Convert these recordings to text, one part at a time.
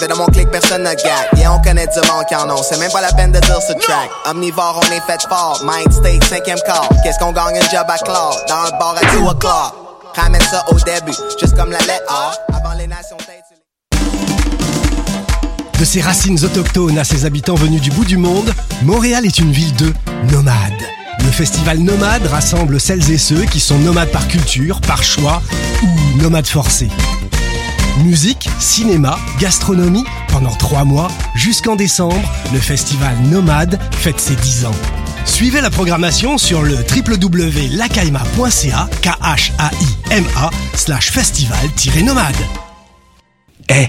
Mais dans mon clic, personne ne gag. Yeah, on connaît du monde qui en ont. C'est même pas la peine de dire ce track. Omnivore, on est fait fort. Mind state, cinquième quart. Qu'est-ce qu'on gagne un job à Claude? Dans un bar à 2 o'clock. Ramène ça au début, juste comme la lettre A. Avant les nations De ses racines autochtones à ses habitants venus du bout du monde, Montréal est une ville de nomades. Le festival Nomade rassemble celles et ceux qui sont nomades par culture, par choix ou nomades forcés. Musique, cinéma, gastronomie, pendant trois mois, jusqu'en décembre, le festival Nomade fête ses 10 ans. Suivez la programmation sur le www.lacaima.ca, k h a i m a slash festival-nomade. Eh,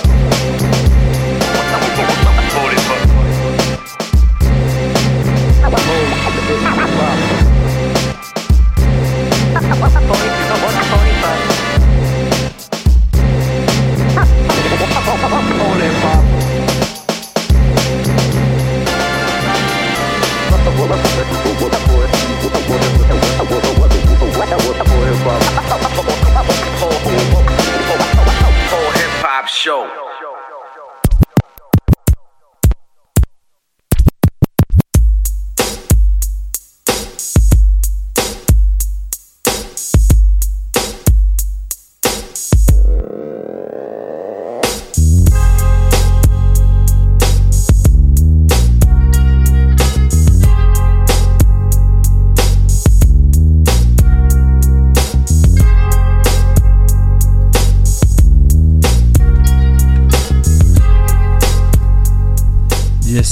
show.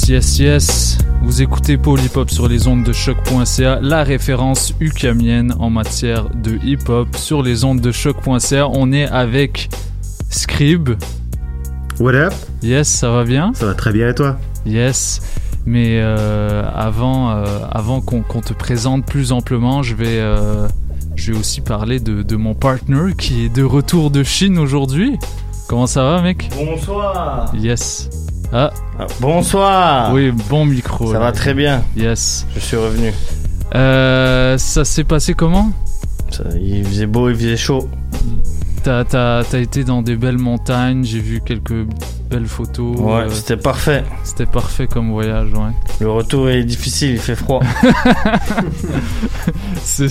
Yes, yes. Vous écoutez Paul Hip Hop sur les ondes de choc.ca, la référence ukamienne en matière de hip hop sur les ondes de choc.ca. On est avec Scrib. What up? Yes, ça va bien? Ça va très bien et toi? Yes. Mais euh, avant, euh, avant qu'on qu'on te présente plus amplement, je vais, euh, je vais aussi parler de, de mon partner qui est de retour de Chine aujourd'hui. Comment ça va, mec? Bonsoir. Yes. Ah, Ah, bonsoir. oui, bon micro. Ça là. va très bien. Yes. Je suis revenu. Euh, ça s'est passé comment? Ça, il faisait beau, il faisait chaud. T'as t'as- t'as été dans des belles montagnes, j'ai vu quelques belles photos. Ouais, euh, c'était parfait. C'était parfait comme voyage, ouais. Le retour est difficile, il fait froid. C'est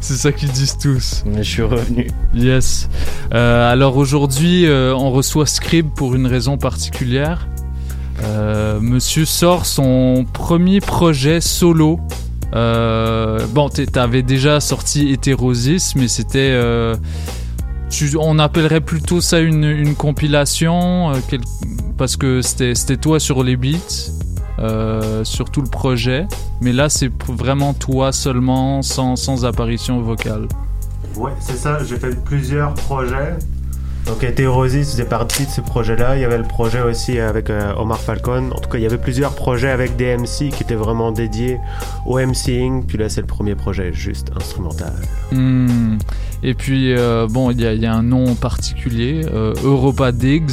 c'est ça qu'ils disent tous. Mais je suis revenu. Yes. Euh, alors aujourd'hui, euh, on reçoit Scrib pour une raison particulière. Euh, Monsieur sort son premier projet solo Euh, bon, t'avais déjà sorti Hétérosis, mais c'était. euh, on appellerait plutôt ça une, compilation, parce que c'était toi sur les beats, sur tout le projet. Mais là, c'est vraiment toi seulement, sans, sans apparition vocale. Ouais, c'est ça, j'ai fait plusieurs projets. Donc Hétérosis faisait partie de ce projet-là. Il y avait le projet aussi avec euh, Omar Falcon. En tout cas, il y avait plusieurs projets avec des MC qui étaient vraiment dédiés au MCing. Puis là, c'est le premier projet juste instrumental. Hmm. Et puis, euh, bon, il y, a- un nom particulier, euh, Europa Diggs.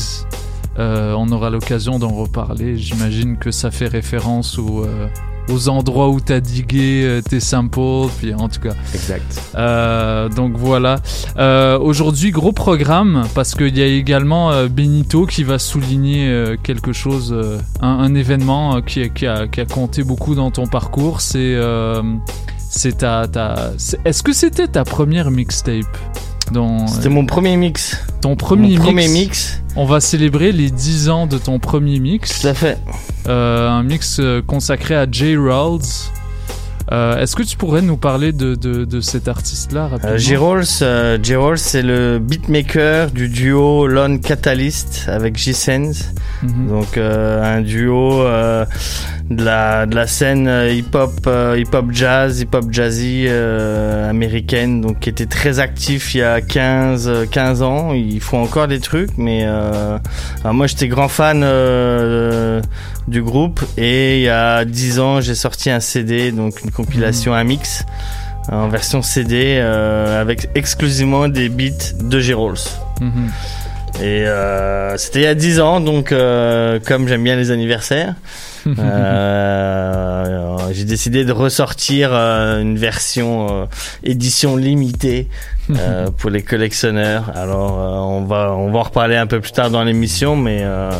Euh, on aura l'occasion d'en reparler. J'imagine que ça fait référence euh, aux endroits où tu as digué euh, tes samples. Puis, en tout cas. Exact. Euh, donc voilà. Euh, Aujourd'hui, gros programme parce qu'il y a également Benito qui va souligner quelque chose, un, un événement qui, a- qui a, qui a compté beaucoup dans ton parcours. C'est c'est ta, ta Est-ce que c'était ta première mixtape? Dans, C'était mon premier mix. Ton premier, Mon premier mix. mix. On va célébrer les 10 ans de ton premier mix. Tout à fait. Euh, un mix euh, consacré à Jay Rawls. Euh, Est-ce que tu pourrais nous parler de, de, de cet artiste-là rapidement Euh, euh, J-Rolls, c'est le beatmaker du duo Lone Catalyst avec J-Sense. Mhm. Donc un duo de la de la scène euh, hip-hop euh, hip-hop jazz, hip-hop jazzy euh, américaine donc qui était très actif il y a 15 euh, 15 ans, ils font encore des trucs mais euh, moi j'étais grand fan euh, du groupe et il y a 10 ans, j'ai sorti un CD donc une compilation un mix en version CD euh, avec exclusivement des beats de J-Rolls. Mhm. Et euh, c'était il y a 10 ans, donc euh, comme j'aime bien les anniversaires, euh, j'ai décidé de ressortir euh, une version euh, édition limitée euh, pour les collectionneurs. Alors euh, on va on va en reparler un peu plus tard dans l'émission, mais euh,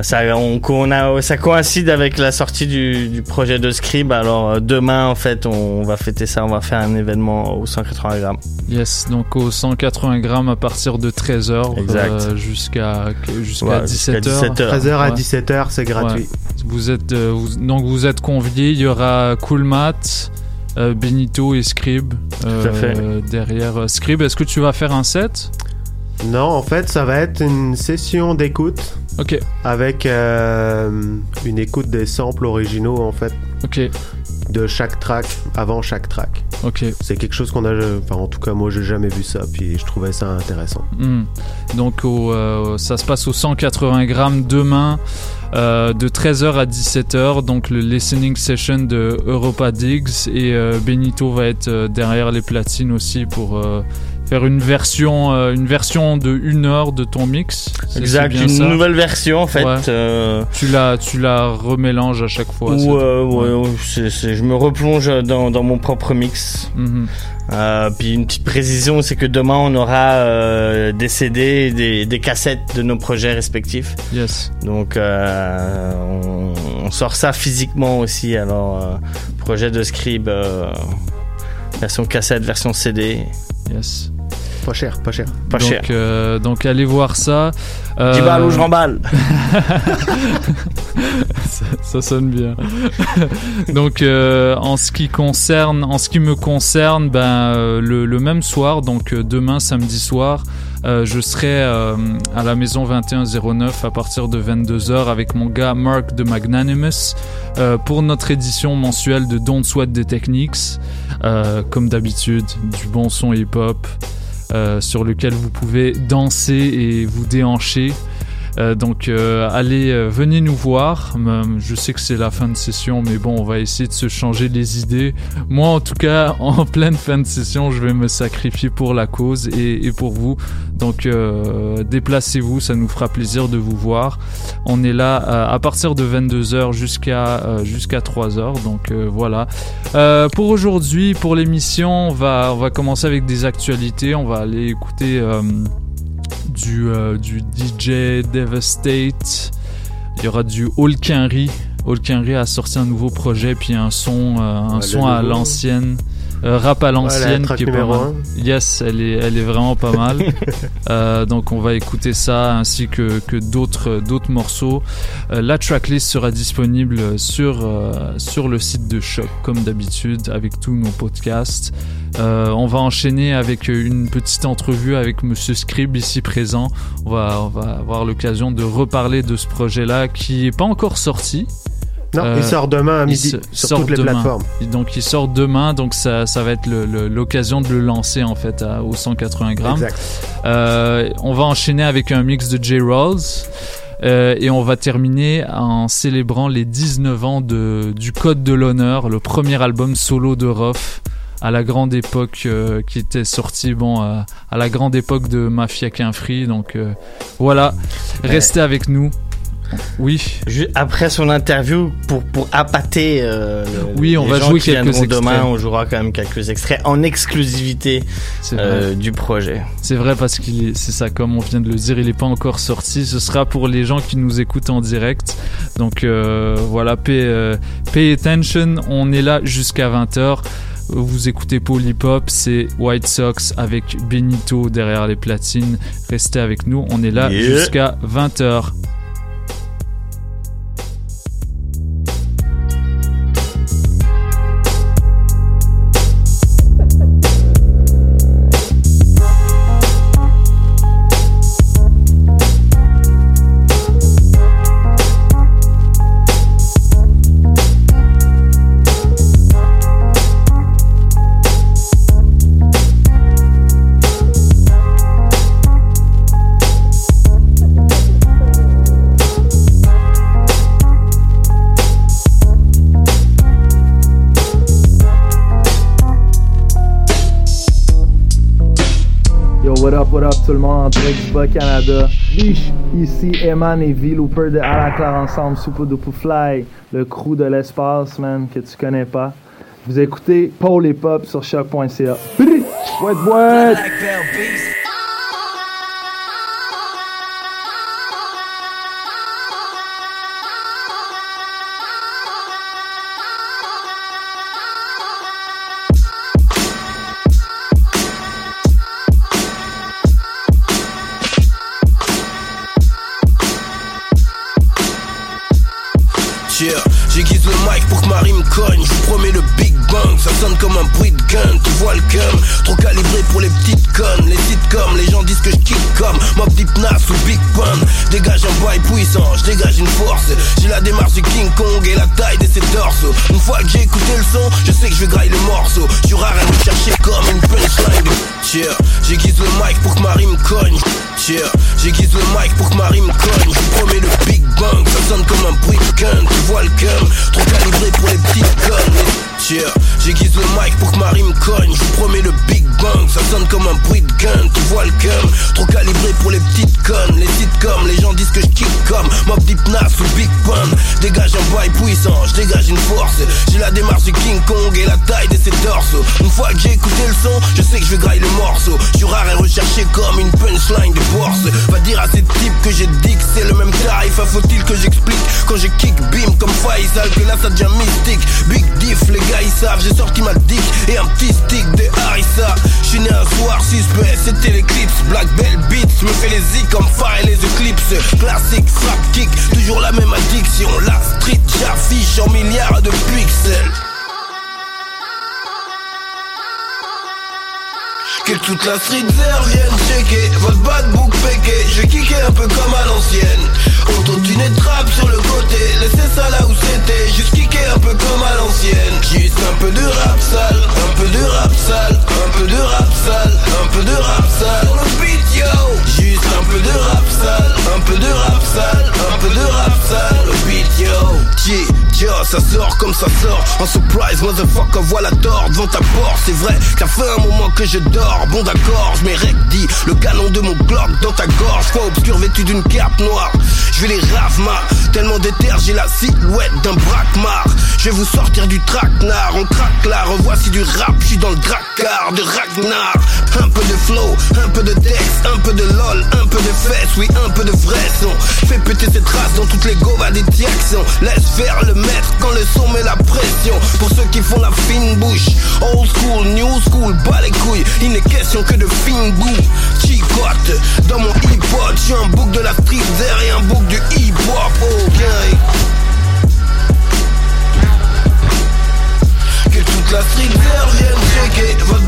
ça on, on a ça coïncide avec la sortie du, du projet de Scribe. Alors euh, demain en fait on, va fêter ça, on va faire un événement au 180 grammes. Yes, donc au 180 grammes à partir de 13h Exact. jusqu'à jusqu'à Ouais, jusqu'à 17h. 17h. 13h à Ouais. 17h, c'est gratuit. Ouais. Vous êtes euh, vous- donc vous êtes conviés, il y aura Coolmat, euh, Benito et Scrib euh, à fait. derrière euh, Scrib. Est-ce que tu vas faire un set? Non, en fait, ça va être une session d'écoute OK. avec euh, une écoute des samples originaux, en fait, OK. de chaque track, avant chaque track. OK. C'est quelque chose qu'on a, enfin, en tout cas, moi, j'ai jamais vu ça, puis je trouvais ça intéressant. Hmm. Donc au, euh, ça se passe au 180 grammes demain euh, de 13h à 17h. Donc le listening session de Europa Diggs et Benito va être derrière les platines aussi pour faire une version, euh, une version de une heure de ton mix. Exact, une ça nouvelle version en fait. Ouais. euh, Tu la, tu la remélanges à chaque fois. où euh, ouais, ouais, je me replonge dans, dans mon propre mix. Mhm. Puis une petite précision, c'est que demain on aura des CD, des, des cassettes de nos projets respectifs. Yes. Donc on, on sort ça physiquement aussi. Alors projet de Scribe, version cassette, version CD, Yes. Pas cher, pas cher. pas donc, cher. euh, donc allez voir ça. 10 Euh, balles ou je remballe. ça, ça sonne bien. donc euh, en ce qui concerne, en ce qui me concerne, ben euh, le, le même soir, donc demain samedi soir, euh, je serai euh, à la maison 2109 à partir de 22h avec mon gars Mark de Magnanimous euh, pour notre édition mensuelle de Don't Sweat the Techniques. Euh, comme d'habitude, du bon son hip-hop euh, sur lequel vous pouvez danser et vous déhancher. Euh, donc euh, allez, euh, venez nous voir. Je sais que c'est la fin de session, mais bon, on va essayer de se changer les idées. Moi, en tout cas, en pleine fin de session, je vais me sacrifier pour la cause et, pour vous. Donc déplacez-vous, ça nous fera plaisir de vous voir. On est là à partir de 22h jusqu'à jusqu'à 3h. Donc voilà. Pour aujourd'hui, pour l'émission, on va, on va commencer avec des actualités. On va aller écouter du, euh, du DJ Devastate. Il y aura du Hulkenry. Hulkenry a sorti un nouveau projet, puis un son, euh, un Ouais, son à l'ancienne. Euh, rap à l'ancienne, qui est pas. Yes, elle est, elle est vraiment pas mal. Euh, donc on va écouter ça ainsi que, que d'autres, d'autres morceaux. Euh, la tracklist sera disponible sur, sur le site de Choc, comme d'habitude, avec tous nos podcasts. On va enchaîner avec une petite entrevue avec Monsieur Scrib ici présent. On va, on va avoir l'occasion de reparler de ce projet-là qui est pas encore sorti. Non, Euh, il sort demain à midi sur sort toutes les demain. plateformes. Donc il sort demain, donc ça, ça va être l'occasion de le lancer en fait à- aux 180 grammes. Exact. Euh, on va enchaîner avec un mix de J. Rawls. Euh, et on va terminer en célébrant les 19 ans de, du Code de l'honneur, le premier album solo de Ruff à la grande époque euh, qui était sorti bon euh, à la grande époque de Mafia Qu'un Free donc euh, voilà restez avec nous oui Après son interview, pour, pour appâter euh, Oui, on les va gens jouer qui quelques viendront demain, extraits. on jouera quand même quelques extraits en exclusivité euh, du projet. c'est vrai parce qu'il est c'est ça comme on vient de le dire il n'est pas encore sorti ce sera pour les gens qui nous écoutent en direct donc euh, voilà pay, pay attention on est là jusqu'à 20h vous écoutez Polypop, c'est White Sox avec Benito derrière les platines. Restez avec nous, on est là Yeah. jusqu'à 20h. Biche, ici Eman et V Looper de À Ensemble, Super Duper Fly, le crew de l'espace, man, que tu connais pas. Vous écoutez Paul et Pop sur choc.ca. What, what? La street vert vienne checker. Votre bad book péqué Je kicker un peu comme à l'ancienne. Autotune trap sur le côté Laissez ça là où c'était. Juste kicker un peu comme à l'ancienne. Juste un peu de rap sale Un peu de rap sale Un peu de rap sale Un peu de rap sale. Le beat yo un peu de rap sale Un peu de rap sale Un peu de rap sale. Le beat yo. Yeah, yeah, ça sort comme ça sort. En surprise motherfucker voilà tort devant ta porte. C'est vrai ça fait un moment que je dors. Bon d'accord je dit Le canon de mon Glock dans ta gorge. Foi obscur vêtu d'une cape noire. Je vais les ravemar Tellement d'éther j'ai la silhouette d'un braquemar. Je vais vous sortir du traquenard. On craque là revoici du rap Je suis dans le dracard de Ragnar Un peu de flow, un peu de texte Un peu de lol, un peu de fesses Oui un peu de vrai son Fais péter cette race dans toutes les govas des directions Laisse faire le maître quand le son met la pression pour ceux qui font la fine bouche. Old school, new school, bas les couilles. Il n'est question que de fine boue. Chicote, dans mon hip-hop, j'suis un bouc de la street et un bouc du hip-hop. Oh. Que toute la street vienne checker votre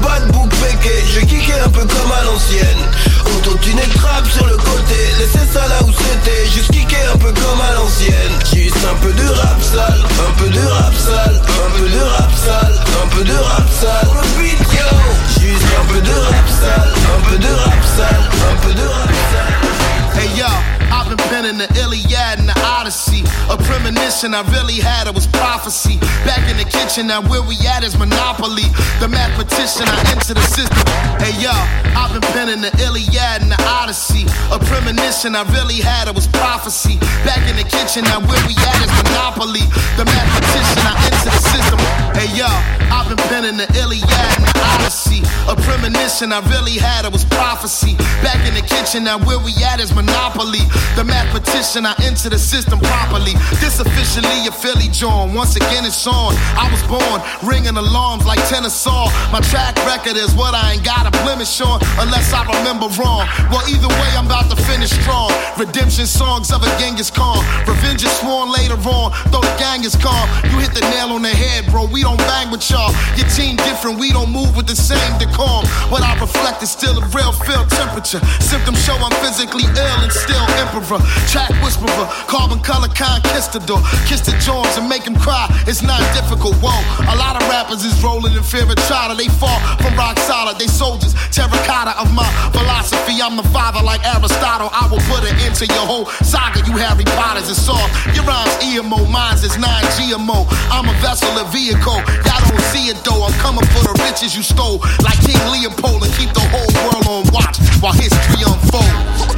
and I realize really had, it was prophecy. Back in the kitchen, now where we at is monopoly. The mathematician, I enter the system. Hey yo, I've been penning the Iliad and the Odyssey. A premonition I really had, it was prophecy. Back in the kitchen, now where we at is monopoly. The mathematician, I enter the system. Hey yo, I've been penning the Iliad and the Odyssey. A premonition I really had, it was prophecy. Back in the kitchen, now where we at is monopoly. The mathematician, I enter the system properly. This officially a Philly John. Once again, it's on. I was born ringing alarms like tennis saw. My track record is what I ain't got a blemish on, unless I remember wrong. Well, either way, I'm about to finish strong. Redemption songs of a Genghis Khan. Revenge is sworn later on, though the gang is calm. You hit the nail on the head, bro. We don't bang with y'all. Your team different, we don't move with the same decorum. What I reflect is still a real feel temperature. Symptoms show I'm physically ill and still emperor. Track whisperer, carbon color conquistador. Kiss the And make him cry. It's not difficult. Whoa, a lot of rappers is rolling in fear of chata. They fall from rock solid. They soldiers, terracotta of my philosophy. I'm the father like Aristotle. I will put an end to your whole saga. You Harry Potters is soft. Your rhymes EMO, mine's is non GMO. I'm a vessel, a vehicle. Y'all don't see it though. I'm coming for the riches you stole, like King Leopold, and keep the whole world on watch while history unfolds.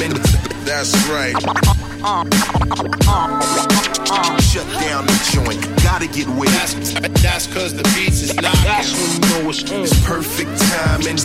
That's right. Shut down the joint. Gotta get with it. That's cause the beats is knocking. That's when you know it's on. It's perfect timing.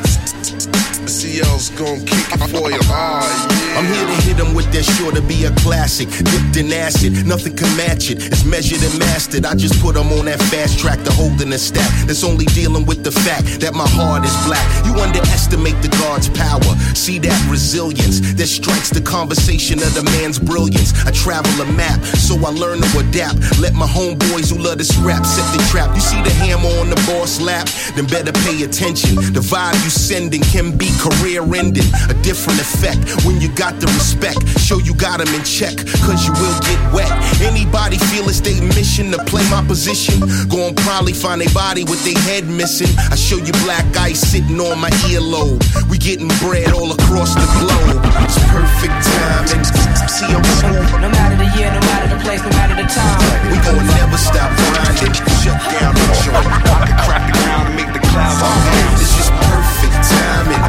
CL's gon' kick it for you. Oh, yeah. I'm here to hit them with that sure to be a classic. Dipped in acid, nothing can match it. It's measured and mastered. I just put them on that fast track to holding a stack. That's only dealing with the fact that my heart is black. You underestimate the God's power. See that resilience that strikes the conversation of the man's brilliance. I travel a map, so I learn to adapt. Let my homeboys who love to scrap set the trap. You see the hammer on the boss lap? Then better pay attention. The vibe you sending can be career ending. A different effect when you got the respect. Show you got them in check, cause you will get wet. Anybody feel it's their mission to play my position? Gon' probably find a body with their head missing. I show you black ice sitting on my earlobe. We getting bread all across the globe. It's perfect timing. See, I'm. No matter the year, no matter the place, no matter the time. We gon' never stop grinding. Shut down the joint. I can crack the ground and make the clouds all down. It's just perfect timing.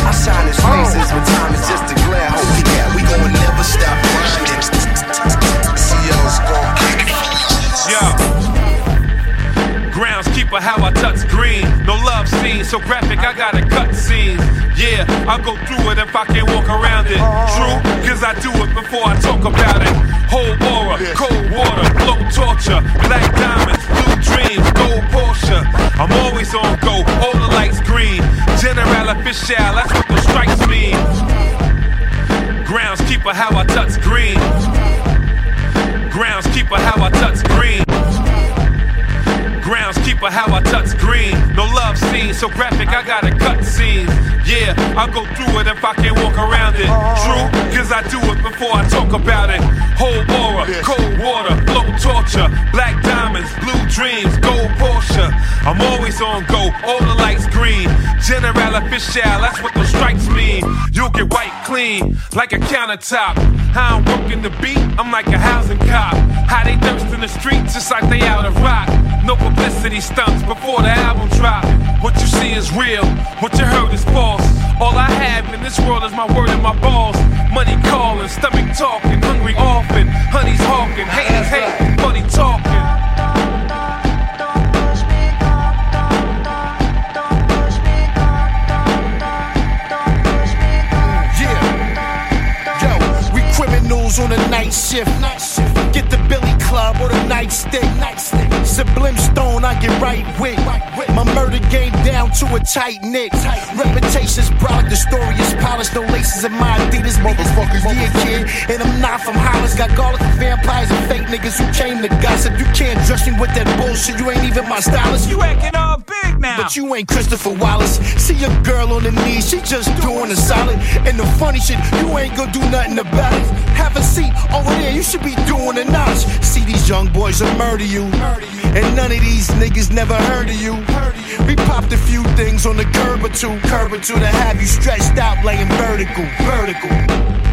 I shine in spaces when time is just a glare. Oh yeah, we gon' never stop grinding. CL's gon' kick it. Yo. Groundskeeper, how I touch green. No love scene, so graphic, I gotta cut scenes. Yeah, I'll go through it if I can't walk around it. Uh-huh. True, cause I do it before I talk about it. Whole aura, cold water, low torture, black diamonds, blue dreams, gold Porsche. I'm always on go, all the lights green. General official, that's what the stripes mean. Groundskeeper, how I touch green. Groundskeeper, how I so graphic, I got a cut scenes. Yeah, I'll go through it if I can't walk around it. True, cause I do it before I talk about it. Whole aura, cold water, low torture, black diamonds, blue dreams, gold Porsche. I'm always on go, all the lights green. General official, that's what the strikes mean. You'll get white clean, like a countertop. How I'm working the beat, I'm like a housing cop. How they thirst in the streets, just like they out of rock. No publicity stunts before the album drop. What you see is real, what you heard is false. All I have in this world is my word and my balls. Money calling, stomach talking, hungry often. Honey's hawking, haters hating, money talking. Yeah. We criminals on shift, night shift. Get the Billy Club or the nightstick. Sublime Stone, I get right with. My murder game down to a tight knit. Reputation's broad, the story is polished. No laces in my Adidas, motherfuckers. Yeah, kid. And I'm not from Hollis. Got garlic and vampires and fake niggas who came to gossip. You can't dress me with that bullshit. You ain't even my stylist. You acting all big now. But you ain't Christopher Wallace. See a girl on the knees, she just doing a solid. And the funny shit, you ain't gonna do nothing about it. Have a seat over there, you should be doing a notch. See these young boys will murder you. And none of these niggas never heard of you. We popped a few things on the curb or two, curb or two to have you stretched out, laying vertical, vertical.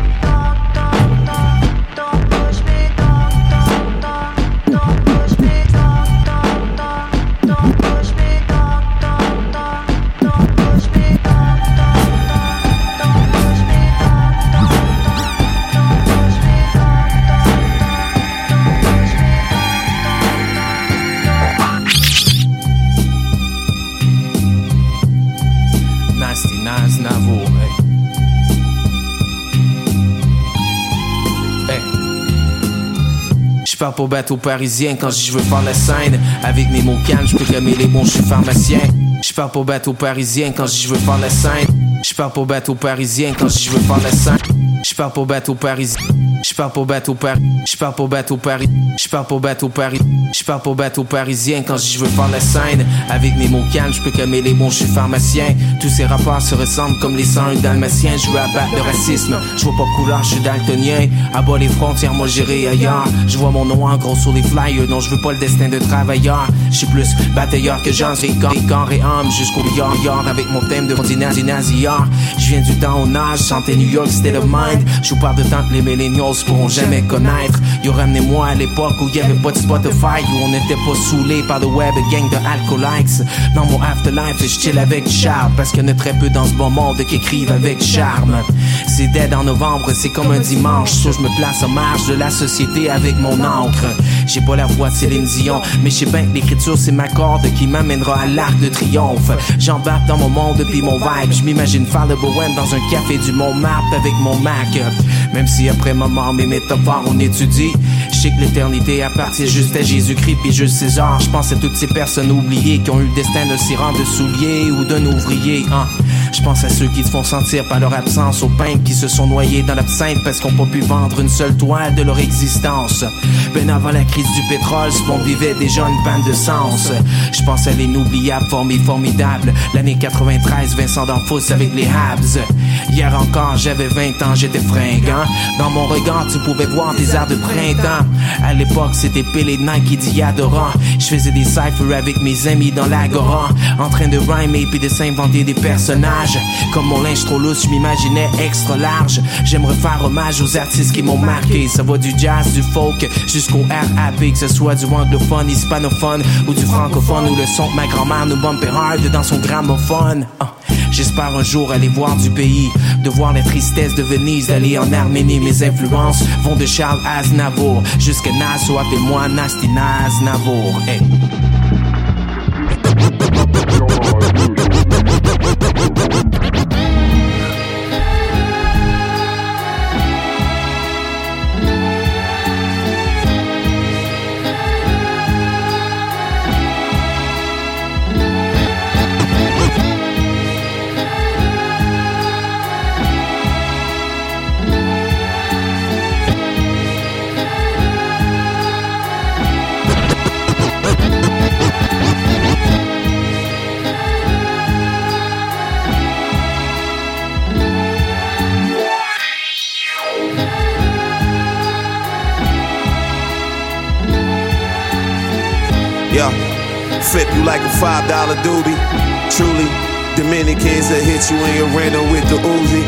Pars pour bateau parisien quand je veux faire la scène. Avec mes mots calmes, je peux calmer les bons, je suis pharmacien. Je pars pour bateau parisien quand je veux faire la scène. Je pars pour bateau parisien quand je veux faire la scène. Je pars pour bateau parisien. Je pars pour bateau Paris. Je pars pour bateau Paris. Je pars pour bateau Paris. Je pars pour bateau parisien quand je veux faire la scène. Avec mes mots calmes, je peux calmer les bons, je suis pharmacien. Tous ces rapports se ressemblent comme les 101 dalmatiens. Je veux abattre le racisme. Je vois pas couleur, je suis daltonien. Abat les frontières, moi j'irai ailleurs. Je vois mon nom en gros sur les flyers. Non, je veux pas le destin de travailleur. Je suis plus batailleur que Jean. J'ai corps et âme jusqu'au yard yard avec mon thème de nazi naziard. Je viens du temps au âge, santé New York, state of mind. Je vous parle de temps que les millennials pourront jamais connaître. Yo, ramenez-moi à l'époque où y avait pas de Spotify, où on n'était pas saoulé par le web gang de alcoolites. Dans mon afterlife, je chill avec Charles, parce qu'il y en a très peu dans ce bon monde qui écrivent avec charme. C'est dead en novembre, c'est comme un dimanche. So, je me place en marge de la société avec mon encre. J'ai pas la voix de Céline Dion, mais je sais bien que l'écriture c'est ma corde qui m'amènera à l'arc de triomphe. J'embarque dans mon monde depuis mon vibe. Je m'imagine faire le bohème dans un café du Montmartre avec mon Mac. Même si après ma mort mes métaphores on étudie. Je sais que l'éternité appartient juste à Jésus-Christ puis juste César. Je pense à toutes ces personnes oubliées qui ont eu le destin d'un sirant de soulier ou d'un ouvrier. Hein? Je pense à ceux qui se font sentir par leur absence, aux peintres qui se sont noyés dans l'absinthe parce qu'on pas pu vendre une seule toile de leur existence. Ben avant la crise du pétrole, ce monde vivait déjà une panne de sens. Je pense à l'inoubliable formé formidable, l'année 93, Vincent D'Anfos avec les Habs. Hier encore, j'avais 20 ans, j'étais fringant. Dans mon regard, tu pouvais voir des airs de printemps. À l'époque, c'était Pelé Nike dit adorant. Je faisais des cyphers avec mes amis dans l'agora, en train de rhymer puis de s'inventer des personnages. Comme mon linge trop lousse, je m'imaginais extra large. J'aimerais faire hommage aux artistes qui m'ont marqué. Ça va du jazz, du folk, jusqu'au RAP, que ce soit du anglophone, hispanophone ou du francophone, ou le son que ma grand-mère nous bumpait hard dans son gramophone. Ah. J'espère un jour aller voir du pays, de voir la tristesse de Venise, d'aller en Arménie. Mes influences vont de Charles Aznavour jusqu'à Nassau, appelle-moi Nasty Naznavour. Hey. Five dollar doobie. Truly, Dominicans that hit you in your rental with the Uzi.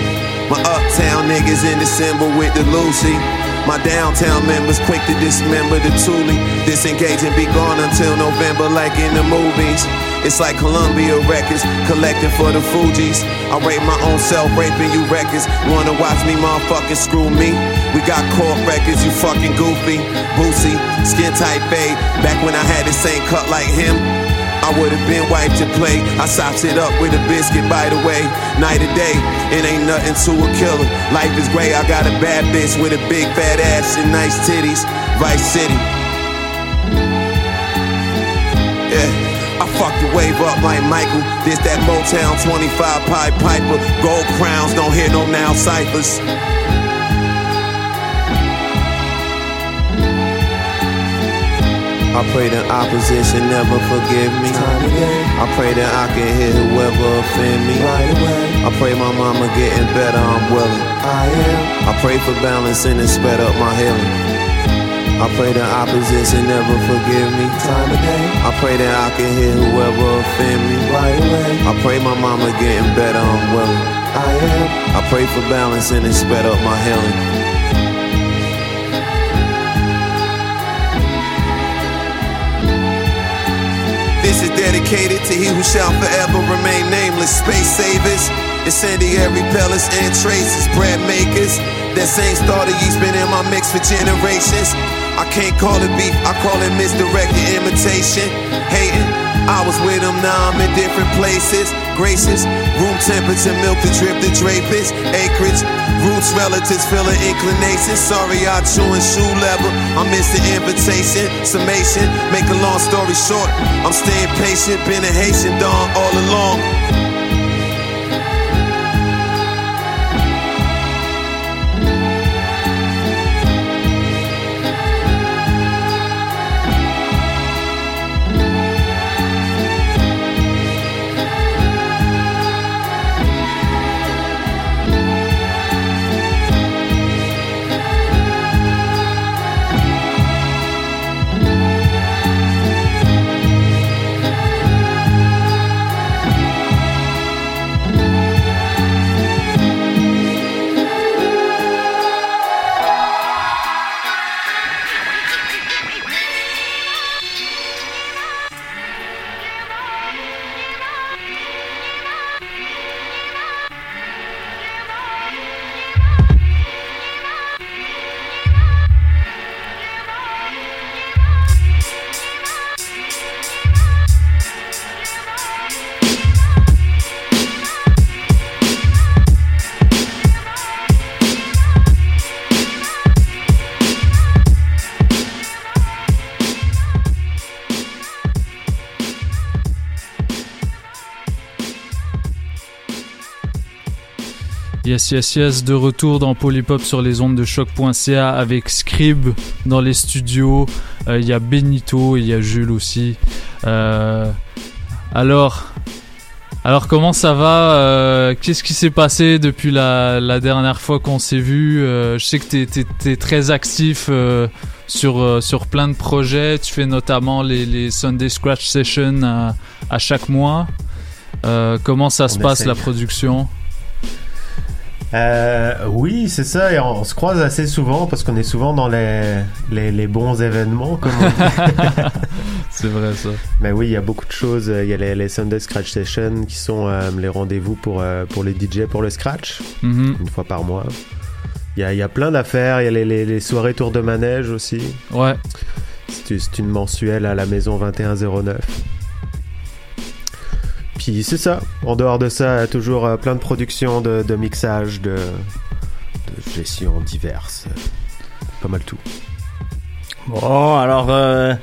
My uptown niggas in December with the Lucy. My downtown members quick to dismember the Thule. Disengage and be gone until November, like in the movies. It's like Columbia Records, collecting for the Fugees. I rate my own self, raping you records. Wanna watch me, motherfucking screw me? We got court records, you fucking goofy. Boosie, skin tight fade. Back when I had the same cut like him. I would've been wiped to play. I sops it up with a biscuit, by the way. Night or day, it ain't nothing to a killer. Life is great, I got a bad bitch with a big fat ass and nice titties. Vice City. Yeah. I fucked the wave up like Michael. This that Motown 25 Pied Piper. Gold crowns, don't hear no now ciphers. I pray the opposition never forgive me. I pray that I can hit whoever offend me. I pray my mama getting better, I'm willing. I pray for balance and it sped up my healing. I pray the opposition never forgive me. I pray that I can hit whoever offend me. I pray my mama getting better, I'm willing. I am. I pray for balance and it sped up my healing. Dedicated to he who shall forever remain nameless. Space savers, incendiary pellets and traces, bread makers. That same starter yeast been in my mix for generations. I can't call it beef, I call it misdirected imitation. Hating, I was with him, now I'm in different places. Graces, room temperature, milk to drip the drapers. Acreage, roots, relatives, feeling inclinations. Sorry, I chewing shoe leather. I missed the invitation. Summation, make a long story short. I'm staying patient, been a Haitian dog all along. Yes, yes, yes, de retour dans Polypop sur les ondes de choc.ca avec Scrib dans les studios. Euh, Il y a Benito et il y a Jules aussi. Euh, alors, alors comment ça va Euh, Qu'est-ce qui s'est passé depuis la, la dernière fois qu'on s'est vu Je sais que tu es, très actif sur, sur plein de projets. Tu fais notamment les, les Sunday Scratch Sessions à, à chaque mois. Comment ça se passe la production? Euh, oui, c'est ça, et on, on se croise assez souvent parce qu'on est souvent dans les, les, les bons événements, comme on dit. c'est vrai ça. Mais oui, il y a beaucoup de choses. Il y a les, les Sunday Scratch Sessions qui sont euh, les rendez-vous pour, euh, pour les DJ pour le scratch, Mhm. une fois par mois. Il y a, il y a plein d'affaires, il y a les, les, les soirées tour de manège aussi. Ouais. C'est une mensuelle à la maison 2109. Puis c'est ça. En dehors de ça, toujours euh, plein de productions, de, mixage, de, de gestion diverses. Pas mal tout. Bon, alors, euh,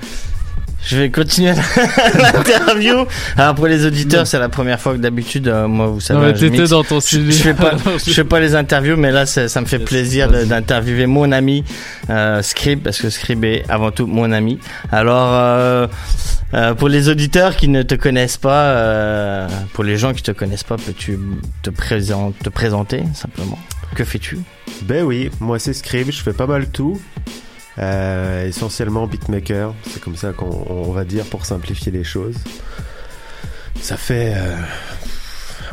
je vais continuer l'interview. Alors, pour les auditeurs, c'est la première fois que d'habitude, euh, moi, vous savez, Non, je t'étais mixe. dans ton je, studio. je fais pas, Alors, je- je fais pas les interviews, mais là, ça, ça me fait plaisir d'interviewer mon ami, euh, Scrib, parce que Scrib est avant tout mon ami. Alors, euh, euh, pour les auditeurs qui ne te connaissent pas, euh, pour les gens qui te connaissent pas, peux-tu te, présent- te présenter, simplement? Que fais-tu? Ben oui, moi c'est Scrib, je fais pas mal tout. Euh, essentiellement beatmaker, c'est comme ça qu'on on va dire pour simplifier les choses. Ça fait euh,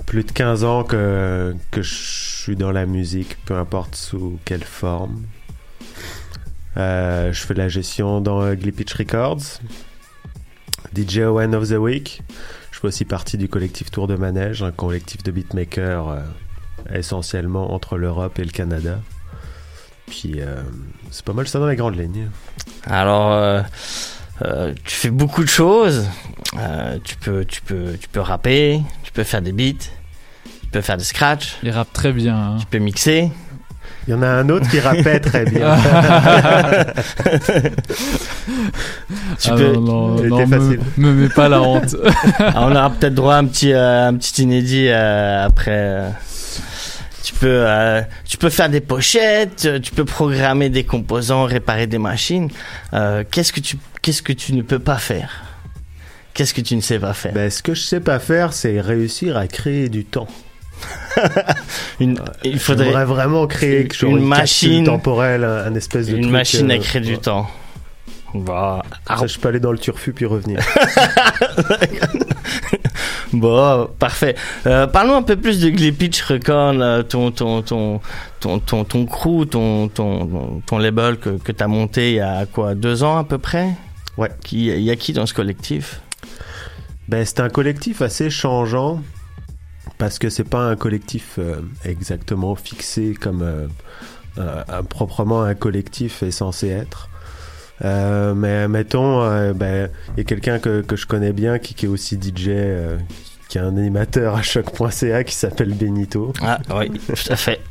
plus de 15 ans que, je suis dans la musique, peu importe sous quelle forme. Euh, je fais de la gestion dans Glitch Records, DJ One of the Week. Je fais aussi partie du collectif Tour de Manège, un collectif de beatmakers essentiellement entre l'Europe et le Canada. Puis euh, c'est pas mal ça dans les grandes lignes. Alors, euh, euh, tu fais beaucoup de choses. Euh, tu peux, tu peux, tu peux rapper, tu peux faire des beats, tu peux faire des scratch. Il rappe très bien. hein. Tu peux mixer. Il y en a un autre qui rappait très bien. Tu Ah peux- non, non, Il non, était me, me mets pas la honte. Ah, on aura peut-être droit à un petit, euh, un petit inédit euh, après. Tu peux, euh, tu peux faire des pochettes, euh, tu peux programmer des composants, réparer des machines. Euh, qu'est-ce que tu, qu'est-ce que tu ne peux pas faire? Qu'est-ce que tu ne sais pas faire? Ben, ce que je sais pas faire, c'est réussir à créer du temps. Une, il faudrait vraiment créer quelque chose, une machine temporelle, un espèce de une truc, machine à créer du temps. Bah, Ça, je peux aller dans le turfu puis revenir. Bon, parfait. Euh, parlons un peu plus de Glitch Record, là, ton, ton, ton, ton, ton, ton crew, ton, ton, ton, label que, que tu as monté il y a quoi, deux ans à peu près? Ouais. Qui, il y a qui dans ce collectif? Ben, c'est un collectif assez changeant parce que c'est pas un collectif euh, exactement fixé comme euh, un- proprement un collectif est censé être. Euh, mais mettons, euh, ben, il y a quelqu'un que, que je connais bien qui, qui est aussi DJ, euh, qui est un animateur à choc.ca qui s'appelle Benito. Ah oui, tout à fait.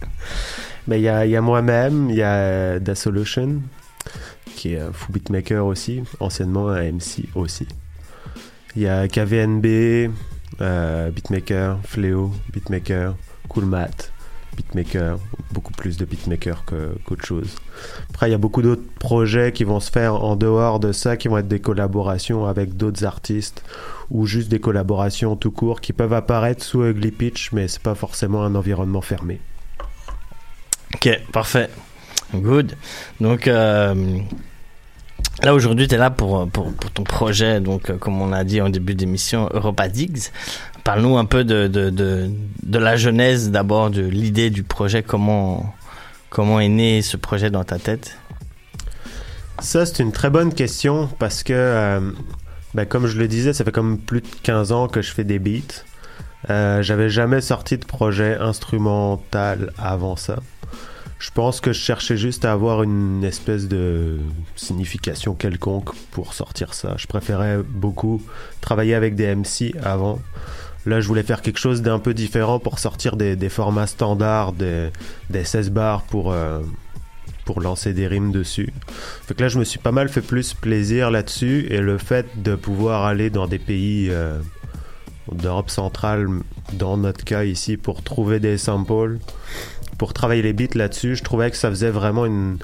Mais il y a, y a moi-même, il y a Da Solution, qui est un fou beatmaker aussi, anciennement un MC aussi. Il y a KVNB, euh, beatmaker, Fléau, beatmaker, Cool Matt, beaucoup plus de beatmaker qu'autre chose. Après, il y a beaucoup d'autres projets qui vont se faire en dehors de ça, qui vont être des collaborations avec d'autres artistes ou juste des collaborations tout court qui peuvent apparaître sous Ugly Pitch, mais c'est pas forcément un environnement fermé. Ok, parfait. Good. Donc, euh, là aujourd'hui, tu es là pour, pour, pour ton projet, donc, euh, comme on a dit en début d'émission, Europa Digs. Parle-nous un peu de, de, de, la genèse d'abord, de l'idée du projet, comment, comment est né ce projet dans ta tête? Ça, c'est une très bonne question parce que, euh, ben, comme je le disais, ça fait comme plus de 15 ans que je fais des beats. Euh, J'avais jamais sorti de projet instrumental avant ça. Je pense que je cherchais juste à avoir une espèce de signification quelconque pour sortir ça. Je préférais beaucoup travailler avec des MC avant. Là, je voulais faire quelque chose d'un peu différent pour sortir des, formats standards, des, des 16 bars pour, euh, pour lancer des rimes dessus. Fait que là, je me suis pas mal fait plus plaisir là-dessus et le fait de pouvoir aller dans des pays euh, d'Europe centrale, dans notre cas ici, pour trouver des samples, pour travailler les beats là-dessus, je trouvais que ça faisait vraiment une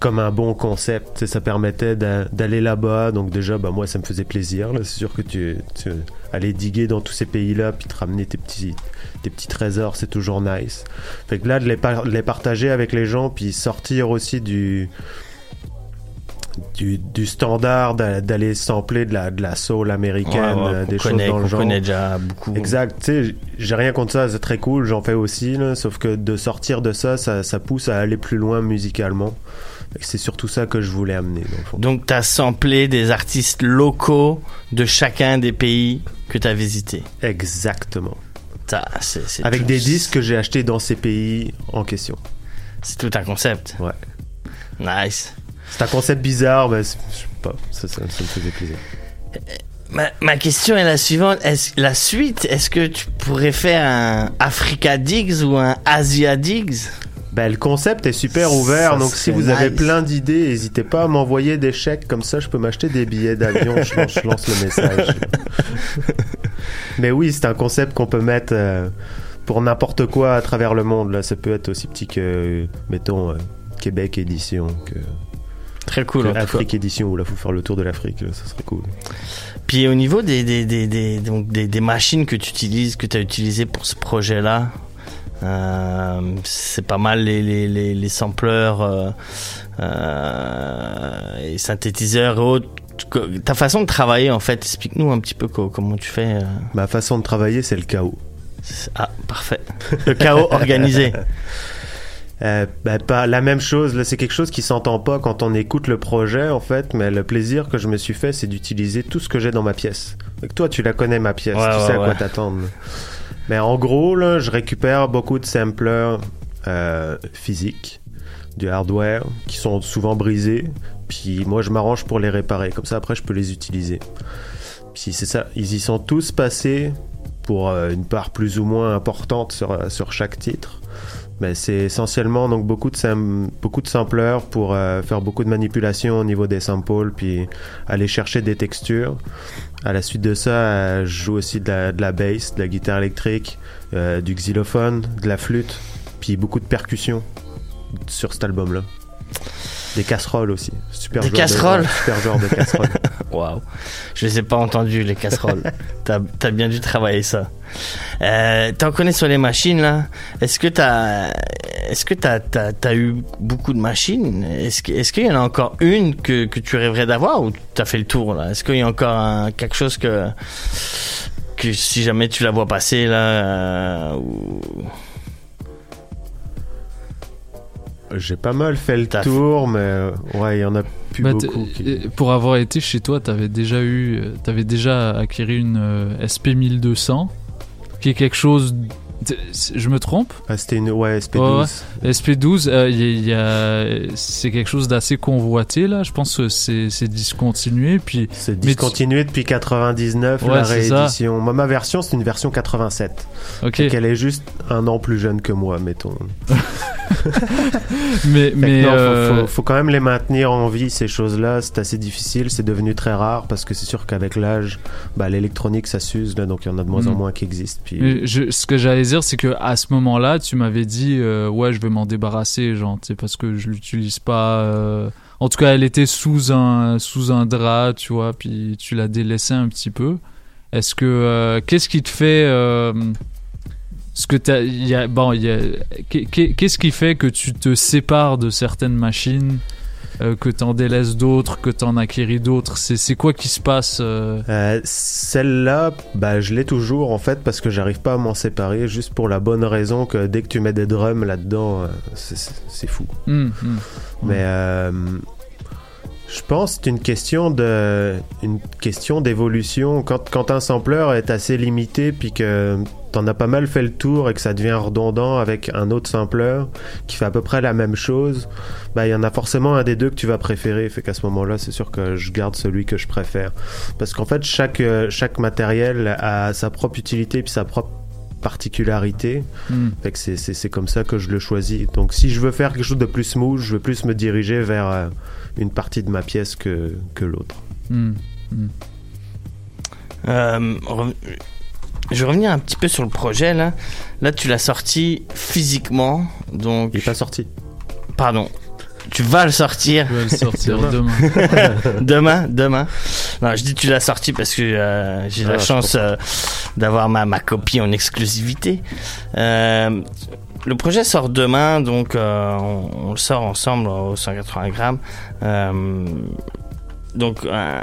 comme un bon concept, ça permettait d'a- d'aller là-bas, donc déjà, bah, moi, ça me faisait plaisir. C'est sûr que tu, tu diguer dans tous ces pays-là, puis te ramener tes petits, tes petits trésors, c'est toujours nice. Fait que là, de les partager avec les gens, puis sortir aussi du, du, du standard d'a- d'aller sampler de la, de la soul américaine, Ouais, ouais, euh, des connaît- choses dans le genre. connaît déjà beaucoup. Exact. Tu sais, j'ai rien contre ça, c'est très cool, j'en fais aussi, là, sauf que de sortir de ça, ça, ça pousse à aller plus loin musicalement. C'est surtout ça que je voulais amener. dans le fond. Donc, tu as samplé des artistes locaux de chacun des pays que tu as visités. Exactement. Avec tout- des disques que j'ai achetés dans ces pays en question. C'est tout un concept. Ouais. Nice. C'est un concept bizarre, mais je sais pas, ça, ça, ça me faisait plaisir. Ma, ma question est la suivante. La suite, est-ce que tu pourrais faire un Africa Digs ou un Asia Digs? Ben, le concept est super ouvert, Ça donc si vous avez plein d'idées, n'hésitez pas à m'envoyer des chèques, comme ça je peux m'acheter des billets d'avion, je, lance- je lance le message. Mais oui, c'est un concept qu'on peut mettre euh, pour n'importe quoi à travers le monde. Là, ça peut être aussi petit que, mettons, euh, Québec édition, que, Très cool. Afrique édition, où là, faut faire le tour de l'Afrique, là, ça serait cool. Puis au niveau des, des, des, des, donc des, des machines que tu utilises, que tu as utilisées pour ce projet-là, euh, c'est pas mal les, les, les, les sampleurs euh, euh, et synthétiseurs et autres. Ta façon de travailler, en fait, explique-nous un petit peu co- comment tu fais. euh. Ma façon de travailler, c'est le chaos. Ah, parfait. Le chaos organisé. Euh, ben, pas la même chose. Là, c'est quelque chose qui s'entend pas quand on écoute le projet, en fait. Mais le plaisir que je me suis fait, c'est d'utiliser tout ce que j'ai dans ma pièce. Toi, tu la connais ma pièce. Ouais, tu ouais, sais à quoi t'attendre. Mais en gros, là, je récupère beaucoup de samplers euh, physiques, du hardware, qui sont souvent brisés. Puis moi, je m'arrange pour les réparer. Comme ça, après, je peux les utiliser. Puis c'est ça, ils y sont tous passés pour euh, une part plus ou moins importante sur, sur chaque titre. Mais c'est essentiellement donc beaucoup de, beaucoup sampleurs pour euh, faire beaucoup de manipulations au niveau des samples, puis aller chercher des textures. À la suite de ça, euh, je joue aussi de la, de bass, de la guitare électrique, euh, du xylophone, de la flûte, puis beaucoup de percussions sur cet album-là. Des casseroles aussi. Super Des joueur de- casseroles super genre de casseroles. Waouh. Je les ai pas entendus, les casseroles. t'as, t'as bien dû travailler ça. Euh, t'en connais sur les machines, là. Est-ce que t'as, est-ce que t'as, t'as, t'as eu beaucoup de machines? Est-ce, qu'il y en a encore une que, que tu rêverais d'avoir ou t'as fait le tour, là? Est-ce qu'il y a encore un- quelque chose que, que si jamais tu la vois passer, là, euh, ou... J'ai pas mal fait le tour, mais ouais, il y en a plus Bah, beaucoup. euh, Pour avoir été chez toi, t'avais déjà eu, euh, t'avais déjà acquis une euh, SP 1200, qui est quelque chose. Je me trompe? Ah, c'était une ouais SP12. Ouais, ouais. SP12, euh, y y a- c'est quelque chose d'assez convoité là. Je pense que c'est discontinué. Puis C'est tu- discontinué depuis 99, Ouais, la réédition. Moi, ma version, c'est une version 87. Ok. Qu'elle est juste un an plus jeune que moi, mettons. mais mais non, faut- euh, faut, faut quand même les maintenir en vie, ces choses-là. C'est assez difficile, c'est devenu très rare parce que c'est sûr qu'avec l'âge, bah, l'électronique, ça s'use, là, donc il y en a de moins en Mm. moins qui existent. Puis... Je- ce que j'allais c'est que à ce moment-là, tu m'avais dit, euh, ouais, je vais m'en débarrasser, genre, parce que je l'utilise pas. euh, En tout cas, elle était sous un sous un drap, tu vois, puis tu l'as délaissée un petit peu. Est-ce que euh, qu'est-ce qui te fait ce que t'as, y a, bon, y a, qu'est- qu'est- qu'est-ce qui fait que tu te sépares de certaines machines, euh, que t'en délaisses d'autres, que t'en acquéris d'autres C'est c'est quoi qui se passe euh, Euh, Celle-là, bah, je l'ai toujours en fait parce que j'arrive pas à m'en séparer juste pour la bonne raison que dès que tu mets des drums là-dedans, c'est- fou. hum, hum. Mais je pense que c'est une question de une question d'évolution. Quand, quand un sampler est assez limité puis que t'en as pas mal fait le tour et que ça devient redondant avec un autre sampler qui fait à peu près la même chose, bah il y en a forcément un des deux que tu vas préférer. Fait qu'à ce moment-là, c'est sûr que je garde celui que je préfère. Parce qu'en fait, chaque euh, chaque matériel a sa propre utilité puis sa propre particularité. Hmm. Fait que c'est- c'est c'est comme ça que je le choisis. Donc si je veux faire quelque chose de plus smooth, je veux plus me diriger vers euh, une partie de ma pièce que, que l'autre. Hum, hum. Euh, je vais revenir un petit peu sur le projet là. Là, tu l'as sorti physiquement, donc. Il est pas sorti. Pardon. Tu vas le sortir. Je vais le sortir demain. demain, demain. Non, je dis tu l'as sorti parce que euh, j'ai Ah, la chance euh, d'avoir ma, ma copie en exclusivité. Euh, le projet sort demain, donc euh, on, le sort ensemble au 180 grammes. Euh, donc euh,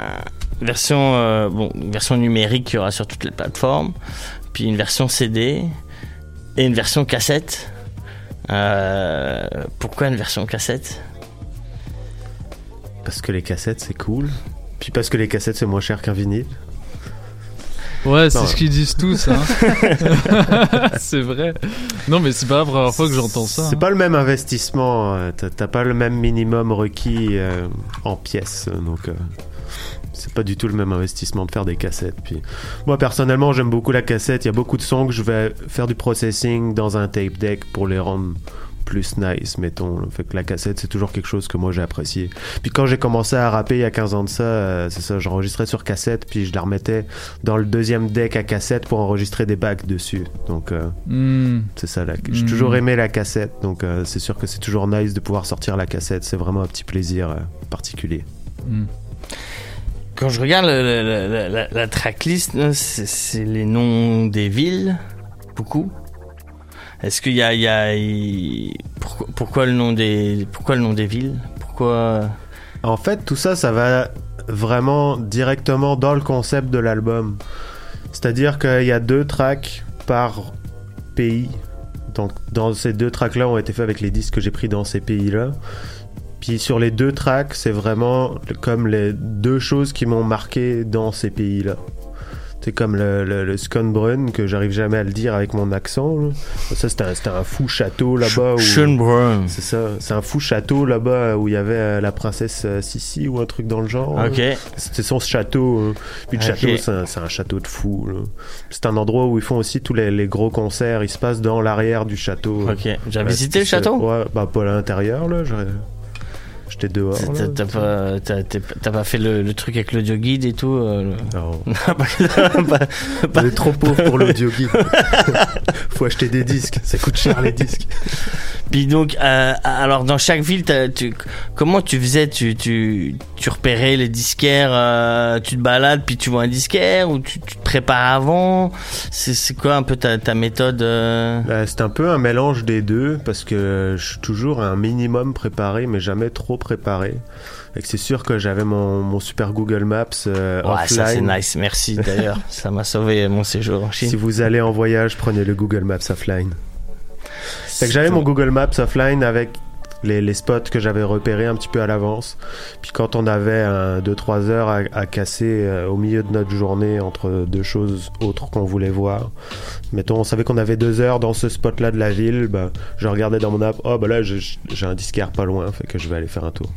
version version numérique qui aura sur toutes les plateformes, puis une version CD et une version cassette. Pourquoi une version cassette? Parce que les cassettes, c'est cool. Puis parce que les cassettes, c'est moins cher qu'un vinyle. Ouais, c'est ce qu'ils disent tous. Hein. c'est vrai. Non, mais c'est pas la première fois que j'entends ça. C'est hein. pas le même investissement. euh, T'as pas le même minimum requis euh, en pièces. Donc, euh, c'est pas du tout le même investissement de faire des cassettes. Puis, moi, personnellement, j'aime beaucoup la cassette. Il y a beaucoup de sons que je vais faire du processing dans un tape deck pour les rendre plus nice, mettons. là. Fait que la cassette, c'est toujours quelque chose que moi j'ai apprécié. Puis quand j'ai commencé à rapper il y a 15 ans de ça, euh, c'est ça, j'enregistrais sur cassette, puis je la remettais dans le deuxième deck à cassette pour enregistrer des bacs dessus. Donc, euh, Hmm. c'est ça. la- J'ai Mm. toujours aimé la cassette, donc euh, c'est sûr que c'est toujours nice de pouvoir sortir la cassette. C'est vraiment un petit plaisir euh, particulier. Hmm. Quand je regarde le- la, la tracklist, c'est les noms des villes, beaucoup. Est-ce qu'il y a, y a- pourquoi, pourquoi le nom des, pourquoi le nom des villes? Pourquoi? En fait, tout ça, ça va vraiment directement dans le concept de l'album. C'est-à-dire qu'il y a deux tracks par pays. Donc, dans ces deux tracks-là ont été faits avec les disques que j'ai pris dans ces pays-là. Puis sur les deux tracks, c'est vraiment comme les deux choses qui m'ont marqué dans ces pays-là. C'est comme le, le, le Schönbrunn, que j'arrive jamais à le dire avec mon accent. là. Ça, c'était un, c'était un fou château là-bas. où- Schönbrunn. C'est ça. C'est un fou château là-bas où il y avait euh, la princesse euh, Sissi ou un truc dans le genre. Ok. C'était son château. hein. Puis le Ok. château, c'est un, c'est un château de fou. là. C'est un endroit où ils font aussi tous les, les gros concerts. Ils se passent dans l'arrière du château. Ok. J'ai Ouais, visité le c'est- château Ouais, bah pas à l'intérieur là. j'aurais- J'étais dehors. T'as pas, t'as- t'as- t'as pas fait le, le truc avec l'audio guide et tout euh, le- Non. Pas- On est trop pauvre pour l'audio guide. Faut acheter des disques. Ça coûte cher les disques. Puis donc, euh, alors dans chaque ville, tu, comment tu faisais? Tu, tu, tu repérais les disquaires, euh, tu te balades, puis tu vois un disquaire, ou tu, tu te prépares avant? C'est c'est quoi un peu ta, ta méthode euh? Euh, c'est un peu un mélange des deux parce que je suis toujours un minimum préparé mais jamais trop préparé. Et que c'est sûr que j'avais mon, mon super Google Maps euh, Ouais, ça c'est nice, merci d'ailleurs, ça m'a sauvé mon séjour en Chine. Si vous allez en voyage, prenez le Google Maps offline. Fait que j'avais mon Google Maps offline avec les, les spots que j'avais repérés un petit peu à l'avance. Puis quand on avait 2-3 heures à, à casser euh, au milieu de notre journée entre deux choses autres qu'on voulait voir, mettons, on savait qu'on avait deux heures dans ce spot-là de la ville, bah, je regardais dans mon app, oh bah là j'ai j'ai un disquaire pas loin, fait que je vais aller faire un tour.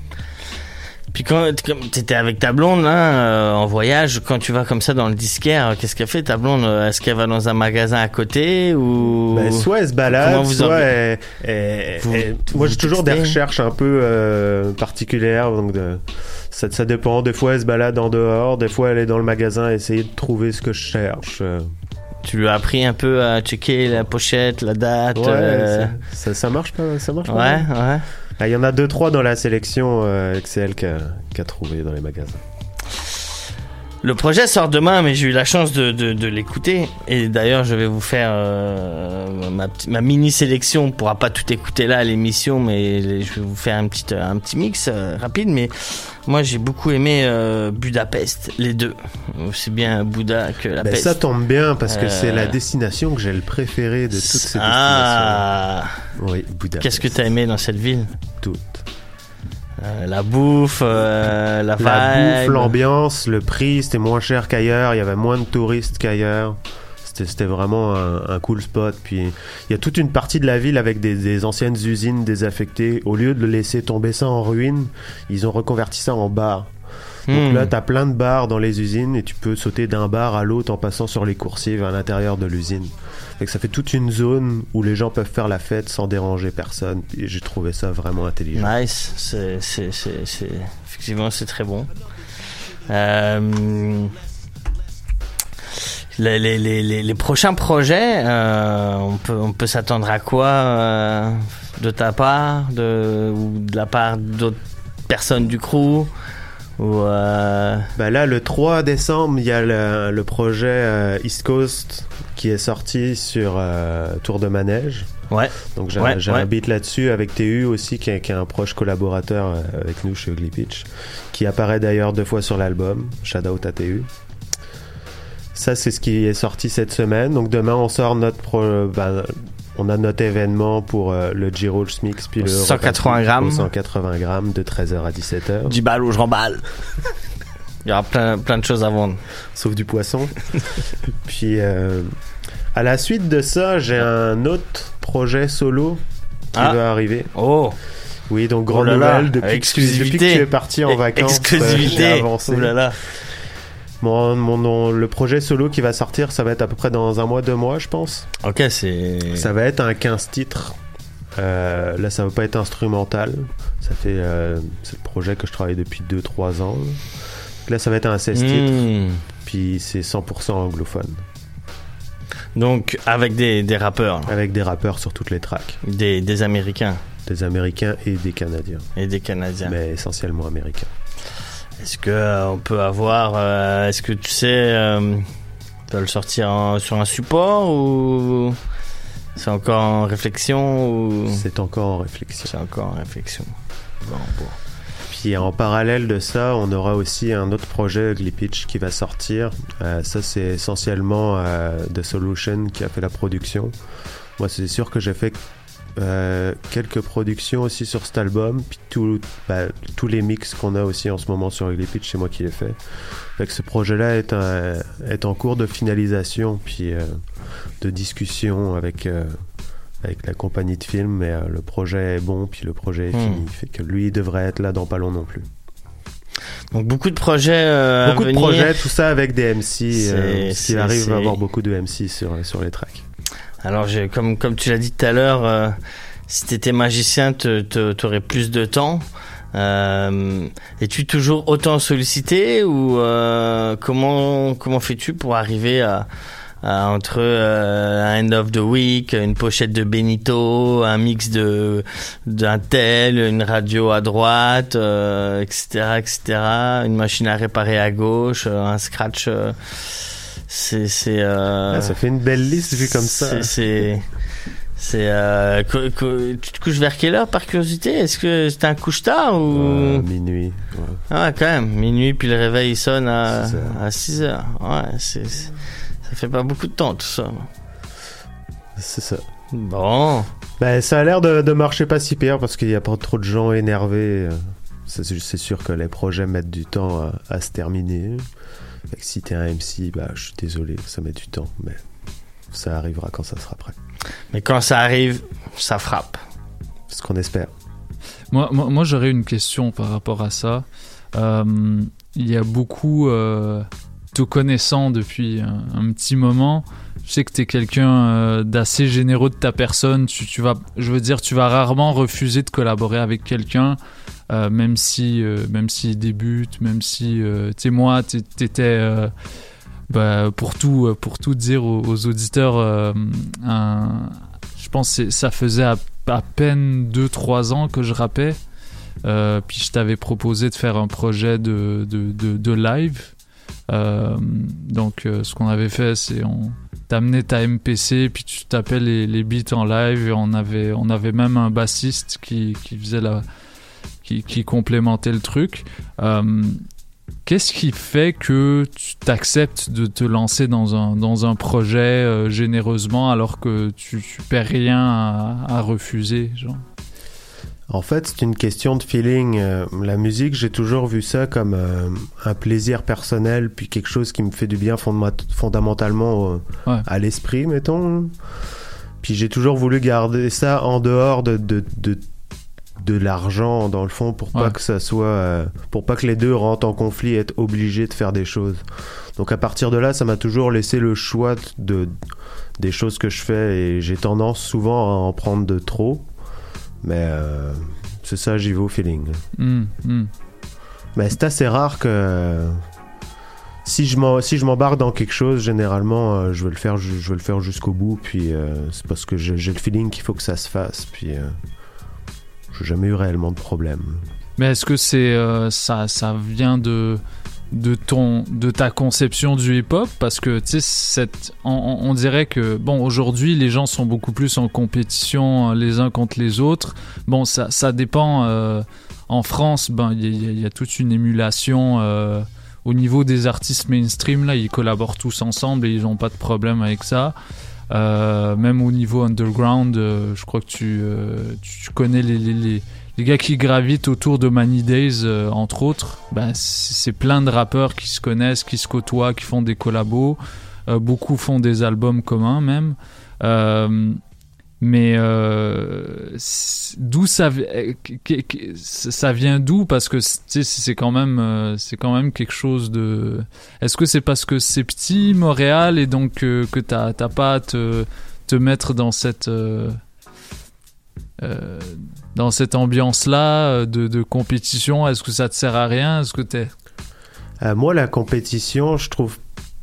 Puis quand t'étais avec ta blonde là, euh, en voyage, quand tu vas comme ça dans le disquaire, qu'est-ce qu'elle fait ta blonde? Euh, Est-ce qu'elle va dans un magasin à côté ou Ben, soit elle se balade, vous soit elle- elle- Vous- elle- vous moi j'ai toujours des recherches un peu euh, particulières, donc de- ça, ça dépend. Des fois elle se balade en dehors, des fois elle est dans le magasin à essayer de trouver ce que je cherche. Tu lui as appris un peu à checker la pochette, la date. Ouais, euh, ça, marche pas, ça marche pas. Ouais, ouais. Ah, Il y en a deux trois dans la sélection euh, que c'est elle qui a, qui a trouvé dans les magasins. Le projet sort demain, mais j'ai eu la chance de, de, de l'écouter. Et d'ailleurs, je vais vous faire euh, ma, ma mini sélection. On pourra pas tout écouter là à l'émission, mais je vais vous faire un petit, un petit mix euh, rapide. Mais moi, j'ai beaucoup aimé euh, Budapest, les deux. C'est bien Bouddha que la Ben, peste. ça tombe bien parce que c'est Euh, la destination que j'ai le préféré de toutes ces Ah. destinations. Oui, Budapest. Qu'est-ce que tu as aimé dans cette ville? Toutes. Euh, La bouffe, euh, la, La bouffe, vibe. l'ambiance, le prix, c'était moins cher qu'ailleurs. Il y avait moins de touristes qu'ailleurs. C'était c'était vraiment un, un cool spot. Puis il y a toute une partie de la ville avec des, des anciennes usines désaffectées. Au lieu de laisser tomber ça en ruine, ils ont reconverti ça en bar. Donc Hmm. là, t'as plein de bars dans les usines et tu peux sauter d'un bar à l'autre en passant sur les coursives à l'intérieur de l'usine. Que ça fait toute une zone où les gens peuvent faire la fête sans déranger personne. Et j'ai trouvé ça vraiment intelligent. Nice, c'est, c'est, c'est, c'est- effectivement c'est très bon. Euh, les, les, les, les, les prochains projets, euh, on peut, on peut s'attendre à quoi euh, de ta part, de, ou de la part d'autres personnes du crew? Ou euh, Bah là, le 3 décembre, il y a le, le projet euh, East Coast qui est sorti sur euh, Tour de Manège. Ouais. Donc j'ai Ouais, ouais. un beat là-dessus avec TU aussi, qui est, qui est un proche collaborateur euh, avec nous chez Ugly Pitch, qui apparaît d'ailleurs deux fois sur l'album. Shout out à TU. Ça, c'est ce qui est sorti cette semaine. Donc demain, on sort notre pro- ben, on a notre événement pour euh, le Giro Smix puis le 180 grammes. au 180 grammes de 13h à 17h. 10 balles ou je remballe. Il y aura plein, plein de choses à vendre. Sauf du poisson. Puis euh, à la suite de ça, j'ai un autre projet solo qui Ah. va arriver. Oh. Oui, donc grande Oh là là, nouvelle depuis, que- exclusivité. depuis que tu es parti en vacances. exclusivité. euh, avancé. Oh là là. Mon, le projet solo qui va sortir, ça va être à peu près dans un mois, deux mois, je pense. Ok, c'est. Ça va être un 15 titres. Euh, là, ça va pas être instrumental. Ça fait, euh, c'est le projet que je travaille depuis 2-3 ans. Là. Là, ça va être un 16 Hmm. titres. Puis c'est 100% anglophone. Donc avec des, des rappeurs. Avec des rappeurs sur toutes les tracks. Des, des Américains. Des Américains et des Canadiens. Et des Canadiens. Mais essentiellement américains. Est-ce que euh, on peut avoir. euh, Est-ce que tu sais. Euh, tu vas le sortir en- sur un support ou. C'est encore en réflexion ou? C'est encore en réflexion. C'est encore en réflexion. Bon, bon. Puis en parallèle de ça, on aura aussi un autre projet Ugly Pitch qui va sortir. Euh, ça, c'est essentiellement euh, The Solution qui a fait la production. Moi, c'est sûr que j'ai fait euh, quelques productions aussi sur cet album, puis tout, bah, tous les mix qu'on a aussi en ce moment sur Ugly Pitch, c'est moi qui les fais. Fait que ce projet-là est, un- est en cours de finalisation, puis euh, de discussion avec, euh, avec la compagnie de film, mais euh, le projet est bon, puis le projet est Hmm. fini. Fait que lui, il devrait être là dans pas long non plus. Donc beaucoup de projets euh, à beaucoup de projets, tout ça avec des MC, euh, s'il arrive à avoir beaucoup de MC sur, sur les tracks. Alors, comme, comme tu l'as dit tout à l'heure, euh, si t'étais magicien, te- te- t'aurais plus de temps. Euh, Es-tu toujours autant sollicité ou euh, comment comment fais-tu pour arriver à, entre euh, un end of the week, une pochette de Benito, un mix de d'un tel, une radio à droite, euh, etc., etc., une machine à réparer à gauche, un scratch. C'est c'est euh, Ah, ça fait une belle liste vu comme ça. c'est- C'est. Euh, tu te couches vers quelle heure par curiosité? Est-ce que c'est un couche tard ou? Euh, minuit. ouais. Ah, quand même. Minuit, puis le réveil il sonne à, à 6 heures. Ouais, c'est. Ça fait pas beaucoup de temps tout ça. C'est ça. Bon. Ben, ça a l'air de, de marcher pas si pire parce qu'il n'y a pas trop de gens énervés. C'est c'est sûr que les projets mettent du temps à, à se terminer. Fait que si t'es un MC, bah, je suis désolé, ça met du temps, mais ça arrivera quand ça sera prêt. Mais quand ça arrive, ça frappe. C'est ce qu'on espère. Moi, moi, moi, j'aurais une question par rapport à ça. Euh, il y a beaucoup, euh, te connaissant depuis un, un petit moment, je sais que tu es quelqu'un euh, d'assez généreux de ta personne. Tu, tu vas, je veux dire, tu vas rarement refuser de collaborer avec quelqu'un, euh, même si, euh, même s'il débute, même si, euh, tu sais, moi, tu étais. euh, bah, pour tout pour tout dire aux, auditeurs je pense que ça faisait à, peine 2-3 ans que je rappais puis je t'avais proposé de faire un projet de, live donc ce qu'on avait fait c'est on t'amenais ta MPC puis tu tapais les, les beats en live et on avait on avait même un bassiste qui faisait la qui, qui complémentait le truc Euh, Qu'est-ce qui fait que tu t'acceptes de te lancer dans un, dans un projet euh, généreusement alors que tu, tu perds rien à, à refuser genre? En fait, c'est une question de feeling. Euh, La musique, j'ai toujours vu ça comme euh, un plaisir personnel, puis quelque chose qui me fait du bien fondamentalement Ouais. à l'esprit, mettons. Puis j'ai toujours voulu garder ça en dehors de, de, de, de l'argent, dans le fond, pour pas que ça soit. euh, pour pas que les deux rentrent en conflit et être obligés de faire des choses. Donc à partir de là, ça m'a toujours laissé le choix de, des choses que je fais et j'ai tendance souvent à en prendre de trop. Mais euh, c'est ça, j'y vais au feeling. Hum, hum. Mais c'est assez rare que si je m'en- si je m'embarque dans quelque chose, généralement, euh, je vais le faire, je vais le faire jusqu'au bout. Puis euh, c'est parce que j'ai j'ai le feeling qu'il faut que ça se fasse. Puis euh, j'ai jamais eu réellement de problème. Mais est-ce que c'est euh, ça, ça vient de de ton de ta conception du hip-hop? Parce que tu sais on, on- dirait que bon aujourd'hui les gens sont beaucoup plus en compétition euh, les uns contre les autres. Bon ça ça dépend euh, en France ben il y, a- toute une émulation au niveau des artistes mainstream là ils collaborent tous ensemble et ils n'ont pas de problème avec ça Euh, même au niveau underground euh, je crois que tu, euh, tu, connais les, les, les, les gars qui gravitent autour de Money Days, euh, entre autres, ben, c'est plein de rappeurs qui se connaissent, qui se côtoient, qui font des collabos. Euh, beaucoup font des albums communs même. Mais euh, d'où euh, ça vient d'où? Parce que c'est quand même euh, c'est quand même quelque chose de. Est-ce que c'est parce que c'est petit Montréal et donc que t'as t'as pas à te te mettre dans cette dans cette ambiance-là de, de compétition? Est-ce que ça te sert à rien? Euh, moi, la compétition, je trouve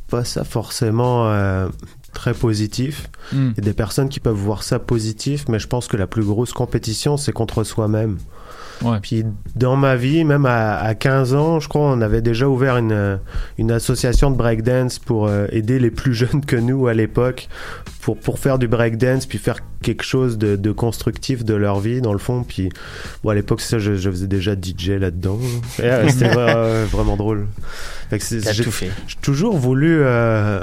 pas ça forcément très positif. Mm. Il y a des personnes qui peuvent voir ça positif, mais je pense que la plus grosse compétition, c'est contre soi-même. Ouais. Puis dans ma vie, même à, à 15 ans, je crois, on avait déjà ouvert une, une association de breakdance pour euh, aider les plus jeunes que nous à l'époque, pour, pour faire du breakdance, puis faire quelque chose de, de constructif de leur vie, dans le fond. Puis bon, à l'époque, ça, je, je faisais déjà DJ là-dedans. Euh, C'était euh, vraiment drôle. J'ai- toujours voulu... euh,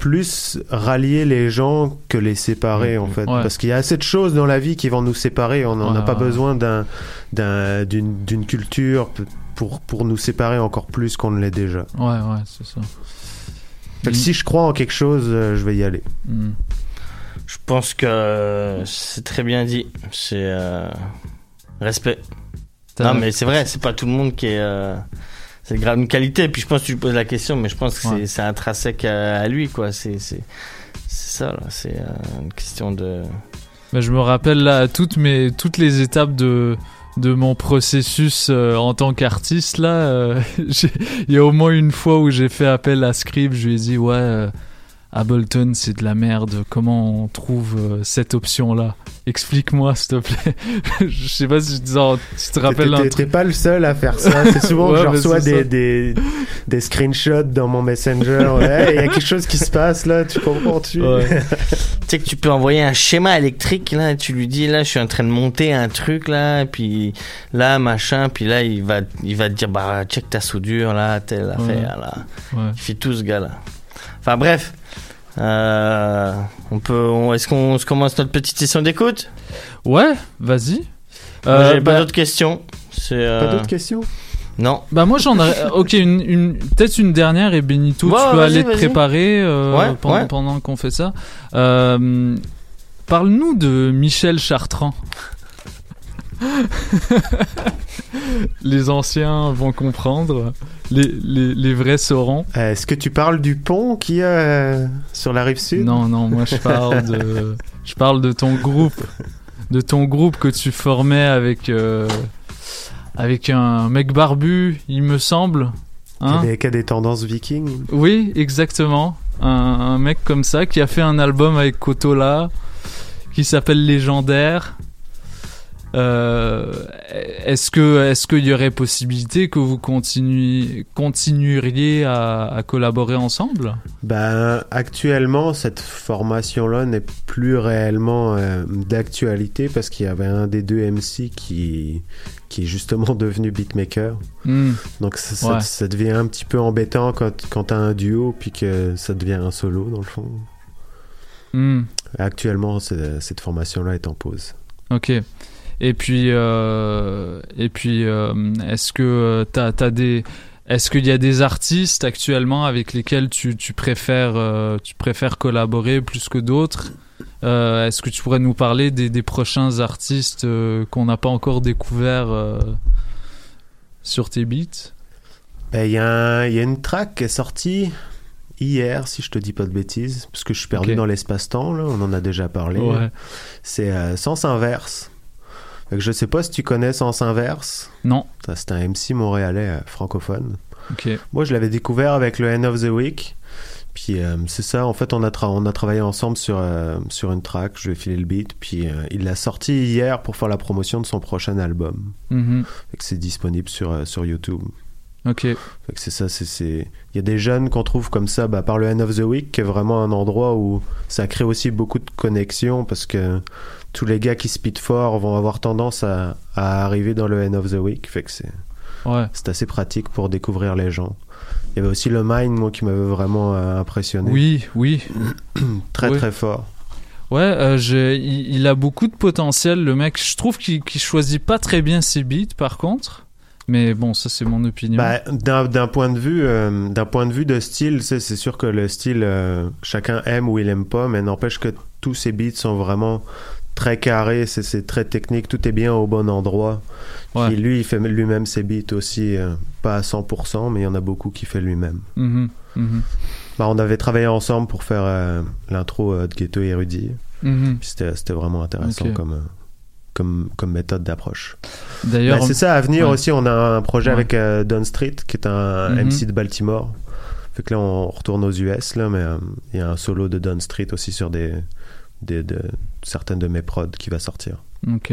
plus rallier les gens que les séparer en fait parce qu'il y a assez de choses dans la vie qui vont nous séparer on n'a Ouais, pas ouais. besoin d'un d'un- d'une culture pour pour nous séparer encore plus qu'on ne l'est déjà Ouais, ouais, c'est ça. Fait que si je crois en quelque chose euh, je vais y aller Mm. Je pense que euh, c'est très bien dit. C'est euh, respect. Non, mais c'est vrai, c'est pas tout le monde qui est. euh, c'est grave une qualité. Puis je pense que tu lui poses la question, mais je pense que c'est- Ouais. c'est intrinsèque à, à lui, quoi. C'est ça. C'est euh, une question de. Bah, je me rappelle là toutes mes toutes les étapes de de mon processus euh, en tant qu'artiste là. euh, Il y a au moins une fois où j'ai fait appel à Scribe. Je lui ai dit ouais, euh, Ableton c'est de la merde. Comment on trouve euh, cette option là Explique-moi s'il te plaît. je sais pas si tu te- tu te rappelles un truc. Pas le seul à faire ça. C'est souvent Ouais, que je reçois des, des, des screenshots dans mon messenger. Ouais, il y a quelque chose qui se passe là, tu comprends-tu? Tu sais que tu peux envoyer un schéma électrique là, tu lui dis là je suis en train de monter un truc là, et puis là machin, puis là il va il va te dire bah check ta soudure là, telle affaire là. Ouais. Il fait tout ce gars là. Enfin bref, euh, on peut, on- est-ce qu'on se commence notre petite session d'écoute? Ouais, vas-y. Euh, J'ai pas bah- d'autres questions. C'est, euh, Pas d'autres questions? Non. Bah moi j'en ai ok une, une peut-être une dernière et Benito Ouais, tu peux aller te préparer euh, Ouais, pendant, ouais. pendant qu'on fait ça. Euh, Parle-nous de Michel Chartrand. les anciens vont comprendre, les, les, les vrais sauront. Euh, Est-ce que tu parles du pont a euh, sur la rive sud? Non non moi je parle de je parle de ton groupe de ton groupe que tu formais avec euh, avec un mec barbu il me semble. Qui a Hein des- qui a des tendances vikings. Oui, exactement. Un, un mec comme ça qui a fait un album avec Kotola qui s'appelle Légendaire. Euh, est-ce que est-ce qu'il y aurait possibilité que vous continuiez continueriez à, à collaborer ensemble? Ben, actuellement, cette formation-là n'est plus réellement euh, d'actualité parce qu'il y avait un des deux MC qui, qui est justement devenu beatmaker. Hmm. Donc ça, ça- Ouais. ça devient un petit peu embêtant quand, quand t'as un duo puis que ça devient un solo dans le fond. Hmm. Actuellement, cette formation-là est en pause. Ok. Et puis, euh, et puis, euh, est-ce que euh, t'as, t'as des, est-ce qu'il y a des artistes actuellement avec lesquels tu, tu préfères, euh, tu préfères collaborer plus que d'autres? Euh, Est-ce que tu pourrais nous parler des, des prochains artistes euh, qu'on n'a pas encore découverts sur tes beats? Ben, Il y, y a une track qui est sortie hier, si je te dis pas de bêtises, parce que je suis perdu dans l'espace-temps, on en a déjà parlé. Ouais. C'est Sens Inverse. Je sais pas si tu connais Sens Inverse. Non. C'est un MC montréalais euh, francophone. Ok. Moi, je l'avais découvert avec le End of the Week. Puis euh, c'est ça, en fait, on a, tra- on a travaillé ensemble sur, euh, sur une track. Je ai filé le beat. Puis euh, il l'a sorti hier pour faire la promotion de son prochain album. Fait que c'est disponible sur, sur YouTube. Ok. C'est ça, c'est-. Il y a des jeunes qu'on trouve comme ça bah, par le End of the Week, qui est vraiment un endroit où ça crée aussi beaucoup de connexions parce que tous les gars qui speed fort vont avoir tendance à, à arriver dans le End of the Week. Fait que c'est, Ouais. c'est assez pratique pour découvrir les gens. Il y avait aussi le Mind, moi, qui m'avait vraiment euh, impressionné. Oui, oui. très, Oui. très fort. Ouais, euh, je- il, il a beaucoup de potentiel, le mec. Je trouve qu'il qu'il choisit pas très bien ses beats, par contre. Mais bon, ça c'est mon opinion. Bah, d'un, point de vue, euh, d'un point de vue de style, c'est, sûr que le style, euh, chacun aime ou il aime pas, mais n'empêche que tous ces beats sont vraiment très carrés, c'est, très technique, tout est bien au bon endroit. Lui, il fait lui-même ses beats aussi, euh, pas à 100%, mais il y en a beaucoup qui fait lui-même. Mhm, mhm. Bah, on avait travaillé ensemble pour faire l'intro de Ghetto Érudit. Mhm. Puis c'était, vraiment intéressant comme, comme, comme méthode d'approche. D'ailleurs, Bah, c'est ça, à venir ouais. aussi, on a un projet Ouais. avec euh, Don Street, qui est un Mhm. MC de Baltimore. Fait que là, on retourne aux US, là, mais euh, il y a un solo de Don Street aussi sur des, des, de, certaines de mes prods qui va sortir. Ok.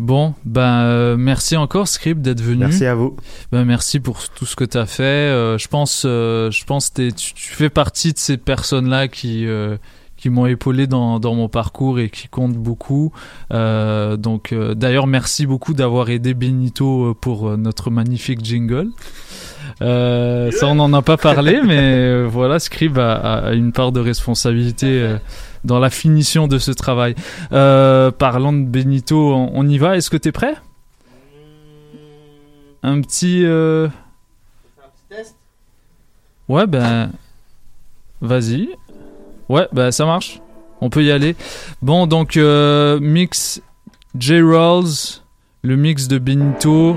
Bon, ben euh, merci encore Script d'être venu. Merci à vous. Ben merci pour tout ce que tu as fait. Euh, je pense, euh, je pense que tu, tu fais partie de ces personnes-là qui euh, qui m'ont épaulé dans, dans mon parcours et qui comptent beaucoup. Euh, donc euh, d'ailleurs merci beaucoup d'avoir aidé Benito euh, pour notre magnifique jingle. Euh, ça, on n'en a pas parlé, mais voilà, Scrib a, une part de responsabilité dans la finition de ce travail. Parlant de Benito, on, on y va. Est-ce que t'es prêt? Un petit. euh, Ouais, ben. Vas-y. Ouais, ben ça marche. On peut y aller. Bon, donc, euh, mix J-Rolls, le mix de Benito.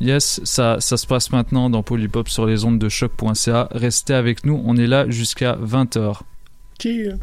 Yes, ça, ça se passe maintenant dans Polypop sur les ondes de choc.ca. Restez avec nous, on est là jusqu'à 20h. Thank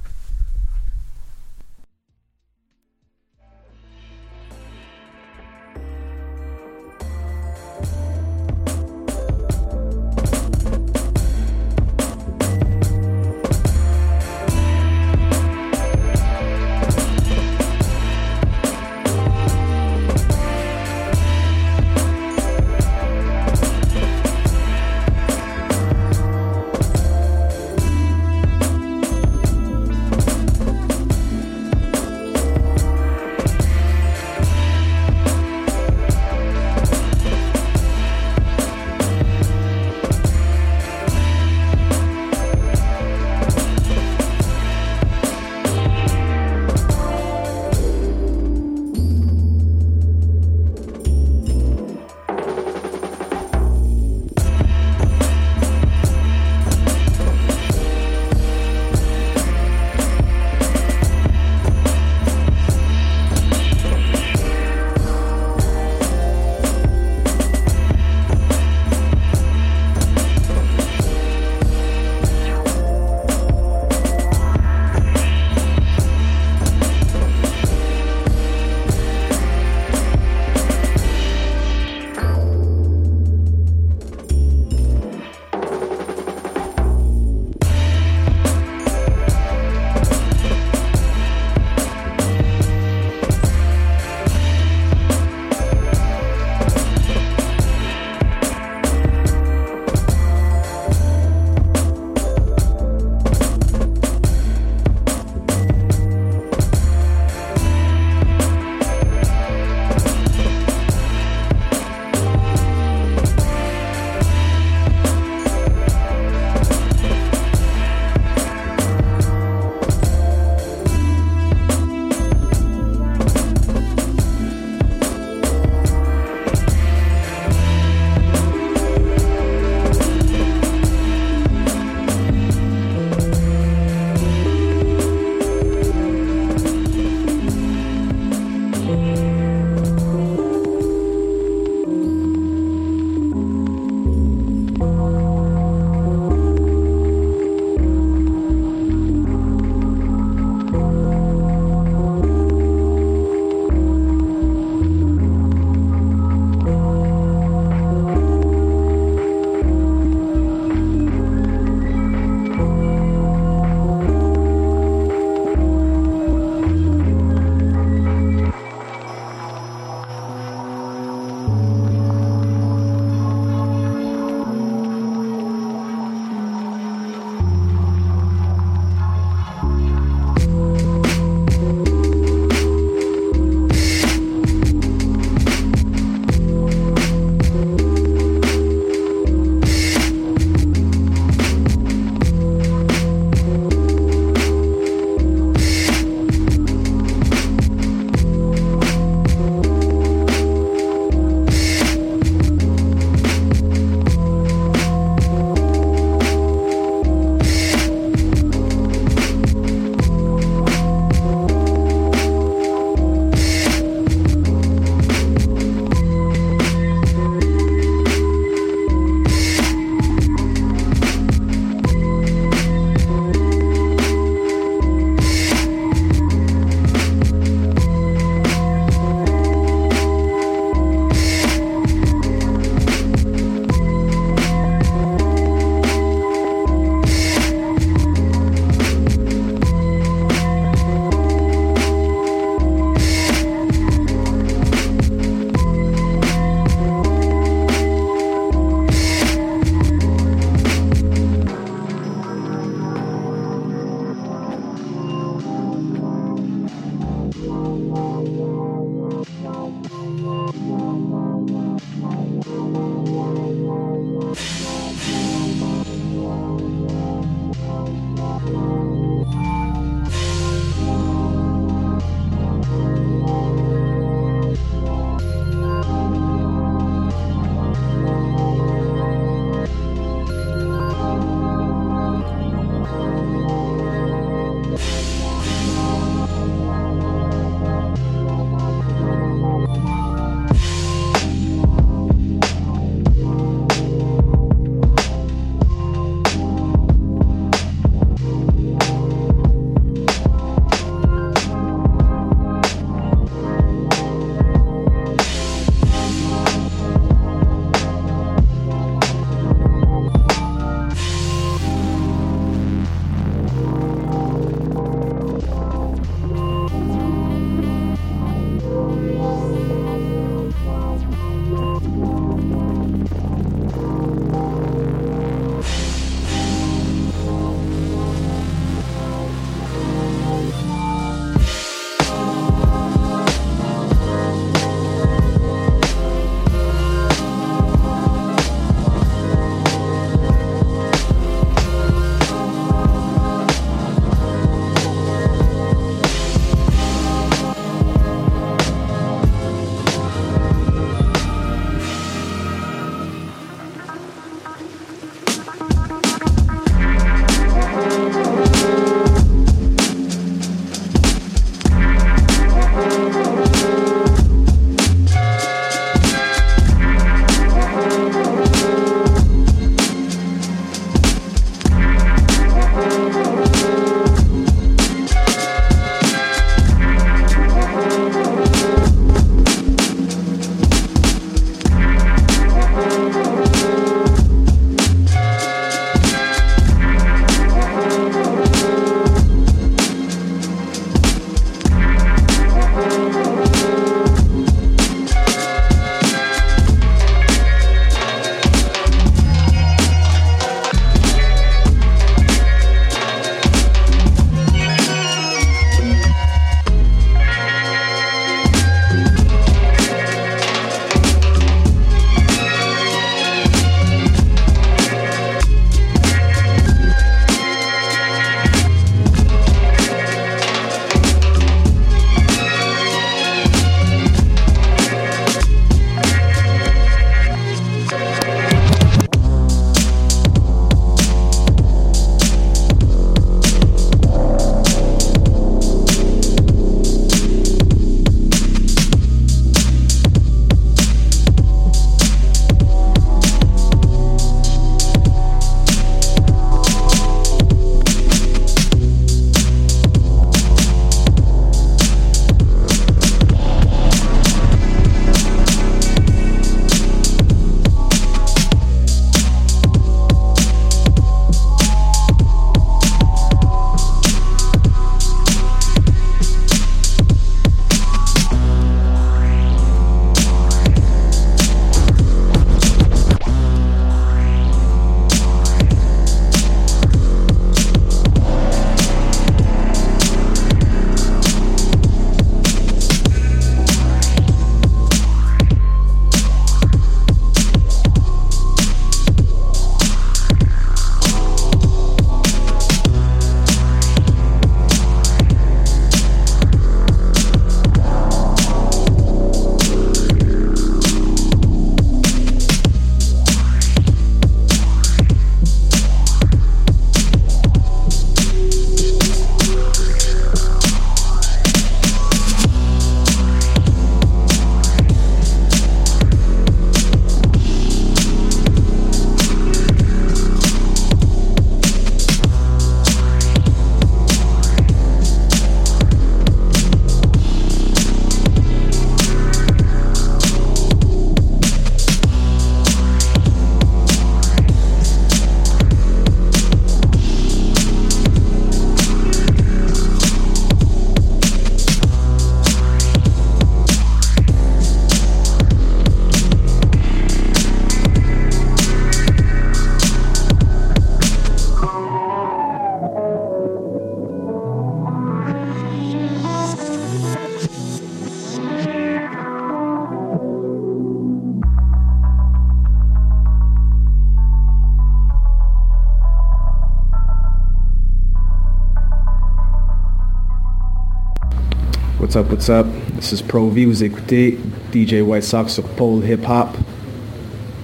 What's up, what's up? This is Pro V, vous écoutez DJ White Sox sur Pole Hip Hop.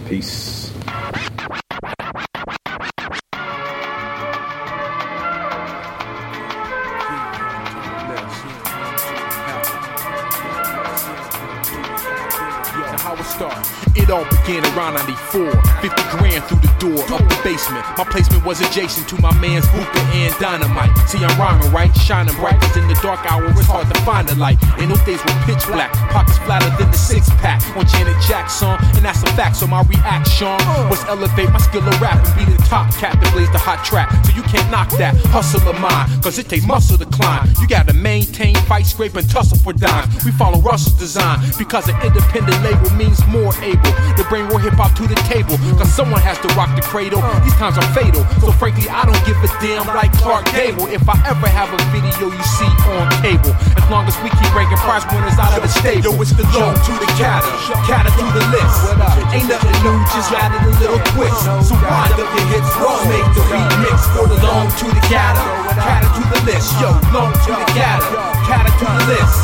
Peace. It all began around 94. Basement. My placement was adjacent to my man's hookah and dynamite. See, I'm rhyming right, shining bright, cause in the dark hour it's hard to find the light. And those days were pitch black, pockets flatter than the six pack. On Janet Jackson, and that's a fact, so my reaction was elevate my skill of rap and be the top cat that blaze the hot track. So you can't knock that hustle of mine, cause it takes muscle to climb. You gotta maintain, fight, scrape, and tussle for dimes. We follow Russell's design, because an independent label means more able to bring more hip hop to the table. Cause someone has to rock the cradle. Times are fatal. So frankly, I don't give a damn like Clark Gable. If I ever have a video you see on cable. As long as we keep ranking prize winners out of the stable. Yo, it's the low to the catter. Catter to the list. Ain't nothing new, just added a little twist. So wind up your hits, raw make the remix for the long to the catter. Catter to the list. Yo, long to the catter. Catter to the list.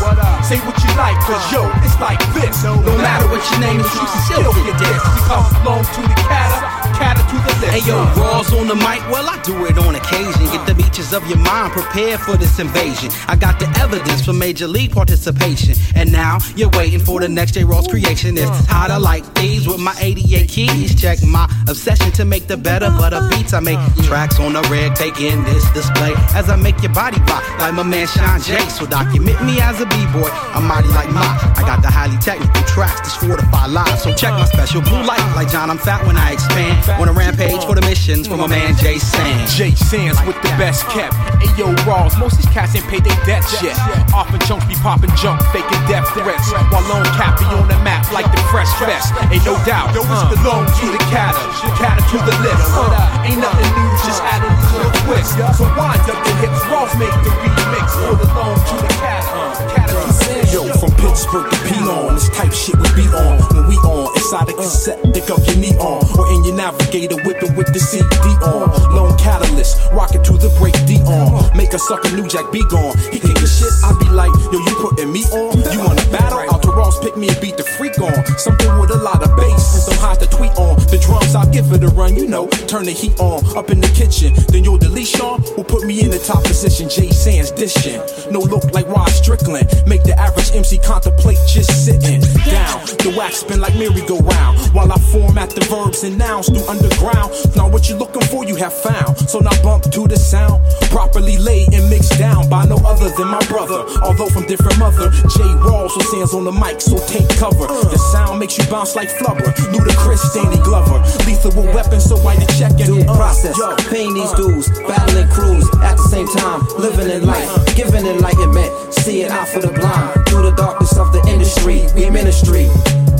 Say what you like, cause yo, it's like this. No matter what your name is, you still get this. Because long to the catter. To the. Hey yo, uh. Raw's on the mic, well I do it on occasion. Get the beaches of your mind prepared for this invasion. I got the evidence for major league participation. And now you're waiting for the next J Raw's creation. It's uh. how to like these with my 88 keys. Check my obsession to make the better butter beats. I make uh. tracks on the red, taking this display as I make your body rock like my man Sean J. So document me as a b-boy. I'm mighty like my. I got the highly technical tracks that's fortify live. So check my special blue light like John. I'm fat when I expand. On a rampage for the missions from my man Jay Sands. Jay Sands with the best kept. Ayo, Rawls, most these cats ain't paid their debts yet. Often chunks be popping junk, faking death threats. While lone cat be on the map like the Fresh Fest. Ain't no doubt, yo, it's the long to the catter, the catter to the list. Uh, ain't nothing new, just added a little twist. So wind up the hips, Rawls make the remix for the long to the catter, catter to the list. Yo, from Pittsburgh to P-on, this type shit we be on. When we on, inside a cassette, pick up your knee on. Or in your navigator, whipping with the CD on. Lone catalyst, rockin' to the break D on. Make a sucker new jack be gone. He kick the shit, I be like, yo, you putting me on? You wanna battle? Out to Ross, pick me and beat the freak on. Something with a lot of bass and some hot to tweet on. The drums, I'll give it a run, you know. Turn the heat on, up in the kitchen. Then you'll delete Sean, who put me in the top position. Jay Sands dishing. No look like Rod Strickland. Make the average MC contemplate just sitting down. The wax spin like merry-go-round. While I format the verbs and nouns through underground. Now what you looking for, you have found. So now bump to the sound. Properly laid and mixed down by no other than my brother. Although from different mother. Jay Rawls so stands on the mic, so take cover. The sound makes you bounce like flubber. Ludacris, Danny Glover. Lethal with weapons, so why you checking? Due uh, process, yo, paying these uh, dues, uh. battling crews at the same time, living in life, giving enlightenment, seeing out for the blind. Through the darkness of the industry, we ministry.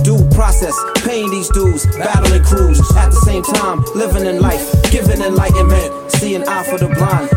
Due process, paying these dues, battling crews at the same time, living in life, giving enlightenment, seeing eye for the blind.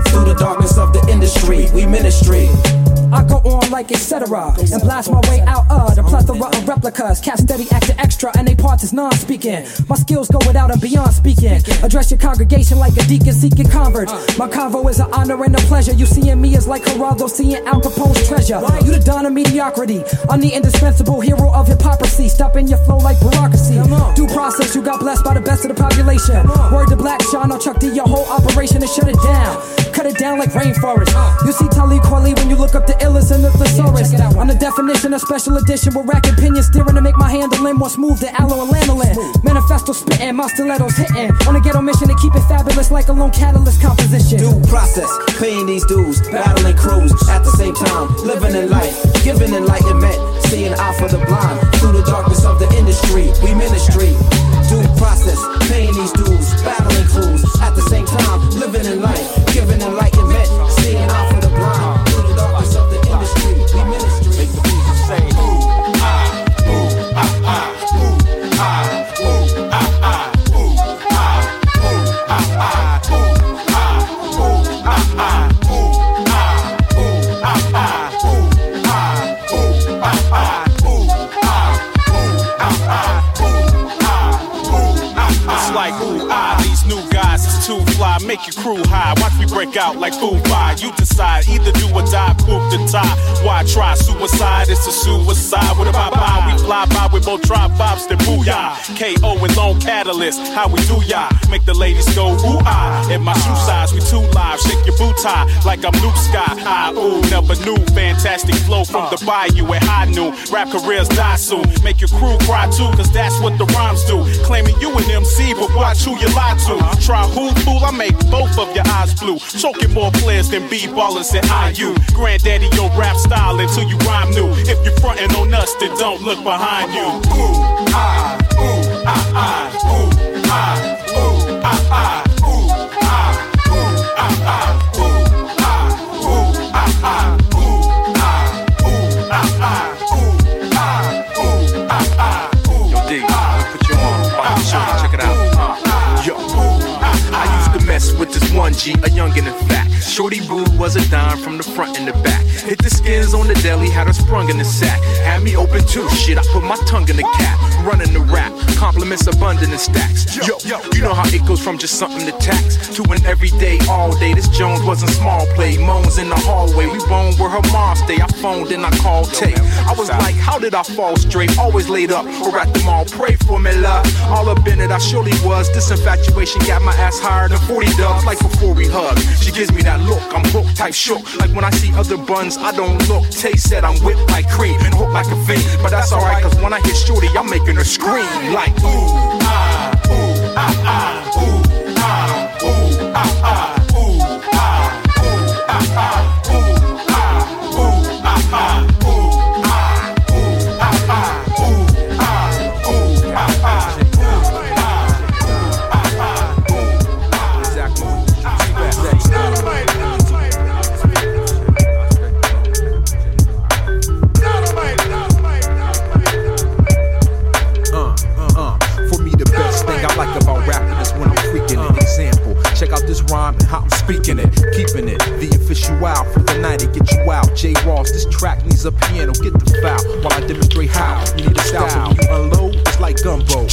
Like etc. and blast my way out of the plethora of replicas. Cast steady, acting extra, and they parts is non-speaking. My skills go without and beyond speaking. Address your congregation like a deacon seeking converts. My convo is an honor and a pleasure. You seeing me is like Geraldo seeing Al Capone's treasure. You the don of mediocrity. I'm the indispensable hero of hypocrisy. Stopping your flow like bureaucracy. Due process, you got blessed by the best of the population. Word to Black Sean, I'll chuck to your whole operation and shut it down. Cut it down like rainforest. You see Tully Quali when you look up the illest and the thesaurus. I'm the definition of special edition with rack opinion steering to make my handling more smooth than aloe and lanolin. Manifesto spitting, my stilettos hitting. On a ghetto mission to keep it fabulous like a lone catalyst composition. Due process, paying these dues, battling crews at the same time, living in life, giving enlightenment, seeing eye for the blind. Through the darkness of the industry, we ministry. Due process, paying these dues, battling crews at the same time, living in life, giving enlightenment, seeing eye for the blind. Make your crew high. Watch me break out like food pie. You decide either do or die, poop the tie. Why try suicide? It's a suicide. What about bye? We fly by with more drop bops than booyah. KO and lone catalyst. How we do ya? Make the ladies go ooh ah. In my shoe size, we too live. Shake your boot tie like I'm Luke Sky. I ooh, never knew. Fantastic flow from the bayou at high noon. Rap careers die soon. Make your crew cry too, cause that's what the rhymes do. Claiming you an MC, but watch who you lie to. Try who fool, I make both of your eyes blue. Choking more players than B-ballers at IU. Granddaddy, your rap style until you rhyme new. If you're frontin' on us, then don't look behind you. Ooh, ah, ooh, ah, ah, ooh, ah, ooh, ah, ah, one G, a youngin' in fact. Shorty Boo was a dime from the front and the back. Hit the skins on the deli, had her sprung in the sack. Had me open too, shit, I put my tongue in the cap. Running the rap, compliments abundant in stacks. Yo, yo, you know how it goes from just something to tax to an everyday, all day. This Jones wasn't small play. Moans in the hallway, we bone where her mom stay. I phoned and I called Tay. I was like, how did I fall straight? Always laid up or at the mall. Pray for me, love. All up in it, I surely was. This infatuation got my ass higher than 40 dubs. Like before we hug, she gives me that look. I'm hooked, type shook. Like when I see other buns, I don't look. Tay said I'm whipped like cream and hooked like a fiend. But that's alright, cause when I hit shorty, I'm making her scream. Like, ooh, ah, ooh, ah, ah, ooh, ah, ooh, ah, ah, check out this rhyme and how I'm speaking it, keeping it. The official wow for the night, it get you out. J. Ross, this track needs a piano, get the foul while I demonstrate how. You need a style, so when you unload, it's like gumbo.